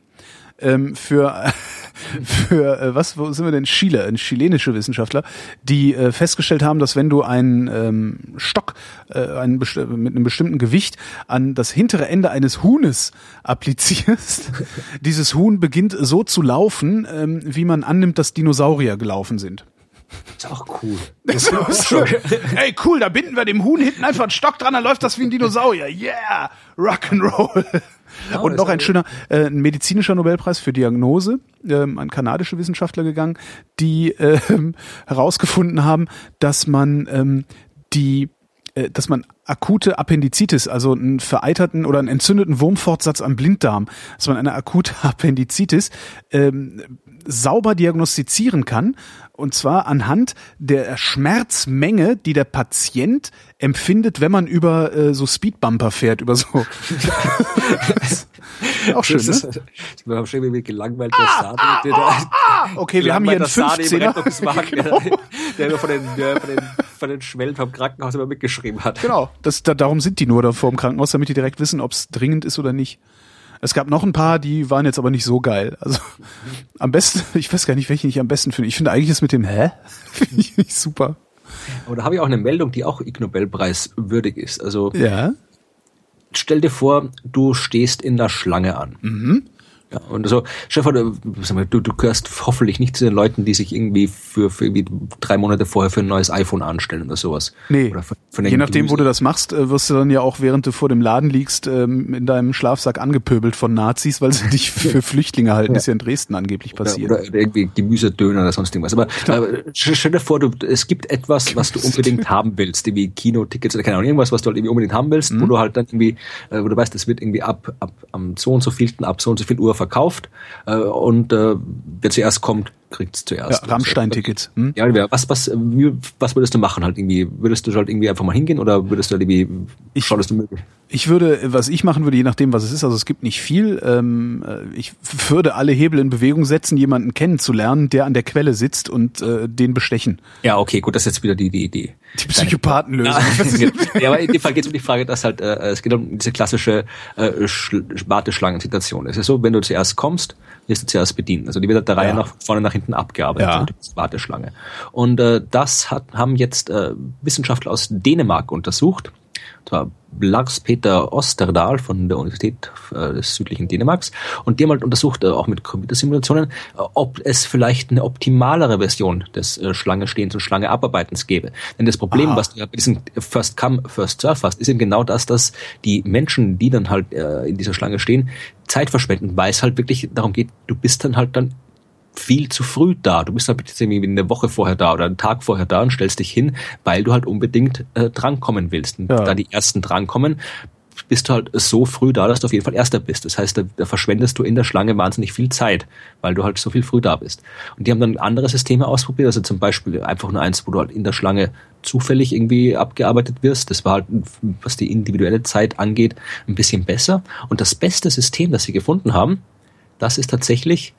ähm, für (laughs) für äh, was wo sind wir denn Chile, ein chilenische Wissenschaftler, die äh, festgestellt haben, dass wenn du einen ähm, Stock äh, einen mit einem bestimmten Gewicht an das hintere Ende eines Huhnes applizierst, (laughs) dieses Huhn beginnt so zu laufen, ähm, wie man annimmt, dass Dinosaurier gelaufen sind.
Ist auch cool.
Das ist schön. Ey, cool, da binden wir dem Huhn hinten einfach einen Stock dran, dann läuft das wie ein Dinosaurier. Yeah, Rock'n'Roll. Ja, und noch ein schöner, äh, ein medizinischer Nobelpreis für Diagnose ähm, an kanadische Wissenschaftler gegangen, die ähm, (laughs) herausgefunden haben, dass man ähm, die äh, dass man akute Appendizitis, also einen vereiterten oder einen entzündeten Wurmfortsatz am Blinddarm, dass man eine akute (laughs) Appendizitis ähm, sauber diagnostizieren kann und zwar anhand der Schmerzmenge, die der Patient empfindet, wenn man über äh, so Speedbumper fährt, über so. (laughs) auch schön, das ne? Ist,
ich bin schon irgendwie gelangweilt. Ah, ah,
der, ah, ah, okay, wir haben hier einen 15er. (laughs)
genau. der, (laughs) der immer von den, der, von den, von den Schwellen vom Krankenhaus immer mitgeschrieben hat.
Genau, das, da, darum sind die nur da vor dem Krankenhaus, damit die direkt wissen, ob es dringend ist oder nicht. Es gab noch ein paar, die waren jetzt aber nicht so geil. Also am besten, (laughs) ich weiß gar nicht, welchen ich am besten finde. Ich finde eigentlich das mit dem Hä? (laughs) finde ich nicht super.
Aber da habe ich auch eine Meldung, die auch Ig Nobelpreis würdig ist. Also
ja.
stell dir vor, du stehst in der Schlange an.
Mhm.
Ja, und so, Stefan, du, du gehörst hoffentlich nicht zu den Leuten, die sich irgendwie für, für irgendwie drei Monate vorher für ein neues iPhone anstellen oder sowas.
Nee. Oder für, für Je nachdem, Gemüse. wo du das machst, äh, wirst du dann ja auch, während du vor dem Laden liegst, ähm, in deinem Schlafsack angepöbelt von Nazis, weil sie dich für (laughs) Flüchtlinge halten. Ja. Ist ja in Dresden angeblich passiert.
Oder, oder irgendwie Gemüsedöner oder sonst irgendwas. Aber äh, stell dir vor, du, es gibt etwas, was du unbedingt haben willst, wie Kinotickets oder keine Ahnung, irgendwas, was du halt irgendwie unbedingt haben willst, mhm. wo du halt dann irgendwie, äh, wo du weißt, das wird irgendwie ab, ab am so und so vielten, ab so und so viel Uhr verkauft äh, und äh, wer zuerst kommt, kriegt es zuerst.
Ja, Rammstein-Tickets.
Hm? Ja, was, was, was würdest du machen halt irgendwie? Würdest du halt irgendwie einfach mal hingehen oder würdest du halt irgendwie,
ich, schaust du möglich? Ich würde, was ich machen würde, je nachdem, was es ist, also es gibt nicht viel, ähm, äh, ich würde alle Hebel in Bewegung setzen, jemanden kennenzulernen, der an der Quelle sitzt und äh, den bestechen.
Ja, okay, gut, das ist jetzt wieder die, die Idee.
Die Psychopathenlösung. (laughs)
ja, aber in dem Fall geht es um die Frage, dass halt, äh, es geht um diese klassische äh, Warteschlangensituation. Es ist so, wenn du zuerst kommst, wirst du zuerst bedient. Also die wird der Reihe ja. nach vorne nach hinten abgearbeitet. Ja. Warteschlange. Und äh, das hat, haben jetzt äh, Wissenschaftler aus Dänemark untersucht zwar Lars Peter Osterdal von der Universität äh, des südlichen Dänemarks und die haben halt untersucht, äh, auch mit Computersimulationen, äh, ob es vielleicht eine optimalere Version des äh, Schlange stehens und Schlange abarbeitens gäbe. Denn das Problem, Aha. was du ja bei diesem First Come, First Serve hast, ist eben genau das, dass die Menschen, die dann halt in dieser Schlange stehen, Zeit verschwenden, weil es halt wirklich darum geht, du bist dann halt dann viel zu früh da. Du bist halt irgendwie eine Woche vorher da oder einen Tag vorher da und stellst dich hin, weil du halt unbedingt äh, drankommen willst. Und ja. da die ersten drankommen, bist du halt so früh da, dass du auf jeden Fall Erster bist. Das heißt, da, da, verschwendest du in der Schlange wahnsinnig viel Zeit, weil du halt so viel früh da bist. Und die haben dann andere Systeme ausprobiert, also zum Beispiel einfach nur eins, wo du halt in der Schlange zufällig irgendwie abgearbeitet wirst. Das war halt, was die individuelle Zeit angeht, ein bisschen besser. Und das beste System, das sie gefunden haben, das ist tatsächlich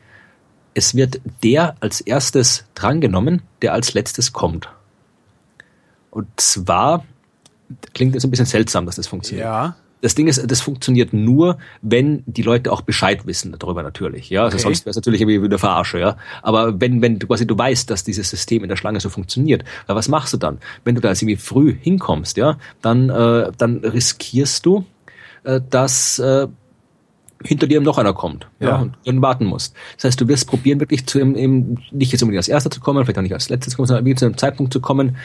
es wird der als erstes drangenommen, der als letztes kommt. Und zwar klingt jetzt ein bisschen seltsam, dass das funktioniert.
Ja.
Das Ding ist, das funktioniert nur, wenn die Leute auch Bescheid wissen darüber natürlich. Ja, also okay. sonst wäre es natürlich irgendwie wieder Verarsche. Ja, aber wenn wenn du quasi du weißt, dass dieses System in der Schlange so funktioniert, was machst du dann? Wenn du da jetzt irgendwie früh hinkommst, ja, dann äh, dann riskierst du, äh, dass äh, hinter dir noch einer kommt ja. ja. und dann warten musst. Das heißt, du wirst probieren, wirklich zu eben, nicht jetzt unbedingt als Erster zu kommen, vielleicht auch nicht als Letztes zu kommen, sondern wirklich zu einem Zeitpunkt zu kommen,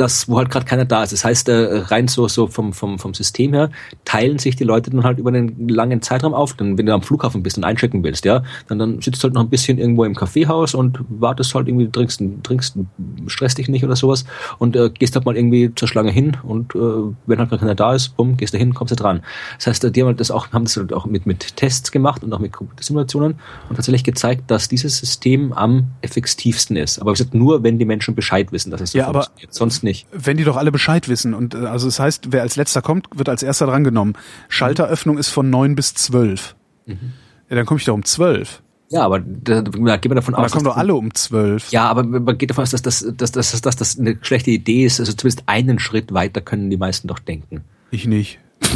das, wo halt gerade keiner da ist. Das heißt, äh, rein so, so vom, vom, vom System her teilen sich die Leute dann halt über einen langen Zeitraum auf. Dann, wenn du am Flughafen bist und einchecken willst, ja, dann, dann sitzt du halt noch ein bisschen irgendwo im Kaffeehaus und wartest halt irgendwie, trinkst, trinkst, stresst dich nicht oder sowas und äh, gehst halt mal irgendwie zur Schlange hin und äh, wenn halt keiner da ist, bumm, gehst da hin, kommst du dran. Das heißt, die haben halt das auch, haben das halt auch mit, mit Tests gemacht und auch mit Computersimulationen und tatsächlich gezeigt, dass dieses System am effektivsten ist. Aber wie gesagt, nur wenn die Menschen Bescheid wissen, dass es so
ja, funktioniert. Sonst nicht nicht. Wenn die doch alle Bescheid wissen und äh, also das heißt, wer als letzter kommt, wird als erster drangenommen. Schalteröffnung ist von neun bis zwölf. Mhm. Ja, dann komme ich doch um zwölf.
Ja, aber da, da geht man davon
aber aus. Da kommen doch alle um zwölf.
Ja, aber man geht davon aus, dass das, dass, dass, dass das eine schlechte Idee ist. Also zumindest einen Schritt weiter können die meisten doch denken.
Ich nicht. (laughs)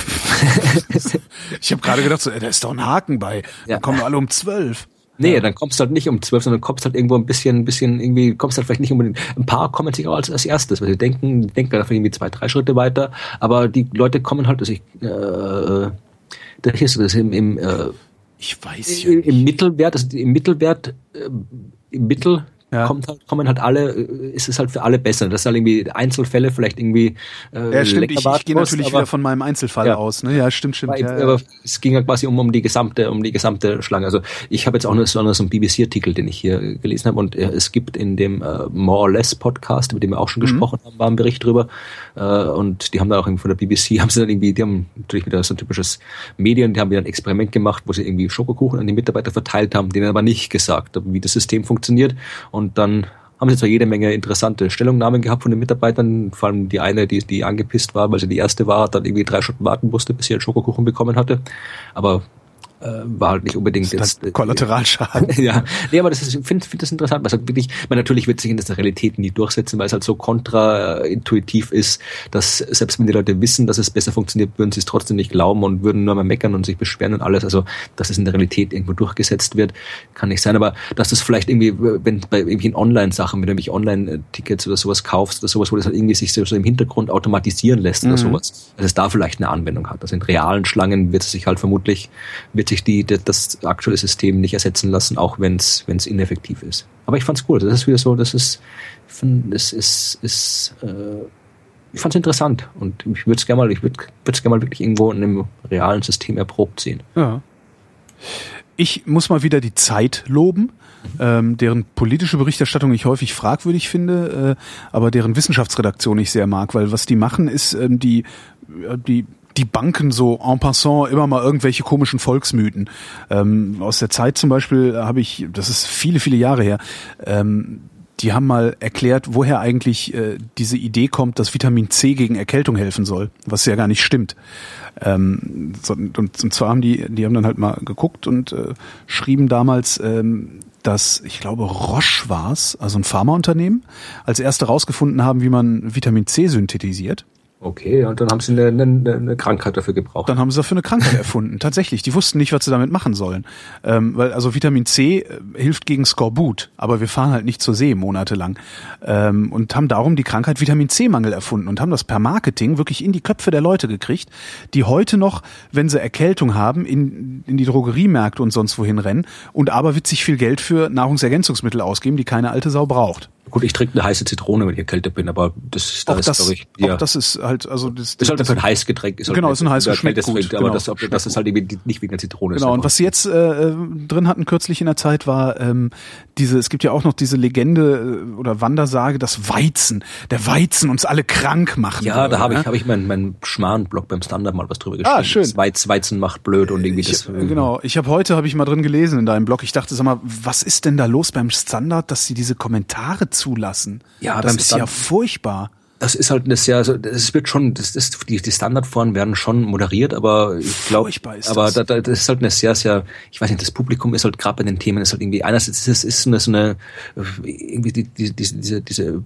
ich habe gerade gedacht, so, da ist doch ein Haken bei. Ja. Da kommen alle um zwölf.
Nee, ja. dann kommst du halt nicht um zwölf, sondern kommst halt irgendwo ein bisschen, ein bisschen, irgendwie, kommst halt vielleicht nicht unbedingt. Ein paar kommen sich auch als, als erstes, weil sie denken, denken dann irgendwie zwei, drei Schritte weiter, aber die Leute kommen halt, also ich, äh, da ist das im, im äh,
ich weiß
ja im, im Mittelwert, also im Mittelwert, äh, im Mittel ja. kommt halt, kommen halt alle, äh, ist es halt für alle besser. Das ist halt irgendwie Einzelfälle vielleicht irgendwie.
Äh, ja, stimmt, ich, ich gehe natürlich wieder von meinem Einzelfall ja. aus. Ne? Ja, stimmt, stimmt.
Aber, aber es ging ja quasi um, um die gesamte, um die gesamte Schlange. Also ich habe jetzt auch noch so, so einen BBC-Artikel, den ich hier gelesen habe, und äh, es gibt in dem äh, More or Less Podcast, mit dem wir auch schon mhm. gesprochen haben, war ein Bericht drüber. Äh, und die haben da auch irgendwie von der BBC, (laughs) haben sie dann irgendwie, die haben natürlich wieder so ein typisches Medien, die haben wieder ein Experiment gemacht, wo sie irgendwie Schokokuchen an die Mitarbeiter verteilt haben, denen aber nicht gesagt, wie das System funktioniert. Und und dann haben sie zwar jede Menge interessante Stellungnahmen gehabt von den Mitarbeitern, vor allem die eine, die, die angepisst war, weil sie die erste war, dann irgendwie drei Stunden warten musste, bis sie einen Schokokuchen bekommen hatte. Aber war halt nicht unbedingt
das jetzt. Äh, Kollateralschaden. (laughs)
ja. Nee, aber das ist, ich finde find das interessant, halt wirklich, man natürlich wird sich in der Realität nie durchsetzen, weil es halt so kontraintuitiv ist, dass selbst wenn die Leute wissen, dass es besser funktioniert, würden sie es trotzdem nicht glauben und würden nur mal meckern und sich beschweren und alles. Also, dass es in der Realität irgendwo durchgesetzt wird, kann nicht sein. Aber dass das vielleicht irgendwie, wenn bei irgendwelchen Online-Sachen, wenn du nämlich Online-Tickets oder sowas kaufst oder sowas, wo das halt irgendwie sich so im Hintergrund automatisieren lässt mhm. oder sowas, dass es da vielleicht eine Anwendung hat. Also in realen Schlangen wird es sich halt vermutlich, wird wird sich die, das aktuelle System nicht ersetzen lassen, auch wenn es ineffektiv ist. Aber ich fand's gut. Das ist wieder so, das ist, das ist, ist äh, ich fand's interessant und ich würde es gerne mal, ich würde es gerne mal wirklich irgendwo in einem realen System erprobt sehen.
Ja. Ich muss mal wieder die Zeit loben, ähm, deren politische Berichterstattung ich häufig fragwürdig finde, äh, aber deren Wissenschaftsredaktion ich sehr mag, weil was die machen ist, ähm, die, äh, die die Banken so en passant immer mal irgendwelche komischen Volksmythen. Ähm, aus der Zeit zum Beispiel habe ich, das ist viele, viele Jahre her, ähm, die haben mal erklärt, woher eigentlich äh, diese Idee kommt, dass Vitamin C gegen Erkältung helfen soll, was ja gar nicht stimmt. Ähm, so, und, und zwar haben die, die haben dann halt mal geguckt und äh, schrieben damals, ähm, dass ich glaube Roche war's, also ein Pharmaunternehmen, als erste rausgefunden haben, wie man Vitamin C synthetisiert.
Okay, und dann haben sie eine, eine, eine Krankheit dafür gebraucht.
Dann haben sie dafür eine Krankheit (laughs) erfunden. Tatsächlich, die wussten nicht, was sie damit machen sollen. Ähm, weil also Vitamin C äh, hilft gegen Skorbut, aber wir fahren halt nicht zur See monatelang. Ähm, und haben darum die Krankheit Vitamin C-Mangel erfunden und haben das per Marketing wirklich in die Köpfe der Leute gekriegt, die heute noch, wenn sie Erkältung haben, in, in die Drogeriemärkte und sonst wohin rennen und aber witzig viel Geld für Nahrungsergänzungsmittel ausgeben, die keine alte Sau braucht.
Gut, ich trinke eine heiße Zitrone, wenn ich erkältet bin, aber das,
da auch ist, glaube ich, ja. Auch das ist halt, also das,
das ist halt ein heißes Getränk.
Ist halt genau, ist ein heißes.
Trinkt, aber genau, das, das ist halt nicht wegen der Zitrone.
Genau, und was sie jetzt äh, drin hatten kürzlich in der Zeit war ähm, diese, es gibt ja auch noch diese Legende äh, oder Wandersage, dass Weizen, der Weizen uns alle krank machen
Ja, würde, da habe ne? ich, hab ich meinen mein Schmarrn-Blog beim Standard mal was drüber geschrieben. Ah,
schön.
Weiz, Weizen macht blöd und irgendwie
ich,
das.
Äh, genau, ich habe heute, habe ich mal drin gelesen in deinem Blog, ich dachte, sag mal, was ist denn da los beim Standard, dass sie diese Kommentare zulassen?
Ja,
das ist ja furchtbar.
Das ist halt eine sehr, also es wird schon, das ist, die, die Standardforen werden schon moderiert, aber ich glaube, aber das. Da, da, das ist halt eine sehr, sehr, ich weiß nicht, das Publikum ist halt gerade bei den Themen ist halt irgendwie einerseits ist es ist eine, so eine irgendwie die, die, diese, diese, diese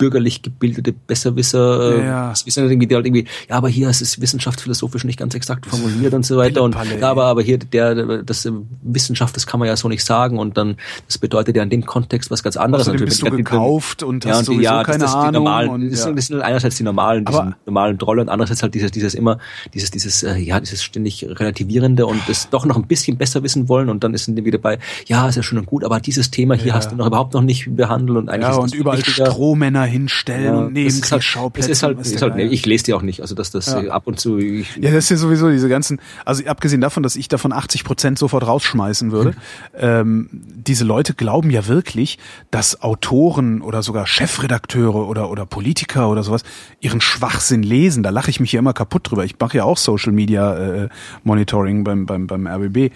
bürgerlich gebildete Besserwisser,
äh, ja.
das wissen irgendwie, die halt irgendwie, ja, aber hier ist es wissenschaftsphilosophisch nicht ganz exakt formuliert und so weiter und ja, aber, aber hier der, das äh, Wissenschaft, das kann man ja so nicht sagen und dann, das bedeutet ja in dem Kontext was ganz anderes.
Außerdem bist du gekauft und
hast ja,
und sowieso
ja,
keine
das,
das Ahnung.
Normalen,
und,
das, sind, das sind einerseits die normalen, diese normalen Trolle und andererseits halt dieses, dieses immer, dieses, dieses, äh, ja, dieses ständig relativierende und das doch noch ein bisschen besser wissen wollen und dann ist dann wieder bei, ja, ist ja schön und gut, aber dieses Thema hier ja. hast du noch überhaupt noch nicht behandelt und eigentlich
ja, und überall. Strohmänner hinstellen
Nebenkriegsschauplätze. Ist halt, ist halt, ist halt, nee, ich lese die auch nicht, also dass das ja. ab und zu.
Ich, ja, das ist ja sowieso diese ganzen, also abgesehen davon, dass ich davon 80 Prozent sofort rausschmeißen würde, mhm. ähm, diese Leute glauben ja wirklich, dass Autoren oder sogar Chefredakteure oder oder Politiker oder sowas ihren Schwachsinn lesen. Da lache ich mich ja immer kaputt drüber. Ich mache ja auch Social Media äh, Monitoring beim beim beim RBB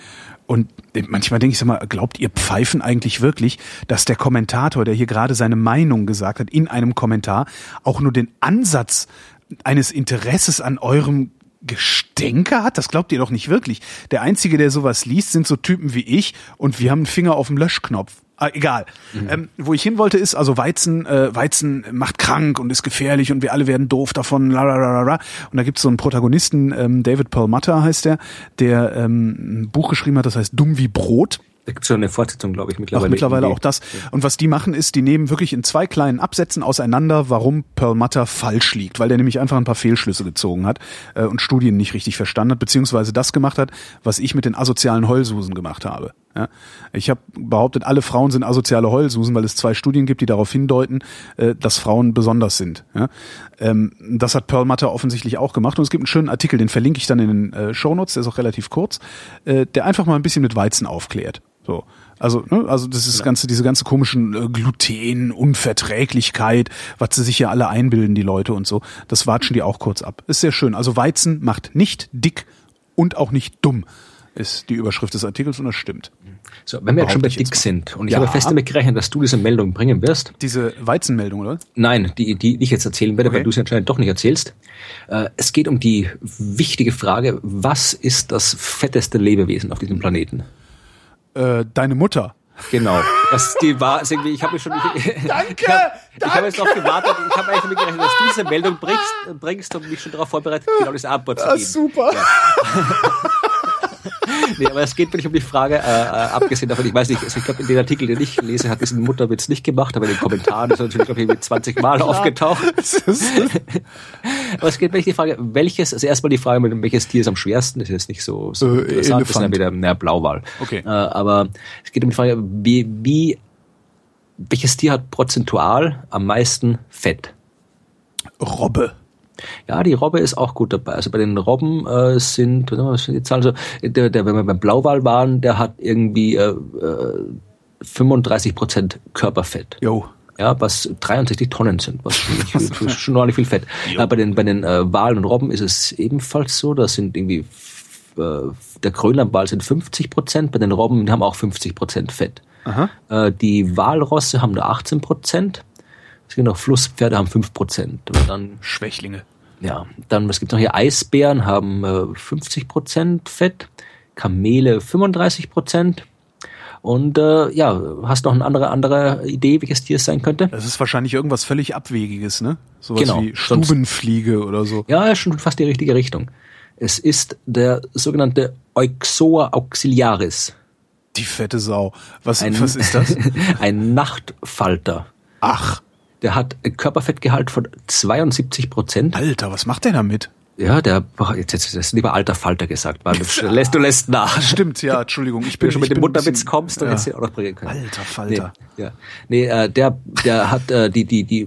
und manchmal denke ich sag mal, glaubt ihr Pfeifen eigentlich wirklich, dass der Kommentator, der hier gerade seine Meinung gesagt hat, in einem Kommentar auch nur den Ansatz eines Interesses an eurem Gestänke hat? Das glaubt ihr doch nicht wirklich. Der Einzige, der sowas liest, sind so Typen wie ich und wir haben einen Finger auf dem Löschknopf. Ah, egal. Mhm. Ähm, wo ich hin wollte ist, also Weizen, äh, Weizen macht krank und ist gefährlich und wir alle werden doof davon. Lalalala. Und da gibt's so einen Protagonisten, ähm, David Perlmutter heißt der, der ähm, ein Buch geschrieben hat, das heißt Dumm wie Brot.
Da gibt es schon eine Fortsetzung, glaube ich,
mittlerweile. Ach, mittlerweile auch das. Und was die machen, ist, die nehmen wirklich in zwei kleinen Absätzen auseinander, warum Perlmutter falsch liegt, weil der nämlich einfach ein paar Fehlschlüsse gezogen hat äh, und Studien nicht richtig verstanden hat, beziehungsweise das gemacht hat, was ich mit den asozialen Heulsusen gemacht habe. Ja? Ich habe behauptet, alle Frauen sind asoziale Heulsusen, weil es zwei Studien gibt, die darauf hindeuten, äh, dass Frauen besonders sind. Ja? Ähm, das hat Perlmutter offensichtlich auch gemacht. Und es gibt einen schönen Artikel, den verlinke ich dann in den äh, Shownotes, der ist auch relativ kurz, äh, der einfach mal ein bisschen mit Weizen aufklärt. So. Also, ne, also das ist ja. ganze, diese ganze komischen äh, Gluten, Unverträglichkeit, was sie sich ja alle einbilden, die Leute und so, das watschen die auch kurz ab. Ist sehr schön. Also Weizen macht nicht dick und auch nicht dumm, ist die Überschrift des Artikels und das stimmt.
So, wenn wir jetzt schon bei dick sind und ich ja. habe fest damit gerechnet, dass du diese Meldung bringen wirst.
Diese Weizenmeldung, oder?
Nein, die, die ich jetzt erzählen werde, okay. weil du sie anscheinend doch nicht erzählst. Äh, es geht um die wichtige Frage, was ist das fetteste Lebewesen auf diesem Planeten?
äh, deine Mutter.
Genau. (laughs) Das die war irgendwie, ich habe schon (laughs)
ich, Danke!
Ich habe hab jetzt noch gewartet, ich habe eigentlich damit gerechnet, dass du diese Meldung bringst, bringst und mich schon darauf vorbereitet, (laughs) genau diese Antwort zu
geben. Super. Ja. (laughs)
nee, aber es geht wirklich um die Frage, äh, äh, abgesehen davon, ich weiß nicht, also ich glaube, in den Artikel, den ich lese, hat diesen Mutterwitz nicht gemacht, aber in den Kommentaren ist er natürlich, glaube ich, 20 Mal Klar. aufgetaucht. (laughs) aber es geht wirklich die Frage, welches, also erstmal die Frage, welches Tier ist am schwersten, das ist jetzt nicht so, so äh, interessant, Elefant. das ist dann wieder, naja, Blauwal.
Okay. Äh,
aber es geht um die Frage, wie, wie, welches Tier hat prozentual am meisten Fett?
Robbe.
Ja, die Robbe ist auch gut dabei. Also bei den Robben äh, sind, was sind die Zahlen? Also der, der, wenn wir beim Blauwal waren, der hat irgendwie äh, 35 äh, Prozent Körperfett.
Jo.
Ja, was 63 Tonnen sind, was schon, (laughs) schon ordentlich viel Fett. Ja, bei den, bei den äh, Walen und Robben ist es ebenfalls so, das sind irgendwie, äh, der Grönlandwal sind 50 Prozent, bei den Robben haben auch 50 Prozent Fett. Aha. Äh, die Walrosse haben nur 18 Prozent es gibt noch Flusspferde, haben 5%.
dann, Schwächlinge.
Ja, dann, es gibt noch hier Eisbären, haben äh, 50% Fett, Kamele 35%. Und äh, ja, hast noch eine andere, andere Idee, welches Tier es sein könnte?
Das ist wahrscheinlich irgendwas völlig Abwegiges, ne? Sowas genau, wie Stubenfliege sonst, oder so.
Ja, schon fast die richtige Richtung. Es ist der sogenannte Euxoa auxiliaris.
Die fette Sau. Was, ein, was ist das? (laughs)
ein Nachtfalter.
Ach.
Der hat ein Körperfettgehalt von 72 Prozent.
Alter, was macht der damit?
Ja, der, jetzt, jetzt ist lieber alter Falter gesagt, weil du (laughs) lässt, du lässt nach.
Stimmt, ja, Entschuldigung. Ich bin,
Wenn du schon mit dem Mutterwitz kommst, dann ja. hättest du auch noch bringen können.
Alter Falter.
Nee, ja. nee äh, der, der hat äh, die, die, die,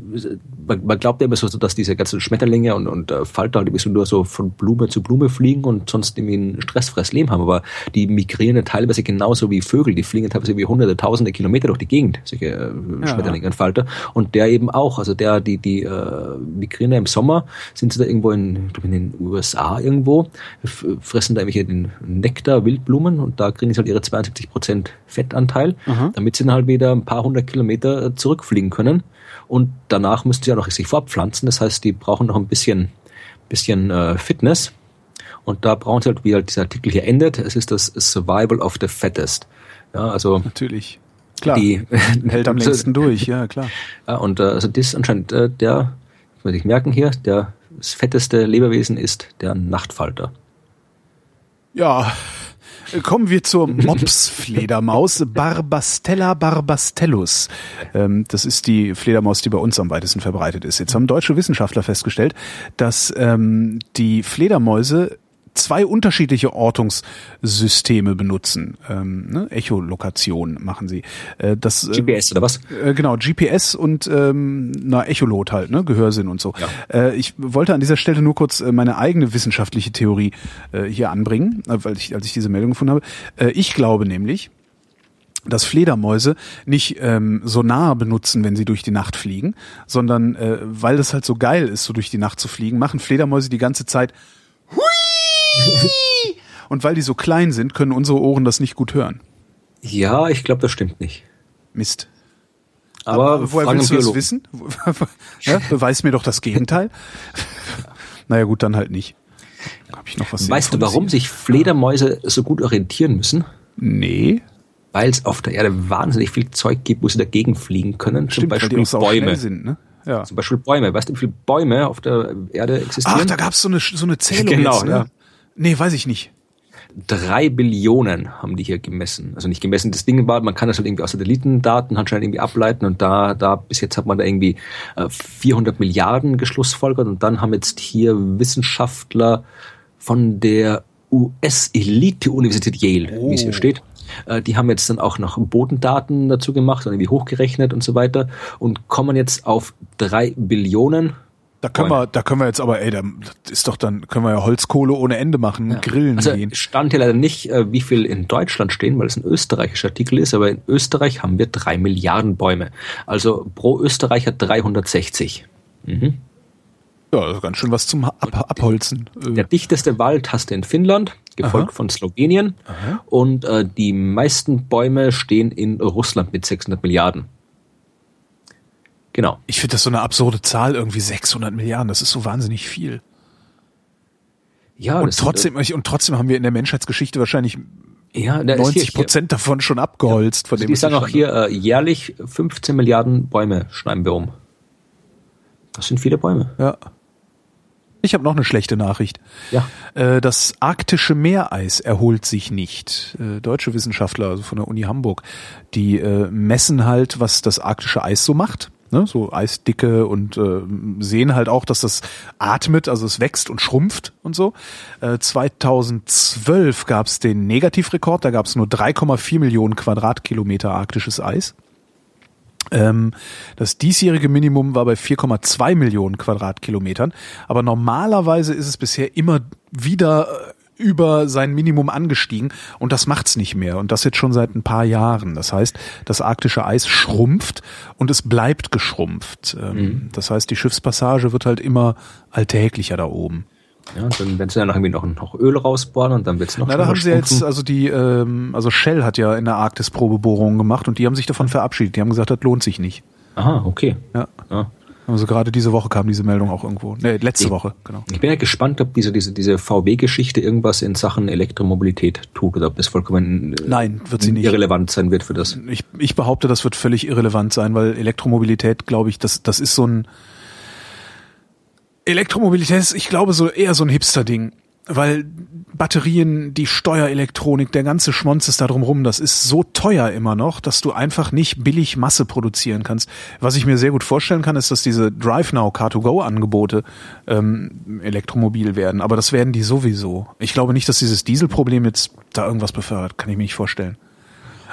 man, man glaubt ja immer so, dass diese ganzen Schmetterlinge und, und äh, Falter halt so nur so von Blume zu Blume fliegen und sonst irgendwie ein stressfreies Leben haben, aber die migrieren teilweise genauso wie Vögel, die fliegen teilweise wie hunderte, tausende Kilometer durch die Gegend, solche äh, ja. Schmetterlinge und Falter. Und der eben auch, also der, die, die äh, migrieren ja im Sommer, sind sie da irgendwo in, in den USA irgendwo, fressen da irgendwelche den Nektar, Wildblumen und da kriegen sie halt ihre 72 Prozent Fettanteil, mhm. damit sie dann halt wieder ein paar hundert Kilometer äh, zurückfliegen können. Und danach müssen sie ja noch sich fortpflanzen. Das heißt, die brauchen noch ein bisschen, bisschen äh, Fitness. Und da brauchen sie halt, wie halt dieser Artikel hier endet, es ist das Survival of the Fattest. Ja, also.
Natürlich. Klar. Die (laughs) hält am längsten durch, ja, klar.
Ja, und äh, also das ist anscheinend äh, der, muss ich merken hier, der das fetteste Lebewesen ist der Nachtfalter.
Ja, kommen wir zur Mops-Fledermaus, Barbastella barbastellus. Ähm, das ist die Fledermaus, die bei uns am weitesten verbreitet ist. Jetzt haben deutsche Wissenschaftler festgestellt, dass ähm, die Fledermäuse zwei unterschiedliche Ortungssysteme benutzen. Ähm, ne? Echolokation machen sie. Äh, das,
äh, GPS oder was?
Äh, genau, GPS und ähm, na, Echolot halt, ne? Gehörsinn und so. Ja. Äh, ich wollte an dieser Stelle nur kurz äh, meine eigene wissenschaftliche Theorie äh, hier anbringen, äh, weil ich, als ich diese Meldung gefunden habe. Äh, ich glaube nämlich, dass Fledermäuse nicht ähm, Sonar benutzen, wenn sie durch die Nacht fliegen, sondern äh, weil das halt so geil ist, so durch die Nacht zu fliegen, machen Fledermäuse die ganze Zeit Hui! (laughs) Und weil die so klein sind, können unsere Ohren das nicht gut hören.
Ja, ich glaube, das stimmt nicht.
Mist. Aber, Aber woher willst du das wissen? (laughs) ja, beweis mir doch das Gegenteil. (laughs) naja, gut, dann halt nicht.
Hab ich noch was weißt du, warum sich Fledermäuse so gut orientieren müssen?
Nee.
Weil es auf der Erde wahnsinnig viel Zeug gibt, wo sie dagegen fliegen können. Stimmt, zum Beispiel Bäume. Sind, ne? ja. Zum Beispiel Bäume. Weißt du, wie viele Bäume auf der Erde existieren?
Ach, da gab's so eine, so eine Zählung genau, jetzt, ne? ja. Nee, weiß ich nicht.
Drei Billionen haben die hier gemessen. Also nicht gemessen, das Ding war, man kann das halt irgendwie aus Satellitendaten anscheinend irgendwie ableiten und da, da, bis jetzt hat man da irgendwie äh, 400 Milliarden geschlussfolgert und dann haben jetzt hier Wissenschaftler von der US-Elite-Universität Yale, oh. wie es hier oh. steht, äh, die haben jetzt dann auch noch Bodendaten dazu gemacht und irgendwie hochgerechnet und so weiter und kommen jetzt auf drei Billionen
da können wir, da können wir jetzt aber, ey, da ist doch dann, können wir ja Holzkohle ohne Ende machen, ja. grillen
also
gehen.
stand hier leider nicht, äh, wie viel in Deutschland stehen, weil es ein österreichischer Artikel ist, aber in Österreich haben wir drei Milliarden Bäume. Also pro Österreicher 360. Mhm.
Ja, also ganz schön was zum Ab Abholzen.
Äh. Der dichteste Wald hast du in Finnland, gefolgt Aha. von Slowenien. Aha. Und äh, die meisten Bäume stehen in Russland mit 600 Milliarden. Genau.
Ich finde das so eine absurde Zahl, irgendwie 600 Milliarden. Das ist so wahnsinnig viel. Ja, und trotzdem, sind, und trotzdem haben wir in der Menschheitsgeschichte wahrscheinlich ja, 90 Prozent davon schon abgeholzt. Ja.
Von dem, die sagen auch hier, äh, jährlich 15 Milliarden Bäume schneiden wir um. Das sind viele Bäume.
Ja. Ich habe noch eine schlechte Nachricht.
Ja.
Äh, das arktische Meereis erholt sich nicht. Äh, deutsche Wissenschaftler also von der Uni Hamburg, die äh, messen halt, was das arktische Eis so macht. Ne, so Eisdicke und äh, sehen halt auch, dass das atmet, also es wächst und schrumpft und so. Äh, 2012 gab es den Negativrekord, da gab es nur 3,4 Millionen Quadratkilometer arktisches Eis. Ähm, das diesjährige Minimum war bei 4,2 Millionen Quadratkilometern. Aber normalerweise ist es bisher immer wieder äh, über sein Minimum angestiegen und das macht's nicht mehr und das jetzt schon seit ein paar Jahren. Das heißt, das arktische Eis schrumpft und es bleibt geschrumpft. Ähm, mhm. Das heißt, die Schiffspassage wird halt immer alltäglicher da oben.
Ja, und dann werden sie ja noch irgendwie noch, noch Öl rausbohren und dann wird's noch
Na, da haben sie jetzt, also die, ähm, also Shell hat ja in der Arktis Probebohrungen gemacht und die haben sich davon verabschiedet. Die haben gesagt, das lohnt sich nicht.
Aha, okay.
Ja. ja. Also gerade diese Woche kam diese Meldung auch irgendwo. Ne, letzte ich, Woche, genau.
Ich bin ja gespannt, ob diese, diese, diese VW-Geschichte irgendwas in Sachen Elektromobilität tut oder ob das vollkommen
Nein, wird sie nicht.
irrelevant sein wird für das.
Ich, ich behaupte, das wird völlig irrelevant sein, weil Elektromobilität, glaube ich, das, das ist so ein Elektromobilität ist, ich glaube, so eher so ein Hipster-Ding. Weil Batterien, die Steuerelektronik, der ganze Schmonz ist da drumrum, das ist so teuer immer noch, dass du einfach nicht billig Masse produzieren kannst. Was ich mir sehr gut vorstellen kann, ist, dass diese DriveNow Car2Go-Angebote ähm, elektromobil werden. Aber das werden die sowieso. Ich glaube nicht, dass dieses Dieselproblem jetzt da irgendwas befördert. Kann ich mir nicht vorstellen.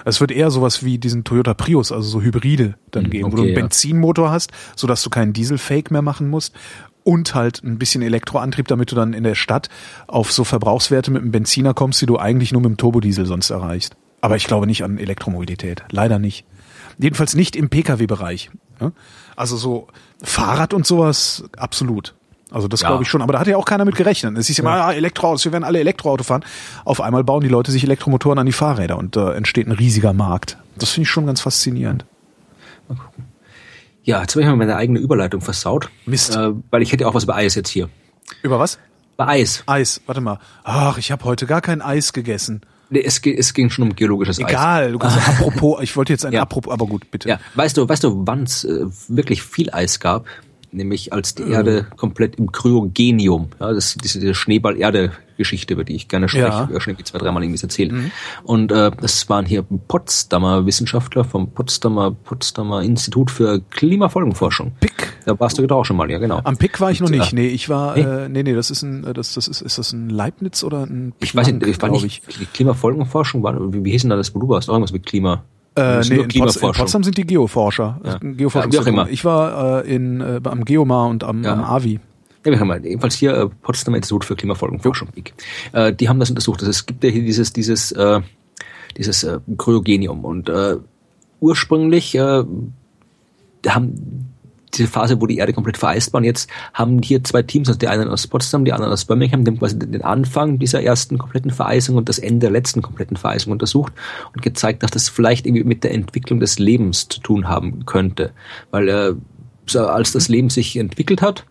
Es wird eher sowas wie diesen Toyota Prius, also so Hybride dann hm, geben, okay, wo du einen ja. Benzinmotor hast, so dass du keinen Diesel-Fake mehr machen musst und halt ein bisschen Elektroantrieb, damit du dann in der Stadt auf so Verbrauchswerte mit einem Benziner kommst, die du eigentlich nur mit dem Turbodiesel sonst erreichst. Aber ich glaube nicht an Elektromobilität. Leider nicht. Jedenfalls nicht im Pkw-Bereich. Also so Fahrrad und sowas, absolut. Also das ja. glaube ich schon. Aber da hat ja auch keiner mit gerechnet. Es ist immer, ja, Elektroautos, wir werden alle Elektroauto fahren. Auf einmal bauen die Leute sich Elektromotoren an die Fahrräder und äh, entsteht ein riesiger Markt. Das finde ich schon ganz faszinierend.
Mal gucken. Ja, jetzt habe ich mal meine eigene Überleitung versaut.
Mist.
Äh, weil ich hätte auch was über Eis jetzt hier.
Über was?
Bei Eis.
Eis, warte mal. Ach, ich habe heute gar kein Eis gegessen.
Nee, es, es ging schon um geologisches
Egal, Eis. Egal, du kannst (laughs) apropos, ich wollte jetzt ein
ja.
Apropos, aber gut, bitte.
Ja, weißt du, weißt du, wann es äh, wirklich viel Eis gab? Nämlich als die Erde komplett im Kryogenium, ja, das ist diese Schneeball-Erde-Geschichte, über die ich gerne spreche, ja. schon zwei, dreimal irgendwie erzählt. Mhm. Und äh, das waren hier Potsdamer Wissenschaftler vom Potsdamer Potsdamer Institut für Klimafolgenforschung.
PIC.
Da warst du da auch schon mal, ja genau.
Am PIC war ich noch nicht. Nee, ich war, nee, äh, nee, nee das ist ein, das, das ist, ist das ein Leibniz oder ein
Planck, Ich weiß nicht, ich war nicht, ich. Klimafolgenforschung war, wie, wie hieß denn da das, wo du warst? Irgendwas mit Klima.
Äh, nee, in, Pots in Potsdam sind die Geoforscher. Ja.
Ja,
ich war äh, in, äh, am Geomar und am, ja. am AVI.
Ja, wir haben halt ebenfalls hier äh, Potsdamer Institut für Klimafolgenforschung. Äh, die haben das untersucht. Also es gibt ja hier dieses dieses äh, dieses äh, Kryogenium und äh, ursprünglich äh, haben diese Phase, wo die Erde komplett vereist war. Und jetzt haben hier zwei Teams, also die einen aus Potsdam, die anderen aus Birmingham, haben quasi den Anfang dieser ersten kompletten Vereisung und das Ende der letzten kompletten Vereisung untersucht und gezeigt, dass das vielleicht irgendwie mit der Entwicklung des Lebens zu tun haben könnte. Weil äh, als das Leben sich entwickelt hat,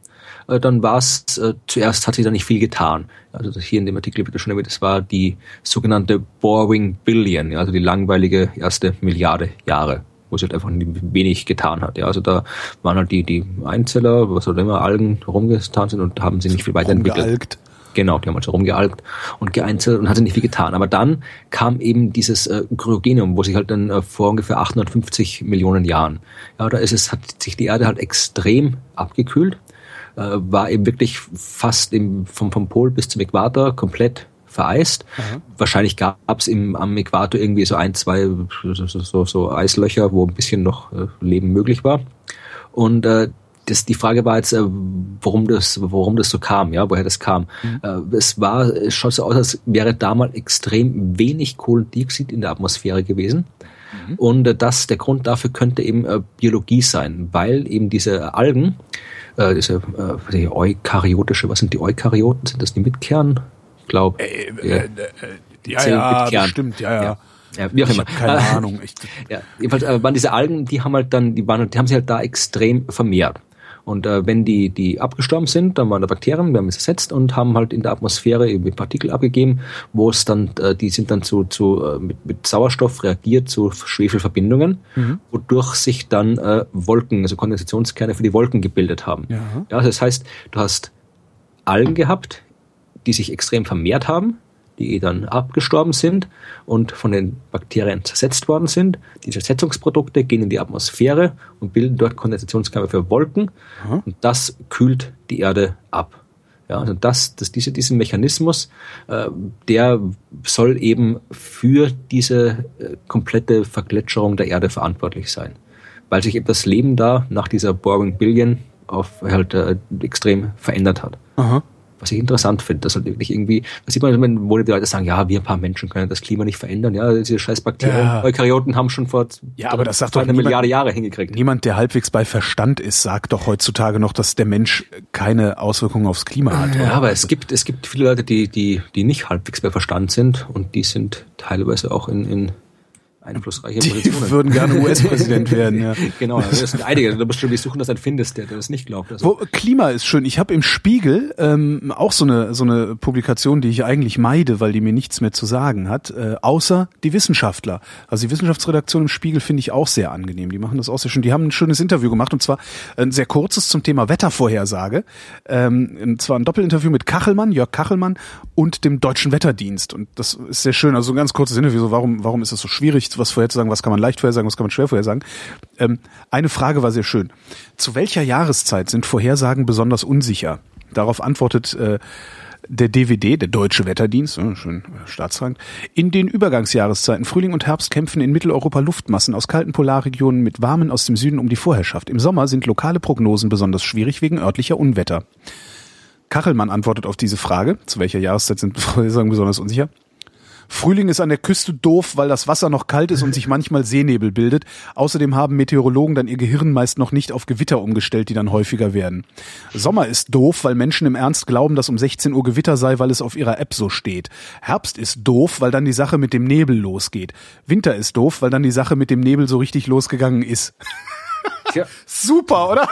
äh, dann war es, äh, zuerst hat sich da nicht viel getan. Also hier in dem Artikel wird schon erwähnt, das war die sogenannte Boring Billion, also die langweilige erste Milliarde Jahre wo sie halt einfach wenig getan hat. Ja, also da waren halt die, die Einzeller, was auch immer, Algen rumgetan sind und haben sie nicht viel weiterentwickelt. Rumgealgt. Genau, die haben also rumgealgt und geeinzelt und hat sich nicht viel getan. Aber dann kam eben dieses äh, Kryogenium, wo sich halt dann äh, vor ungefähr 850 Millionen Jahren, ja, da ist es, hat sich die Erde halt extrem abgekühlt, äh, war eben wirklich fast im, vom, vom Pol bis zum Äquator komplett vereist. Aha. Wahrscheinlich gab es am Äquator irgendwie so ein, zwei so, so, Eislöcher, wo ein bisschen noch äh, Leben möglich war. Und äh, das, die Frage war jetzt, äh, warum das, warum das so kam, ja, woher das kam. Mhm. Äh, es war, es schaut so aus, als wäre damals extrem wenig Kohlendioxid in der Atmosphäre gewesen. Mhm. Und äh, das, der Grund dafür könnte eben äh, Biologie sein, weil eben diese Algen, äh, diese äh, die eukaryotische, was sind die Eukaryoten? Sind das die Mitkern? glaube. Äh, äh,
äh, ja, ja, ja stimmt, ja, ja.
Ja, wie auch
ich
immer.
keine äh, Ahnung. (laughs) Ich,
ja, jedenfalls äh, waren diese Algen, die haben halt dann, die waren, die haben sich halt da extrem vermehrt. Und äh, wenn die, die abgestorben sind, dann waren da Bakterien, wir haben es ersetzt und haben halt in der Atmosphäre eben Partikel abgegeben, wo es dann, äh, die sind dann zu, zu äh, mit, mit Sauerstoff reagiert zu Schwefelverbindungen, mhm. wodurch sich dann äh, Wolken, also Kondensationskerne für die Wolken gebildet haben. Ja. ja, also das heißt, du hast Algen gehabt, die sich extrem vermehrt haben, die dann abgestorben sind und von den Bakterien zersetzt worden sind. Die Zersetzungsprodukte gehen in die Atmosphäre und bilden dort Kondensationskörper für Wolken mhm. und das kühlt die Erde ab. Ja, also das, das, diese, diesen Mechanismus, äh, der soll eben für diese äh, komplette Vergletscherung der Erde verantwortlich sein. Weil sich eben das Leben da nach dieser Boring Billion auf halt äh, extrem verändert hat. Aha was ich interessant finde, dass halt wirklich irgendwie, was sieht man, wo die Leute sagen, ja, wir ein paar Menschen können das Klima nicht verändern, ja, diese scheiß Bakterien, ja. Eukaryoten haben schon vor
ja, aber das sagt doch eine niemand, Milliarde Jahre hingekriegt. Niemand, der halbwegs bei Verstand ist, sagt doch heutzutage noch, dass der Mensch keine Auswirkungen aufs Klima hat.
Ja, aber es gibt, es gibt viele Leute, die, die, die nicht halbwegs bei Verstand sind und die sind teilweise auch in, in einflussreiche
die Positionen. (laughs) würden gerne US-Präsident (laughs) werden, ja.
genau, das sind einige. Du musst schon suchen, dass du einen findest, der, der das nicht glaubt.
Also. Wo, Klima ist schön. Ich habe im Spiegel ähm, auch so eine, so eine Publikation, die ich eigentlich meide, weil die mir nichts mehr zu sagen hat, äh, außer die Wissenschaftler. Also die Wissenschaftsredaktion im Spiegel finde ich auch sehr angenehm. Die machen das auch sehr schön. Die haben ein schönes Interview gemacht und zwar ein sehr kurzes zum Thema Wettervorhersage. Ähm, und zwar ein Doppelinterview mit Kachelmann, Jörg Kachelmann und dem Deutschen Wetterdienst. Und das ist sehr schön. Also ein ganz kurzes Interview. So, warum, warum ist das so schwierig? Was vorherzusagen, was kann man leicht vorhersagen, was kann man schwer vorhersagen. Ähm, eine Frage war sehr schön. Zu welcher Jahreszeit sind Vorhersagen besonders unsicher? Darauf antwortet äh, der DWD, der Deutsche Wetterdienst, äh, schön staatsrang, in den Übergangsjahreszeiten Frühling und Herbst kämpfen in Mitteleuropa Luftmassen aus kalten Polarregionen mit warmen aus dem Süden um die Vorherrschaft. Im Sommer sind lokale Prognosen besonders schwierig wegen örtlicher Unwetter. Kachelmann antwortet auf diese Frage, zu welcher Jahreszeit sind (laughs) Vorhersagen besonders unsicher. Frühling ist an der Küste doof, weil das Wasser noch kalt ist und sich manchmal Seenebel bildet. Außerdem haben Meteorologen dann ihr Gehirn meist noch nicht auf Gewitter umgestellt, die dann häufiger werden. Sommer ist doof, weil Menschen im Ernst glauben, dass um 16 Uhr Gewitter sei, weil es auf ihrer App so steht. Herbst ist doof, weil dann die Sache mit dem Nebel losgeht. Winter ist doof, weil dann die Sache mit dem Nebel so richtig losgegangen ist. Ja. (laughs) Super, oder?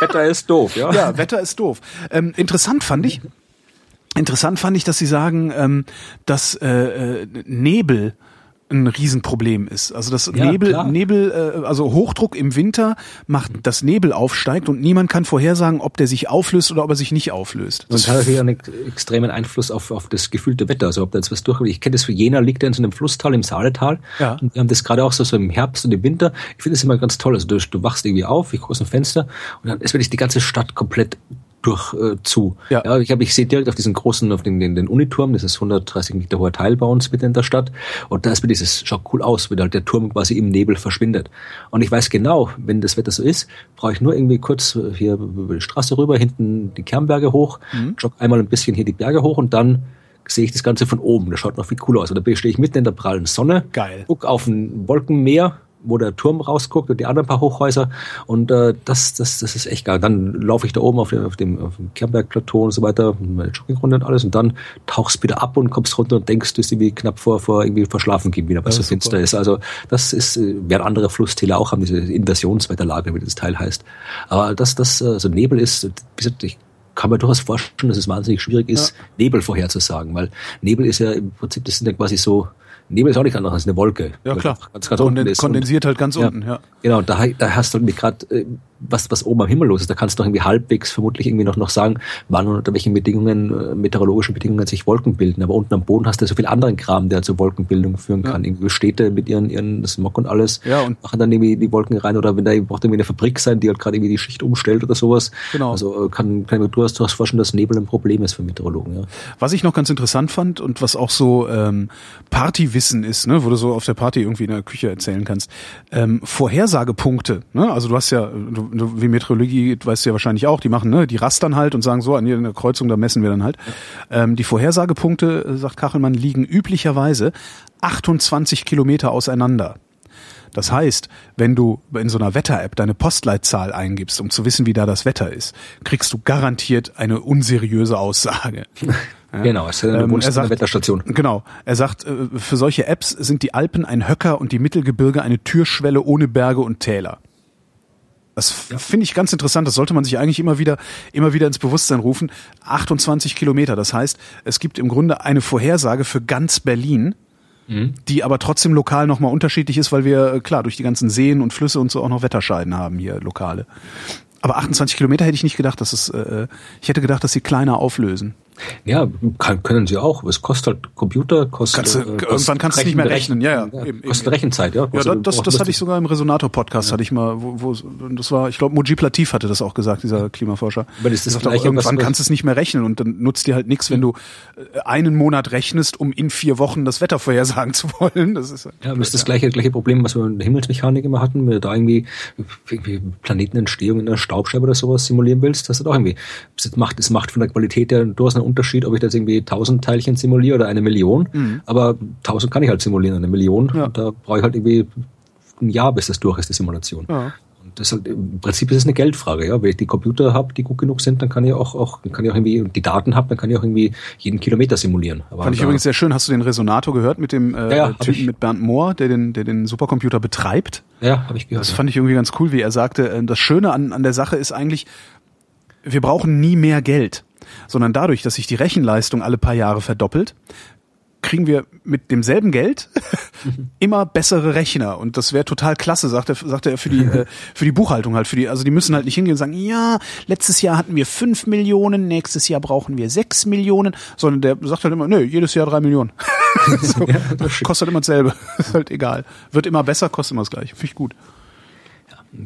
Wetter ist doof, ja.
Ja, Wetter ist doof. Ähm, interessant fand ich, Interessant fand ich, dass Sie sagen, ähm, dass äh, äh, Nebel ein Riesenproblem ist. Also das ja, Nebel, klar. Nebel, äh, also Hochdruck im Winter macht, dass Nebel aufsteigt und niemand kann vorhersagen, ob der sich auflöst oder ob er sich nicht auflöst.
Das hat natürlich einen extremen Einfluss auf, auf das gefühlte Wetter. Also ob da jetzt was durch. Ich kenne das für Jena, liegt ja in so einem Flusstal im Saaletal. Ja. Und wir haben das gerade auch so, so im Herbst und im Winter. Ich finde das immer ganz toll. Also du, du wachst irgendwie auf, ich gucke aus dem Fenster und dann ist wirklich die ganze Stadt komplett durch äh, zu. Ja. ja ich habe, ich sehe direkt auf diesen großen, auf den, den, den Uniturm, das ist 130 Meter hoher Teil bei uns mitten in der Stadt. Und da ist mir dieses, schaut cool aus, wie halt der Turm quasi im Nebel verschwindet. Und ich weiß genau, wenn das Wetter so ist, brauche ich nur irgendwie kurz hier über die Straße rüber, hinten die Kernberge hoch, mhm. jogge einmal ein bisschen hier die Berge hoch und dann sehe ich das Ganze von oben. Das schaut noch viel cooler aus. Und da stehe ich mitten in der prallen Sonne,
Geil.
guck auf ein Wolkenmeer wo der Turm rausguckt und die anderen paar Hochhäuser. Und äh, das, das, das ist echt geil. Dann laufe ich da oben auf dem, auf dem, auf dem Kernberg-Plateau und so weiter, meine Joggingrunde und alles. Und dann tauchst wieder ab und kommst runter und denkst, du bist irgendwie knapp vor, vor irgendwie verschlafen gehen, wieder, weil es so finster ist. Also das ist, äh, werden andere Flusstäler auch haben, diese Inversionswetterlage, wie das Teil heißt. Aber das, das, äh, so Nebel ist, wie gesagt, ich kann mir durchaus vorstellen, dass es wahnsinnig schwierig ist, ja. Nebel vorherzusagen, weil Nebel ist ja im Prinzip, das sind ja quasi so Nebel ist auch nicht anders als eine Wolke.
Ja, klar. Ganz, ganz Konden, kondensiert halt ganz ja, unten, ja.
Genau, da, da hast du gerade äh, was, was oben am Himmel los ist. Da kannst du doch irgendwie halbwegs vermutlich irgendwie noch, noch sagen, wann und unter welchen Bedingungen, äh, meteorologischen Bedingungen sich Wolken bilden. Aber unten am Boden hast du so viel anderen Kram, der zur Wolkenbildung führen kann. Ja. Irgendwie Städte mit ihren, ihren Smog und alles
ja, und
machen dann irgendwie die Wolken rein oder wenn da braucht irgendwie eine Fabrik sein, die halt gerade irgendwie die Schicht umstellt oder sowas. Genau. Also äh, kann, kann durchaus, durchaus vorstellen, dass Nebel ein Problem ist für Meteorologen. Ja.
Was ich noch ganz interessant fand und was auch so ähm, Partywissen ist, ne, wo du so auf der Party irgendwie in der Küche erzählen kannst, ähm, Vorhersagepunkte. Ne? Also du hast ja, du, du, wie Meteorologie weißt du ja wahrscheinlich auch, die machen, ne, die rastern halt und sagen so, an jeder Kreuzung, da messen wir dann halt. Ähm, die Vorhersagepunkte, äh, sagt Kachelmann, liegen üblicherweise 28 Kilometer auseinander. Das heißt, wenn du in so einer Wetter-App deine Postleitzahl eingibst, um zu wissen, wie da das Wetter ist, kriegst du garantiert eine unseriöse Aussage.
Ja. (laughs) Genau, es ist eine ähm, er sagt, Wetterstation.
Genau. Er sagt, äh, für solche Apps sind die Alpen ein Höcker und die Mittelgebirge eine Türschwelle ohne Berge und Täler. Das ja. finde ich ganz interessant. Das sollte man sich eigentlich immer wieder, immer wieder ins Bewusstsein rufen. 28 Kilometer. Das heißt, es gibt im Grunde eine Vorhersage für ganz Berlin, mhm. die aber trotzdem lokal nochmal unterschiedlich ist, weil wir, äh, klar, durch die ganzen Seen und Flüsse und so auch noch Wetterscheiden haben hier, lokale. Aber 28 Kilometer hätte ich nicht gedacht, dass es, äh, ich hätte gedacht, dass sie kleiner auflösen.
Ja, kann, können sie auch. Es kostet halt Computer, kostet.
Kannst du, äh, irgendwann kannst du nicht mehr rechnen, ja,
ja. Eben, kostet eben. Rechenzeit, ja.
Kostet, ja, das, das, das hatte ich sogar im Resonator-Podcast, ja. hatte ich mal, wo, wo das war, ich glaube, Mujib Latif hatte das auch gesagt, dieser Klimaforscher.
Aber das ist
das auch, irgendwann kannst du es nicht mehr rechnen und dann nutzt dir halt nichts, wenn du äh, einen Monat rechnest, um in vier Wochen das Wetter vorhersagen zu wollen. Das ist
halt ja, aber das ist das gleiche, gleiche Problem, was wir in der Himmelsmechanik immer hatten, wenn du da irgendwie, irgendwie Planetenentstehung in der Staubscheibe oder sowas simulieren willst, das hat auch irgendwie, es macht, es macht von der Qualität ja durchaus einen Unterschied, ob ich das irgendwie tausend Teilchen simuliere oder eine Million. Mhm. Aber tausend kann ich halt simulieren, eine Million. Ja. Und da brauche ich halt irgendwie ein Jahr, bis das durch ist, die Simulation. Ja. Und das halt, im Prinzip ist es eine Geldfrage, ja. Wenn ich die Computer habe, die gut genug sind, dann kann ich auch, auch kann ich auch irgendwie, die Daten habe, dann kann ich auch irgendwie jeden Kilometer simulieren.
Aber Fand ich übrigens sehr schön. Hast du den Resonator gehört mit dem äh, ja, Typen mit Bernd Mohr, der den, der den Supercomputer betreibt?
Ja, habe ich gehört.
Das fand ich irgendwie ganz cool, wie er sagte. Äh, das Schöne an, an der Sache ist eigentlich, wir brauchen nie mehr Geld sondern dadurch, dass sich die Rechenleistung alle paar Jahre verdoppelt, kriegen wir mit demselben Geld (laughs) immer bessere Rechner. Und das wäre total klasse, sagt er, sagt er für die äh, (laughs) für die Buchhaltung halt, für die, also die müssen halt nicht hingehen und sagen, ja, letztes Jahr hatten wir fünf Millionen, nächstes Jahr brauchen wir sechs Millionen, sondern der sagt halt immer, nö, jedes Jahr drei Millionen. (laughs) so, kostet immer dasselbe, ist halt egal, wird immer besser, kostet immer das gleiche, finde ich gut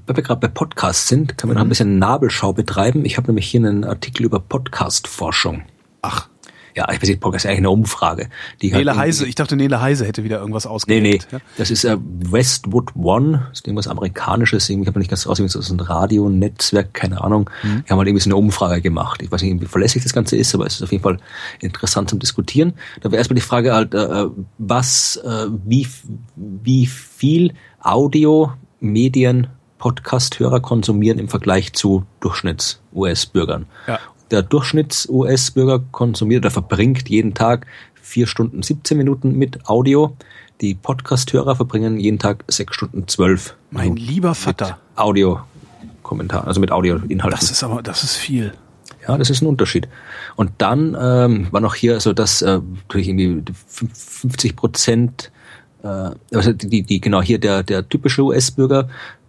weil wir gerade bei Podcasts sind, können wir noch ein mhm. bisschen Nabelschau betreiben. Ich habe nämlich hier einen Artikel über Podcast-Forschung.
Ach.
Ja, ich weiß nicht, Podcast ist eigentlich eine Umfrage.
Die Nele Heise, ich dachte, Nele Heise hätte wieder irgendwas ausgegeben.
Nee, nee, ja? das ist äh, Westwood One, das ist irgendwas Amerikanisches, ich habe nicht ganz raus, das ist ein Radionetzwerk, keine Ahnung. Mhm. Die haben halt irgendwie so eine Umfrage gemacht. Ich weiß nicht, wie verlässlich das Ganze ist, aber es ist auf jeden Fall interessant zum Diskutieren. Da wäre erstmal die Frage halt, äh, was, äh, wie, wie viel Audio, Medien Podcast-Hörer konsumieren im Vergleich zu Durchschnitts-US-Bürgern. Ja. Der Durchschnitts-US-Bürger konsumiert oder verbringt jeden Tag vier Stunden 17 Minuten mit Audio. Die Podcast-Hörer verbringen jeden Tag sechs Stunden zwölf.
Mein lieber Vater.
Audio-Kommentar, also mit Audio-Inhalten.
Das ist aber, das ist viel.
Ja, das ist ein Unterschied. Und dann ähm, war noch hier so, dass äh, natürlich irgendwie 50 Prozent, äh, also die, die genau hier der der typische US-Bürger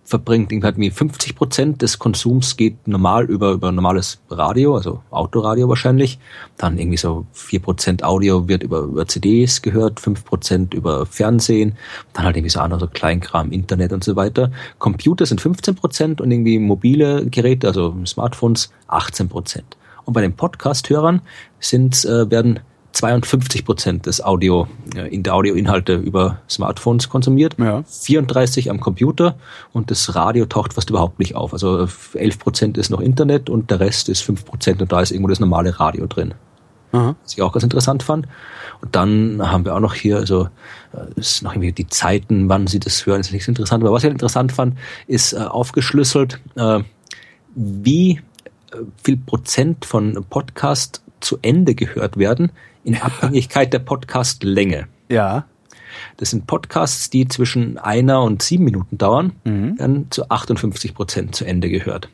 verbringt irgendwie 50 Prozent des Konsums geht normal über, über normales Radio, also Autoradio wahrscheinlich. Dann irgendwie so vier Prozent Audio wird über, über CDs gehört, fünf Prozent über Fernsehen, dann halt irgendwie so andere so Kleinkram, Internet und so weiter. Computer sind 15 Prozent und irgendwie mobile Geräte, also Smartphones 18 Prozent. Und bei den Podcast-Hörern sind, äh, werden 52 Prozent des Audio, äh, in der Audioinhalte über Smartphones konsumiert, ja. 34% am Computer und das Radio taucht fast überhaupt nicht auf. Also 11 Prozent ist noch Internet und der Rest ist 5 Prozent und da ist irgendwo das normale Radio drin. Aha. Was ich auch ganz interessant fand. Und dann haben wir auch noch hier, also äh, ist noch irgendwie die Zeiten, wann Sie das hören, ist nicht so interessant. Aber was ich halt interessant fand, ist äh, aufgeschlüsselt, äh, wie äh, viel Prozent von Podcast zu Ende gehört werden, in Abhängigkeit der Podcastlänge.
Ja.
Das sind Podcasts, die zwischen einer und sieben Minuten dauern, mhm. werden zu 58 Prozent zu Ende gehört.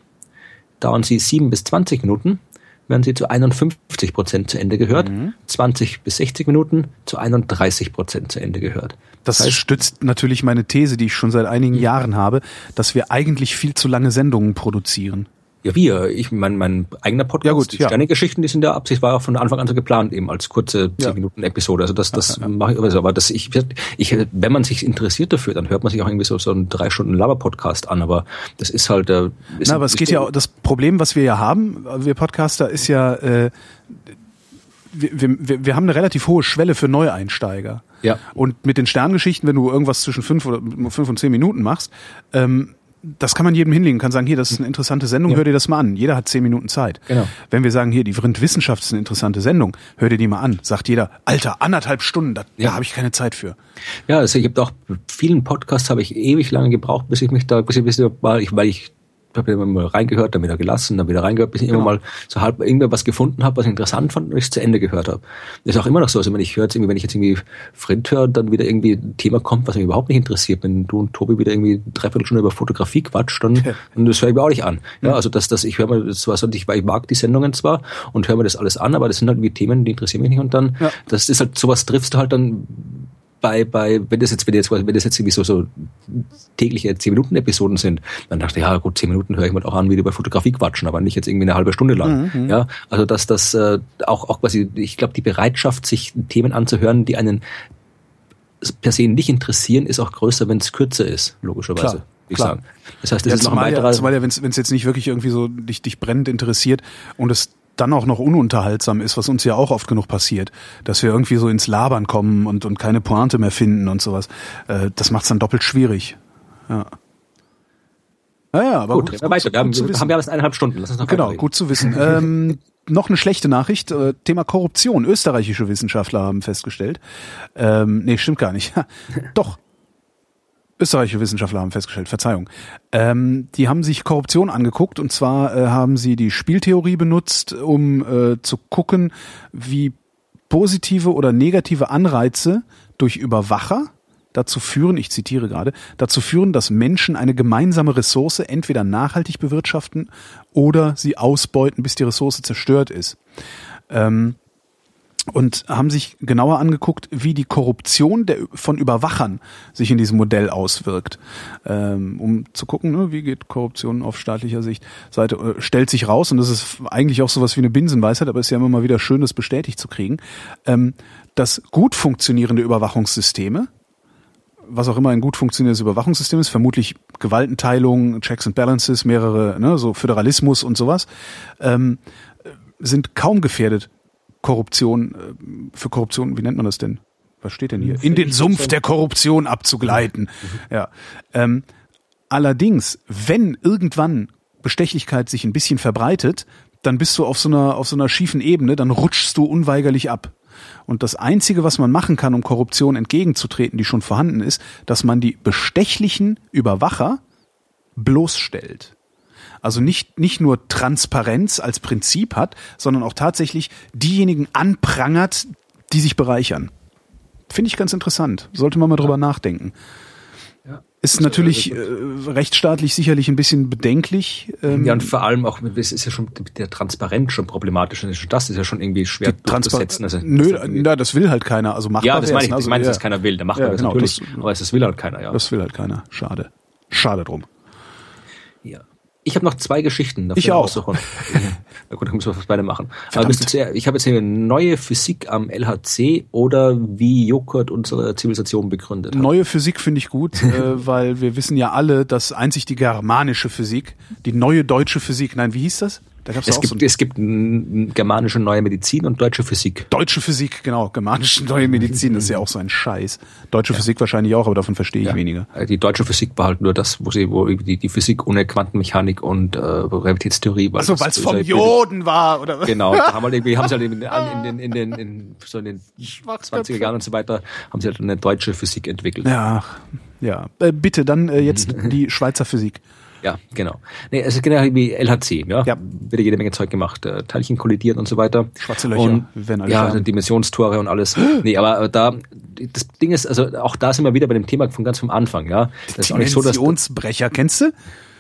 Dauern sie sieben bis 20 Minuten, werden sie zu 51 Prozent zu Ende gehört, mhm. 20 bis 60 Minuten zu 31 Prozent zu Ende gehört.
Das, das heißt, stützt natürlich meine These, die ich schon seit einigen Jahren habe, dass wir eigentlich viel zu lange Sendungen produzieren.
Ja, wir. Ich, mein, mein eigener Podcast,
ja, gut, die
ja. Sterne-Geschichten, die sind ja Absicht, war ja von Anfang an so geplant, eben als kurze zehn ja. Minuten Episode. Also das, das ja, mache ich immer so. Aber das, ich, ich, wenn man sich interessiert dafür, dann hört man sich auch irgendwie so, so einen drei Stunden Laber-Podcast an. Aber das ist halt. Äh, ist
Na, aber es geht ja, das Problem, was wir ja haben, wir Podcaster, ist ja, äh, wir, wir, wir haben eine relativ hohe Schwelle für Neueinsteiger.
Ja.
Und mit den Sterngeschichten, wenn du irgendwas zwischen fünf oder fünf und zehn Minuten machst, ähm, das kann man jedem hinlegen, kann sagen, hier, das ist eine interessante Sendung, ja. hör dir das mal an. Jeder hat zehn Minuten Zeit.
Genau.
Wenn wir sagen, hier, die Wissenschaft ist eine interessante Sendung, hör dir die mal an. Sagt jeder, Alter, anderthalb Stunden, da, ja. da habe ich keine Zeit für.
Ja, also ich habe auch vielen Podcasts habe ich ewig lange gebraucht, bis ich mich da, bis ich, bis ich, weil ich, weil ich habe immer mal reingehört, dann wieder gelassen, dann wieder reingehört, bis ich genau. immer mal so halb irgendwas gefunden habe, was ich interessant fand und ich es zu Ende gehört habe. Ist auch immer noch so. Also wenn ich höre irgendwie, wenn ich jetzt irgendwie Frind höre, dann wieder irgendwie ein Thema kommt, was mich überhaupt nicht interessiert. Wenn du und Tobi wieder irgendwie dreiviertel Stunde über Fotografie quatscht, dann, ja. dann das höre ich mir auch nicht an. Ja, also das, das, ich höre mir das zwar so, ich, ich mag die Sendungen zwar und höre mir das alles an, aber das sind halt wie Themen, die interessieren mich nicht und dann, ja. das ist halt sowas triffst du halt dann bei, bei, wenn das jetzt, wenn jetzt, wenn das jetzt irgendwie so, so tägliche 10-Minuten-Episoden sind, dann dachte ich, ja gut, 10 Minuten höre ich mir auch an, wie die bei Fotografie quatschen, aber nicht jetzt irgendwie eine halbe Stunde lang. Mhm. Ja, also dass das äh, auch, auch quasi, ich glaube, die Bereitschaft, sich Themen anzuhören, die einen per se nicht interessieren, ist auch größer, wenn es kürzer ist, logischerweise.
Klar ich Klar. sagen. Das heißt, das ja, ist noch ein weiterer... Ja, zumal ja, wenn es jetzt nicht wirklich irgendwie so dich, dich brennend interessiert und es dann auch noch ununterhaltsam ist, was uns ja auch oft genug passiert, dass wir irgendwie so ins Labern kommen und, und keine Pointe mehr finden und sowas. Äh, das macht es dann doppelt schwierig. Ja.
Ja, aber gut, gut, gut, weiter. Wir haben, haben wir erst eineinhalb Stunden.
Lass uns noch genau, gut zu wissen. (laughs) ähm, noch eine schlechte Nachricht, äh, Thema Korruption. Österreichische Wissenschaftler haben festgestellt. Ähm, nee, stimmt gar nicht. (laughs) Doch, österreichische Wissenschaftler haben festgestellt, Verzeihung. Ähm, die haben sich Korruption angeguckt und zwar äh, haben sie die Spieltheorie benutzt, um äh, zu gucken, wie positive oder negative Anreize durch Überwacher dazu führen, ich zitiere gerade, dazu führen, dass Menschen eine gemeinsame Ressource entweder nachhaltig bewirtschaften oder sie ausbeuten, bis die Ressource zerstört ist. Ähm, und haben sich genauer angeguckt, wie die Korruption der, von Überwachern sich in diesem Modell auswirkt, ähm, um zu gucken, ne, wie geht Korruption auf staatlicher Sicht. Seite äh, stellt sich raus und das ist eigentlich auch sowas wie eine Binsenweisheit, aber es ist ja immer mal wieder schön, das bestätigt zu kriegen, ähm, dass gut funktionierende Überwachungssysteme was auch immer ein gut funktionierendes Überwachungssystem ist, vermutlich Gewaltenteilung, Checks and Balances, mehrere, ne, so Föderalismus und sowas, ähm, sind kaum gefährdet Korruption, äh, für Korruption, wie nennt man das denn? Was steht denn hier? In den Sumpf der Korruption abzugleiten. Ja. Ähm, allerdings, wenn irgendwann Bestechlichkeit sich ein bisschen verbreitet, dann bist du auf so einer, auf so einer schiefen Ebene, dann rutschst du unweigerlich ab. Und das Einzige, was man machen kann, um Korruption entgegenzutreten, die schon vorhanden ist, dass man die bestechlichen Überwacher bloßstellt. Also nicht, nicht nur Transparenz als Prinzip hat, sondern auch tatsächlich diejenigen anprangert, die sich bereichern. Finde ich ganz interessant. Sollte man mal drüber nachdenken. Ist natürlich äh, rechtsstaatlich sicherlich ein bisschen bedenklich.
Ähm, ja, und vor allem auch, es ist ja schon der Transparenz schon problematisch. Das ist ja schon irgendwie schwer durchzusetzen.
Also, nö, das, na, das will halt keiner. Also machbar
Ja, das meine ich, also, ich meine, ja. dass das keiner will. Der macht ja, das genau, natürlich, das, aber es will halt keiner, ja.
Das will halt keiner. Schade. Schade drum.
Ja. Ich habe noch zwei Geschichten.
Dafür ich auch. (laughs)
Na gut, dann müssen wir beide machen. Aber sehr, ich habe jetzt hier eine neue Physik am LHC oder wie Joghurt unsere Zivilisation begründet
hat. Neue Physik finde ich gut, äh, (laughs) weil wir wissen ja alle, dass einzig die germanische Physik, die neue deutsche Physik, nein, wie hieß das?
Da gab's es, gibt, so es gibt germanische neue Medizin und deutsche Physik.
Deutsche Physik, genau. Germanische neue Medizin ist ja auch so ein Scheiß. Deutsche ja. Physik wahrscheinlich auch, aber davon verstehe ich ja. weniger.
Äh, die deutsche Physik war halt nur das, wo sie, wo die, die Physik ohne Quantenmechanik und äh, Realitätstheorie
war. Also weil es vom Joden war, oder
was? Genau, da haben, halt irgendwie, haben sie halt in, (laughs) in, in, in, in, so in den 20er Jahren und so weiter, haben sie halt eine deutsche Physik entwickelt.
Ja, ja. Äh, bitte, dann äh, jetzt (laughs) die Schweizer Physik.
Ja, genau. Nee, es ist genau wie LHC, ja. ja. Wird jede Menge Zeug gemacht, äh, Teilchen kollidiert und so weiter.
Schwarze Löcher,
und, wenn alle Ja, Dimensionstore und alles. nee, aber da, das Ding ist, also auch da sind wir wieder bei dem Thema von ganz vom Anfang, ja.
Das ist auch nicht so, dass. Dimensionsbrecher, kennst du?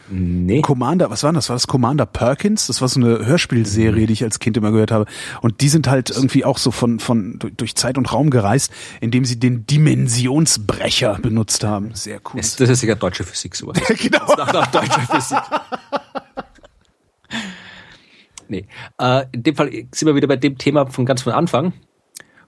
Nee. Commander, was war das? War das Commander Perkins? Das war so eine Hörspielserie, die ich als Kind immer gehört habe. Und die sind halt irgendwie auch so von, von, durch Zeit und Raum gereist, indem sie den Dimensionsbrecher benutzt haben. Sehr cool.
Das, das ist sicher deutsche Physik, sowas. (laughs) genau. Das nach, nach deutscher Physik. nee. Äh, in dem Fall sind wir wieder bei dem Thema von ganz von Anfang,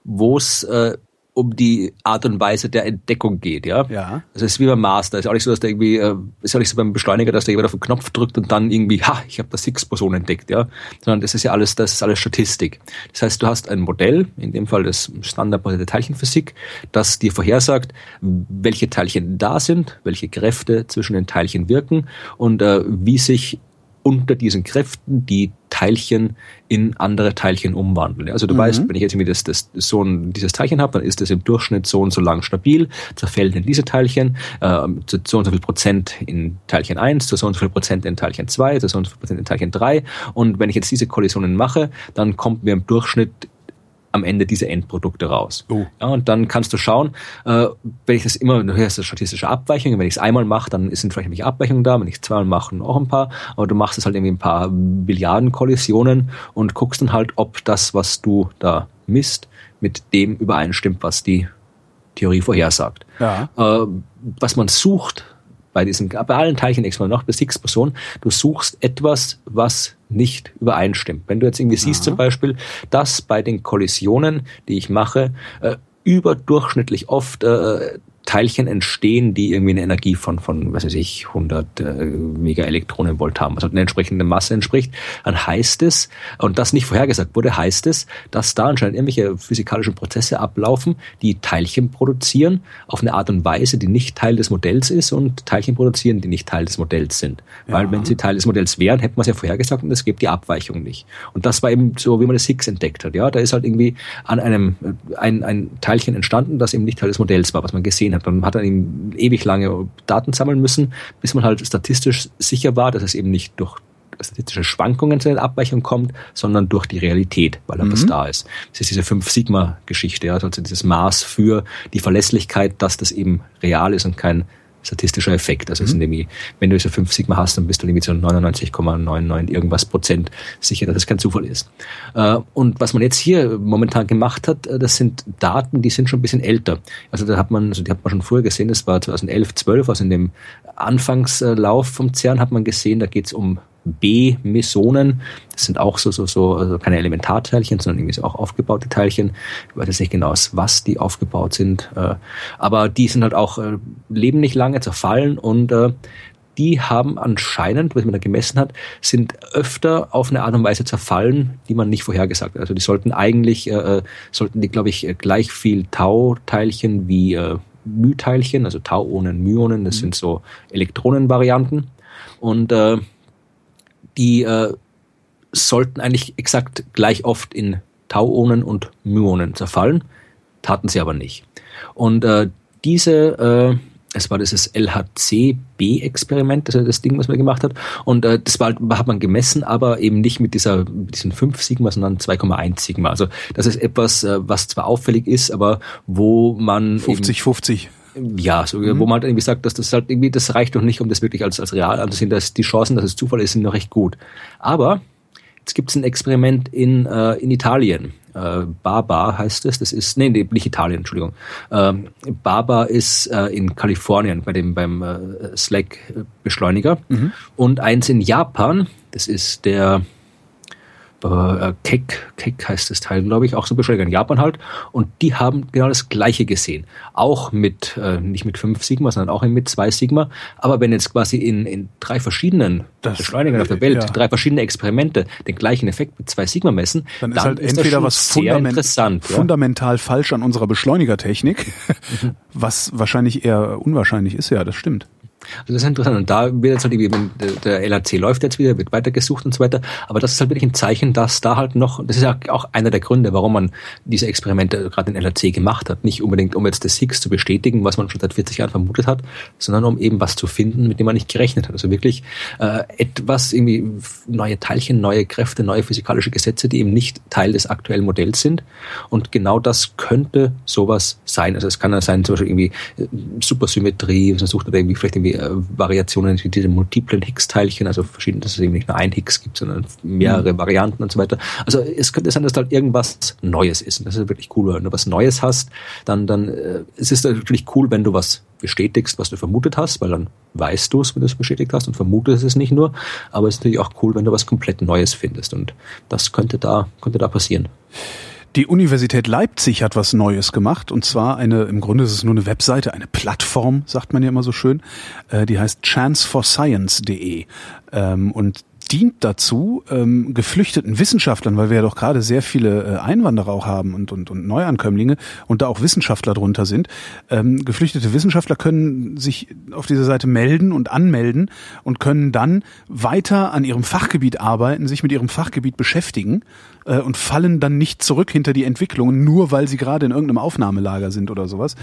wo es äh, um die Art und Weise der Entdeckung geht, ja.
Ja.
Das ist wie beim Master. Ist auch nicht so, dass der irgendwie, äh, ist auch nicht so beim Beschleuniger, dass der jemand auf den Knopf drückt und dann irgendwie, ha, ich habe das Higgs-Boson entdeckt, ja. Sondern das ist ja alles, das ist alles Statistik. Das heißt, du hast ein Modell, in dem Fall das standardbasierte Teilchenphysik, das dir vorhersagt, welche Teilchen da sind, welche Kräfte zwischen den Teilchen wirken und äh, wie sich unter diesen Kräften die Teilchen in andere Teilchen umwandeln. Also du mhm. weißt, wenn ich jetzt irgendwie das, das, so ein, dieses Teilchen habe, dann ist das im Durchschnitt so und so lang stabil, zerfällt in diese Teilchen, äh, zu so und so viel Prozent in Teilchen 1, zu so und so viel Prozent in Teilchen 2, zu so und so viel Prozent in Teilchen 3. Und wenn ich jetzt diese Kollisionen mache, dann kommt mir im Durchschnitt am Ende diese Endprodukte raus. Oh. Ja, und dann kannst du schauen, äh, wenn ich das immer, du hörst das statistische Abweichungen, wenn ich es einmal mache, dann sind vielleicht nämlich Abweichungen da, wenn ich es zweimal mache, auch ein paar, aber du machst es halt irgendwie ein paar Billiarden Kollisionen und guckst dann halt, ob das, was du da misst, mit dem übereinstimmt, was die Theorie vorhersagt.
Ja.
Äh, was man sucht bei diesen, bei allen Teilchenexplosionen, noch bei Higgs-Boson, du suchst etwas, was nicht übereinstimmt. Wenn du jetzt irgendwie siehst zum Beispiel, dass bei den Kollisionen, die ich mache, äh, überdurchschnittlich oft äh, Teilchen entstehen, die irgendwie eine Energie von, von was weiß ich, 100 äh, Megaelektronenvolt haben, also eine entsprechende Masse entspricht, dann heißt es, und das nicht vorhergesagt wurde, heißt es, dass da anscheinend irgendwelche physikalischen Prozesse ablaufen, die Teilchen produzieren auf eine Art und Weise, die nicht Teil des Modells ist und Teilchen produzieren, die nicht Teil des Modells sind. Ja. Weil wenn sie Teil des Modells wären, hätten wir es ja vorhergesagt und es gibt die Abweichung nicht. Und das war eben so, wie man das Higgs entdeckt hat. Ja, da ist halt irgendwie an einem ein, ein Teilchen entstanden, das eben nicht Teil des Modells war, was man gesehen hat hat. Man hat dann ewig lange Daten sammeln müssen, bis man halt statistisch sicher war, dass es eben nicht durch statistische Schwankungen zu den Abweichungen kommt, sondern durch die Realität, weil mhm. das da ist. Das ist diese Fünf-Sigma-Geschichte, also dieses Maß für die Verlässlichkeit, dass das eben real ist und kein statistischer Effekt. Also mhm. irgendwie, wenn du diese 5 Sigma hast, dann bist du irgendwie zu 99,99 irgendwas Prozent sicher, dass es kein Zufall ist. Äh, und was man jetzt hier momentan gemacht hat, äh, das sind Daten, die sind schon ein bisschen älter. Also da hat man, also die hat man schon früher gesehen, das war 2011, 12, also in dem Anfangslauf vom CERN hat man gesehen, da geht es um B-Mesonen. Das sind auch so, so, so, also keine Elementarteilchen, sondern irgendwie so auch aufgebaute Teilchen. Ich weiß jetzt nicht genau, aus was die aufgebaut sind. Äh, aber die sind halt auch, äh, leben nicht lange, zerfallen und äh, die haben anscheinend, was man da gemessen hat, sind öfter auf eine Art und Weise zerfallen, die man nicht vorhergesagt hat. Also die sollten eigentlich, äh, sollten die, glaube ich, gleich viel Tau-Teilchen wie äh, Mü-Teilchen, also Tauonen, Myonen, das mhm. sind so Elektronenvarianten. Und äh, die äh, sollten eigentlich exakt gleich oft in Tauonen und Myonen zerfallen, taten sie aber nicht. Und äh, diese, äh, es war dieses LHC-B-Experiment, das, das Ding, was man gemacht hat, und äh, das war, hat man gemessen, aber eben nicht mit dieser, mit diesen 5 Sigma, sondern 2,1 Sigma. Also das ist etwas, äh, was zwar auffällig ist, aber wo man
50, 50
ja, so, mhm. wo man halt irgendwie sagt, dass das halt irgendwie, das reicht doch nicht, um das wirklich als, als real anzusehen, dass die Chancen, dass es Zufall ist, sind noch recht gut. Aber jetzt gibt es ein Experiment in, äh, in Italien. Äh, Baba heißt es, das ist, nee, nicht Italien, Entschuldigung. Ähm, Baba ist äh, in Kalifornien bei dem, beim äh, Slack-Beschleuniger. Mhm. Und eins in Japan, das ist der, äh, Keck, Keck heißt das Teil, glaube ich, auch so Beschleuniger in Japan halt. Und die haben genau das Gleiche gesehen. Auch mit, äh, nicht mit 5 Sigma, sondern auch mit 2 Sigma. Aber wenn jetzt quasi in, in drei verschiedenen das, Beschleunigern auf der Welt, ja. drei verschiedene Experimente den gleichen Effekt mit 2 Sigma messen,
dann, dann ist halt ist entweder was fundament fundamental ja? falsch an unserer Beschleunigertechnik, mhm. (laughs) was wahrscheinlich eher unwahrscheinlich ist, ja, das stimmt.
Also das ist interessant. Und da wird jetzt halt irgendwie, der LAC läuft jetzt wieder, wird weitergesucht und so weiter. Aber das ist halt wirklich ein Zeichen, dass da halt noch, das ist ja auch einer der Gründe, warum man diese Experimente gerade in LAC gemacht hat. Nicht unbedingt, um jetzt das Higgs zu bestätigen, was man schon seit 40 Jahren vermutet hat, sondern um eben was zu finden, mit dem man nicht gerechnet hat. Also wirklich äh, etwas, irgendwie neue Teilchen, neue Kräfte, neue physikalische Gesetze, die eben nicht Teil des aktuellen Modells sind. Und genau das könnte sowas sein. Also es kann ja sein, zum Beispiel irgendwie äh, Supersymmetrie, man sucht oder irgendwie vielleicht irgendwie äh, Variationen wie diese multiplen Higgs-Teilchen, also verschiedene, dass es eben nicht nur ein Higgs gibt, sondern mehrere mhm. Varianten und so weiter. Also es könnte sein, dass da halt irgendwas Neues ist. Und das ist wirklich cool. Wenn du was Neues hast, dann, dann äh, es ist natürlich cool, wenn du was bestätigst, was du vermutet hast, weil dann weißt du es, wenn du es bestätigt hast und vermutest es nicht nur. Aber es ist natürlich auch cool, wenn du was komplett Neues findest. Und das könnte da, könnte da passieren.
Die Universität Leipzig hat was Neues gemacht und zwar eine, im Grunde ist es nur eine Webseite, eine Plattform, sagt man ja immer so schön, äh, die heißt chanceforscience.de ähm, und dient dazu, ähm, geflüchteten Wissenschaftlern, weil wir ja doch gerade sehr viele äh, Einwanderer auch haben und, und, und Neuankömmlinge und da auch Wissenschaftler drunter sind. Ähm, geflüchtete Wissenschaftler können sich auf dieser Seite melden und anmelden und können dann weiter an ihrem Fachgebiet arbeiten, sich mit ihrem Fachgebiet beschäftigen äh, und fallen dann nicht zurück hinter die Entwicklungen, nur weil sie gerade in irgendeinem Aufnahmelager sind oder sowas.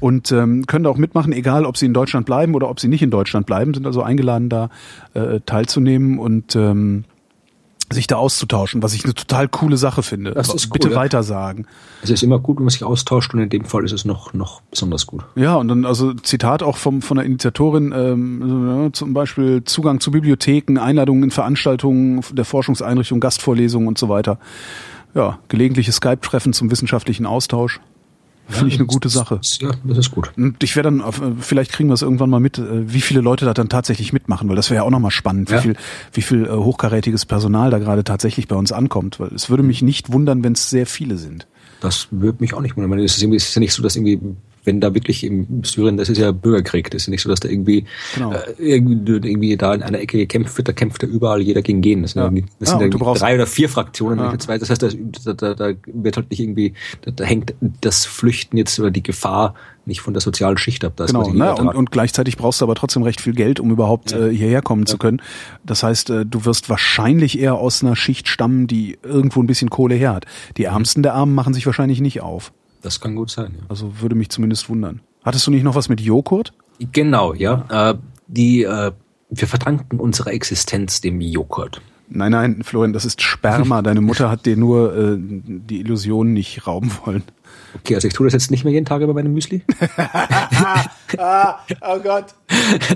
Und ähm, können da auch mitmachen, egal ob sie in Deutschland bleiben oder ob sie nicht in Deutschland bleiben, sind also eingeladen, da äh, teilzunehmen und ähm, sich da auszutauschen, was ich eine total coole Sache finde.
Das ist
cool, Bitte
ja.
weiter sagen.
Es ist immer gut, wenn man sich austauscht und in dem Fall ist es noch, noch besonders gut.
Ja, und dann also Zitat auch vom, von der Initiatorin, ähm, zum Beispiel Zugang zu Bibliotheken, Einladungen in Veranstaltungen der Forschungseinrichtung, Gastvorlesungen und so weiter. Ja, gelegentliche Skype-Treffen zum wissenschaftlichen Austausch. Finde ja, ich eine gute Sache.
Ja, das ist gut.
Und ich werde dann, auf, vielleicht kriegen wir es irgendwann mal mit, äh, wie viele Leute da dann tatsächlich mitmachen, weil das wäre ja auch nochmal spannend, ja. wie viel, wie viel äh, hochkarätiges Personal da gerade tatsächlich bei uns ankommt. Weil es würde mich nicht wundern, wenn es sehr viele sind.
Das würde mich auch nicht wundern. Es ist, es ist ja nicht so, dass irgendwie wenn da wirklich im Syrien, das ist ja Bürgerkrieg, das ist ja nicht so, dass da irgendwie, genau. äh, irgendwie, irgendwie da in einer Ecke gekämpft wird, da kämpft da überall jeder gegen jeden. Das sind, ja. das sind ja, drei oder vier Fraktionen, ja. zwei. Das heißt, da, da, da wird halt nicht irgendwie, da, da hängt das Flüchten jetzt oder die Gefahr nicht von der sozialen Schicht ab.
Das genau, ne? und, und gleichzeitig brauchst du aber trotzdem recht viel Geld, um überhaupt ja. äh, hierher kommen ja. zu können. Das heißt, äh, du wirst wahrscheinlich eher aus einer Schicht stammen, die irgendwo ein bisschen Kohle her hat. Die Ärmsten der Armen machen sich wahrscheinlich nicht auf.
Das kann gut sein, ja.
Also würde mich zumindest wundern. Hattest du nicht noch was mit Joghurt?
Genau, ja. Äh, die, äh, wir verdanken unsere Existenz dem Joghurt.
Nein, nein, Florian, das ist Sperma. Deine Mutter hat dir nur äh, die Illusion nicht rauben wollen.
Okay, also ich tue das jetzt nicht mehr jeden Tag über meine Müsli. (laughs) (laughs)
ah, oh Gott,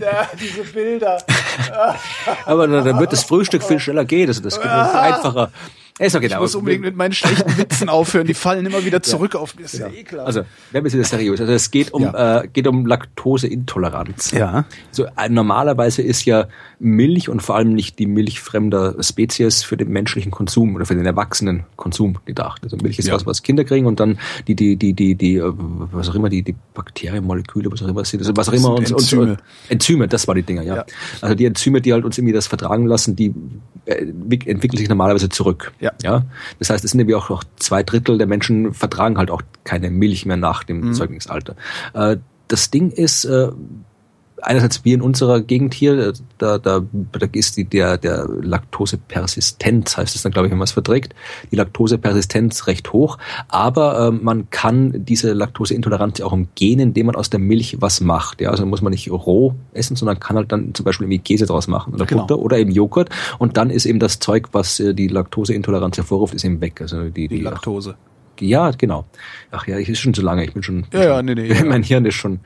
ja, diese Bilder.
Aber dann wird das Frühstück viel schneller gehen. Also das geht einfacher.
Ist okay, ich muss unbedingt mit meinen schlechten Witzen aufhören. Die fallen immer wieder (laughs) zurück ja. auf mir. Ist
ja, ja ekelhaft. Also, werden wir jetzt seriös. Also, es geht um, ja. äh, geht um Laktoseintoleranz.
Ja.
So, äh, normalerweise ist ja Milch und vor allem nicht die Milch fremder Spezies für den menschlichen Konsum oder für den erwachsenen Konsum gedacht. Also, Milch ist ja. was, was Kinder kriegen und dann die, die, die, die, die, äh, was auch immer, die, die Bakterienmoleküle, was auch immer, also was auch immer uns, Enzyme. uns, Enzyme, das war die Dinger, ja. ja. Also, die Enzyme, die halt uns irgendwie das vertragen lassen, die entwickeln sich normalerweise zurück.
Ja.
ja. Das heißt, es sind nämlich auch, auch zwei Drittel der Menschen vertragen halt auch keine Milch mehr nach dem mhm. Zeugungsalter. Äh, das Ding ist, äh, einerseits wir in unserer Gegend hier, äh, da, da, da ist die, der, der Laktosepersistenz, heißt es dann, glaube ich, wenn man es verträgt, die Laktosepersistenz recht hoch, aber äh, man kann diese Laktoseintoleranz auch umgehen, indem man aus der Milch was macht. Ja, also muss man nicht roh essen, sondern kann halt dann zum Beispiel irgendwie Käse draus machen oder genau. Butter oder eben Joghurt und dann ist eben das Zeug, was äh, die Laktoseintoleranz hervorruft, ist eben weg. Also die,
die, die Laktose.
Ja, genau. Ach ja, ich ist schon zu lange. Ich bin schon.
Ja, ja, nee, nee. (laughs)
Mein Hirn ist schon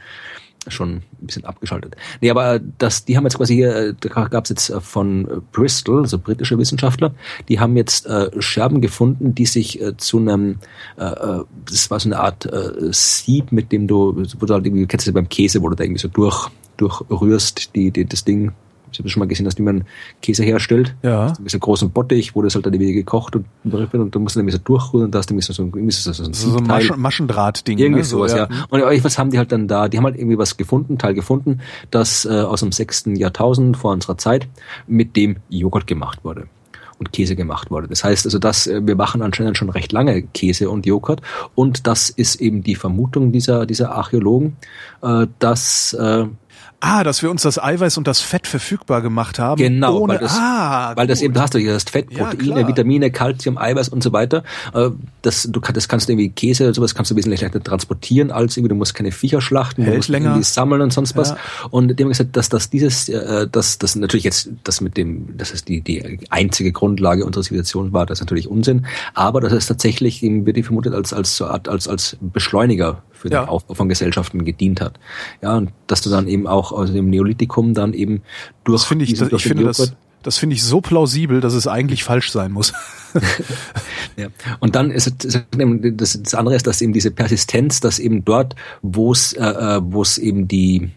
schon ein bisschen abgeschaltet. Nee, aber das, die haben jetzt quasi hier, da gab es jetzt äh, von Bristol, also britische Wissenschaftler, die haben jetzt äh, Scherben gefunden, die sich äh, zu einem, äh, äh das war so eine Art äh, Sieb, mit dem du, wo du halt irgendwie, kennst du beim Käse, wo du da irgendwie so durch, durchrührst, die, die, das Ding ich habe schon mal gesehen, dass man Käse herstellt.
Ja.
Mit so großen Bottich, wo das halt dann wieder gekocht und, und da musst du dann so durchrühren und da hast du so, irgendwie so, so,
ein, so, so ein Maschen, Maschendraht-Ding.
Irgendwie ne? sowas, ja. ja. Und was haben die halt dann da? Die haben halt irgendwie was gefunden, Teil gefunden, das äh, aus dem sechsten Jahrtausend vor unserer Zeit mit dem Joghurt gemacht wurde und Käse gemacht wurde. Das heißt also, dass äh, wir machen anscheinend schon recht lange Käse und Joghurt und das ist eben die Vermutung dieser dieser Archäologen, äh, dass äh,
Ah, dass wir uns das Eiweiß und das Fett verfügbar gemacht haben.
Genau,
ohne,
weil das,
ah,
weil das eben, du hast du hier das Fett, Proteine, ja, Vitamine, Kalzium, Eiweiß und so weiter. Äh, das, du, das kannst du irgendwie Käse oder sowas kannst du wesentlich leichter transportieren als irgendwie, du musst keine Viecher schlachten,
Hält
du musst
länger.
irgendwie sammeln und sonst was. Ja. Und haben gesagt, dass, dass dieses, äh, dass, das natürlich jetzt, das mit dem, das ist die, die einzige Grundlage unserer Zivilisation war, das ist natürlich Unsinn. Aber das ist tatsächlich, wird die vermutet als, als, als, als Beschleuniger für den Aufbau von Gesellschaften gedient hat. Ja, und dass du dann eben auch aus dem Neolithikum dann eben durch
das finde ich, das, ich finde das, das finde ich so plausibel, dass es eigentlich falsch sein muss. (laughs)
ja. Und dann ist es, das, das andere ist, dass eben diese Persistenz, dass eben dort, wo es, äh, äh wo es eben die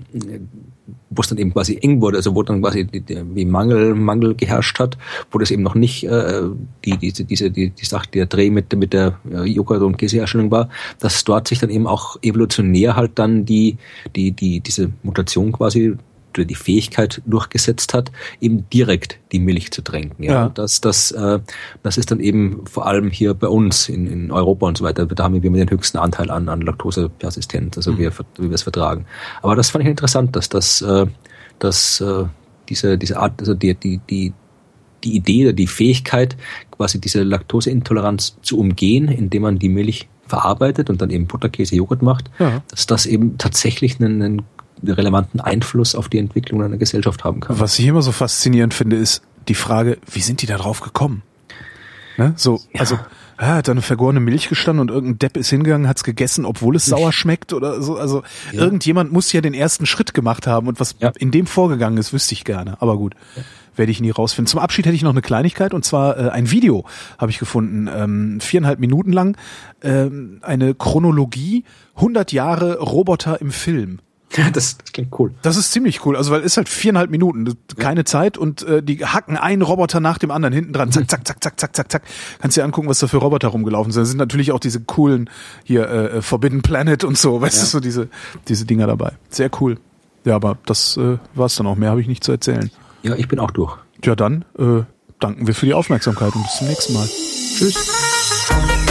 wo es dann eben quasi eng wurde, also wo dann quasi die, die, wie Mangel, Mangel geherrscht hat, wo das eben noch nicht äh, die, diese, diese, die, die Sache, der Dreh mit, mit der äh, Joghurt- und Käseherstellung war, dass dort sich dann eben auch evolutionär halt dann die, die, die, diese Mutation quasi oder die Fähigkeit durchgesetzt hat, eben direkt die Milch zu tränken. Ja, ja. das, das, äh, das ist dann eben vor allem hier bei uns in, in Europa und so weiter. Da haben wir den höchsten Anteil an, an Laktosepersistenz, also mhm. wir, wie wir es vertragen. Aber das fand ich interessant, dass das, äh, dass äh, diese, diese Art, also die, die, die, die Idee oder die Fähigkeit, quasi diese Laktoseintoleranz zu umgehen, indem man die Milch verarbeitet und dann eben Butterkäse, Joghurt macht, ja. dass das eben tatsächlich einen, einen relevanten Einfluss auf die Entwicklung einer Gesellschaft haben kann.
Was ich immer so faszinierend finde, ist die Frage, wie sind die da drauf gekommen? Ne? So, ja. also ja, hat da eine vergorene Milch gestanden und irgendein Depp ist hingegangen, hat's gegessen, obwohl es sauer schmeckt oder so. Also ja. irgendjemand muss ja den ersten Schritt gemacht haben und was ja. in dem vorgegangen ist, wüsste ich gerne. Aber gut. werde ich nie rausfinden. Zum Abschied hätte ich noch eine Kleinigkeit und zwar äh, ein Video habe ich gefunden, ähm, viereinhalb Minuten lang, ähm, eine Chronologie, 100 Jahre Roboter im Film.
Ja, das, das klingt cool.
Das ist ziemlich cool. Also weil es halt viereinhalb Minuten, keine ja. Zeit und äh, die hacken einen Roboter nach dem anderen hinten dran. Zack, zack, zack, zack, zack, zack, zack. Kannst dir angucken, was da für Roboter rumgelaufen sind. Da sind natürlich auch diese coolen hier äh, Forbidden Planet und so, weißt ja. du, so diese diese Dinger dabei. Sehr cool. Ja, aber das äh, war's dann auch. Mehr habe ich nicht zu erzählen.
Ja, ich bin auch durch.
Ja, dann äh, danken wir für die Aufmerksamkeit und bis zum nächsten Mal. Tschüss.